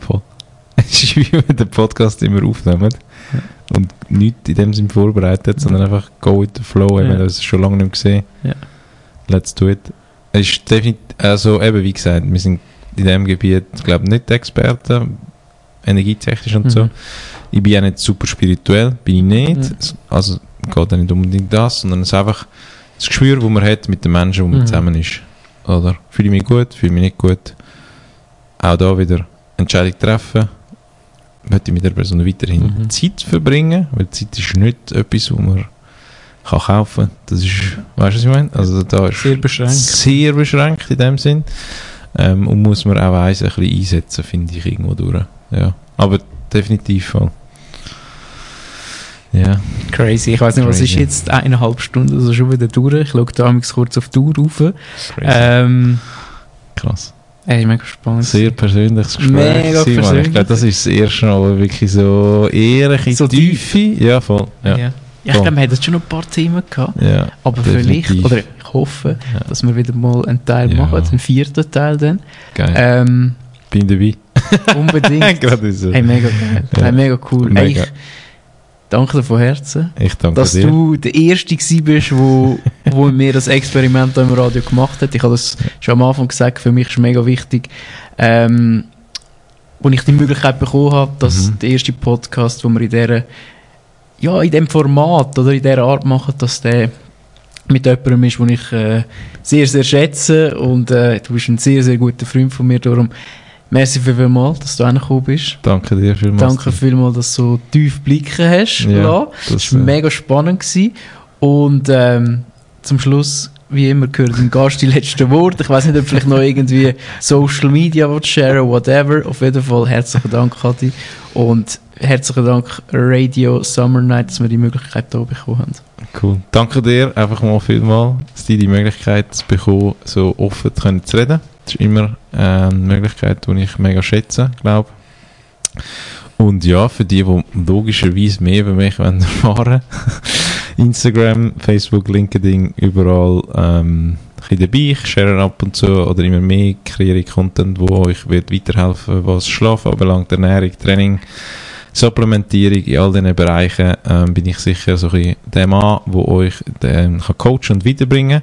Voll. Es ist wie wenn wir den Podcast immer aufnehmen und nichts in dem Sinn vorbereitet, sondern einfach go with the flow. Ja. Ja. Das ist schon lange nicht gesehen. Ja. Let's do it. Es ist definitiv, also eben wie gesagt, wir sind in diesem Gebiet, glaube ich, nicht Experten, energietechnisch und so. Mhm. Ich bin ja nicht super spirituell, bin ich nicht. Mhm. Es- Also geht ja nicht unbedingt das, sondern es ist einfach das Gespür, das man hat mit den Menschen, wo man Mhm. zusammen ist. Oder? Fühle ich mich gut, fühle mich nicht gut. Auch da wieder Entscheidung treffen. Möchte ich mit der Person weiterhin Mhm. Zeit verbringen, weil Zeit ist nicht etwas, was man kann kaufen kann. Das ist, weißt du, was ich meine? Also da ist Sehr beschränkt. sehr beschränkt in dem Sinn. Ähm, und muss man auch eins ein bisschen einsetzen, finde ich, irgendwo durch. Ja. Aber definitiv voll. Ja. Crazy. Ich weiß nicht, was ist Crazy. jetzt eineinhalb Stunden also schon wieder durch. Ich schaue da kurz auf die Uhr rauf. Crazy. Ähm, Krass. Ey, mega spannend. Sehr persönliches Gespräch. Mega Mann. persönlich. Ich glaube, das ist das erste Mal, wirklich so ehrliche So Tiefe. Ja, voll. Ja. Ja. Ja. ich glaube, wir hatten schon noch ein paar Themen gehabt. ja. Aber Definitiv. vielleicht, oder ich hoffe, Ja. dass wir wieder mal einen Teil machen, einen vierten Teil dann. Geil. Ähm, Bin dabei. unbedingt. Gerade so. hey, mega geil. Hey, mega cool. Hey, Mega. ich danke dir von Herzen, Ich danke dass dir. du der Erste gewesen bist, wo, wo mir das Experiment im Radio gemacht hat. Ich habe das schon am Anfang gesagt, für mich ist mega wichtig, ähm, wo ich die Möglichkeit bekommen habe, dass Mhm. der erste Podcast, wo wir in dieser, ja, in dem Format oder in dieser Art machen, dass der mit jemandem ist, den ich äh, sehr, sehr schätze und äh, du bist ein sehr, sehr guter Freund von mir, darum merci vielmals, dass du hergekommen bist. Danke dir vielmals. Danke vielmals, dass du so tief blicken hast Ja. Das, war mega spannend. Gewesen. Und ähm, zum Schluss, wie immer, gehört dem Gast die letzten Worte. Ich weiß nicht, ob vielleicht noch irgendwie Social Media sharen whatever. Auf jeden Fall herzlichen Dank, Kathi. Und herzlichen Dank Radio Summer Night, dass wir die Möglichkeit hier bekommen haben. Cool. Danke dir einfach mal vielmal, dass du die Möglichkeit bekommen, so offen zu reden. Das ist immer eine Möglichkeit, die ich mega schätze, glaube Und ja, für die, die logischerweise mehr über mich wollen erfahren Instagram, Facebook, LinkedIn, überall ähm, ein dabei. Ich share ab und zu oder immer mehr, kreiere Content, wo euch wird weiterhelfen was Schlaf anbelangt, Ernährung, Training, Supplementierung in all diesen Bereichen ähm, bin ich sicher so ein der Mann, der euch ähm, kann coachen und weiterbringen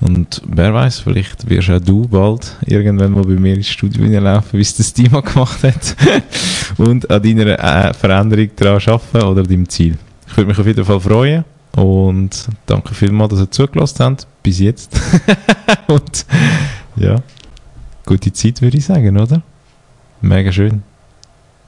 Und wer weiß, vielleicht wirst auch du bald irgendwann mal bei mir ins Studio laufen, wie es das Team gemacht hat und an deiner äh, Veränderung daran arbeiten oder deinem Ziel. Ich würde mich auf jeden Fall freuen und danke vielmals, dass ihr zugelassen habt bis jetzt. und ja, gute Zeit würde ich sagen, oder? Mega schön.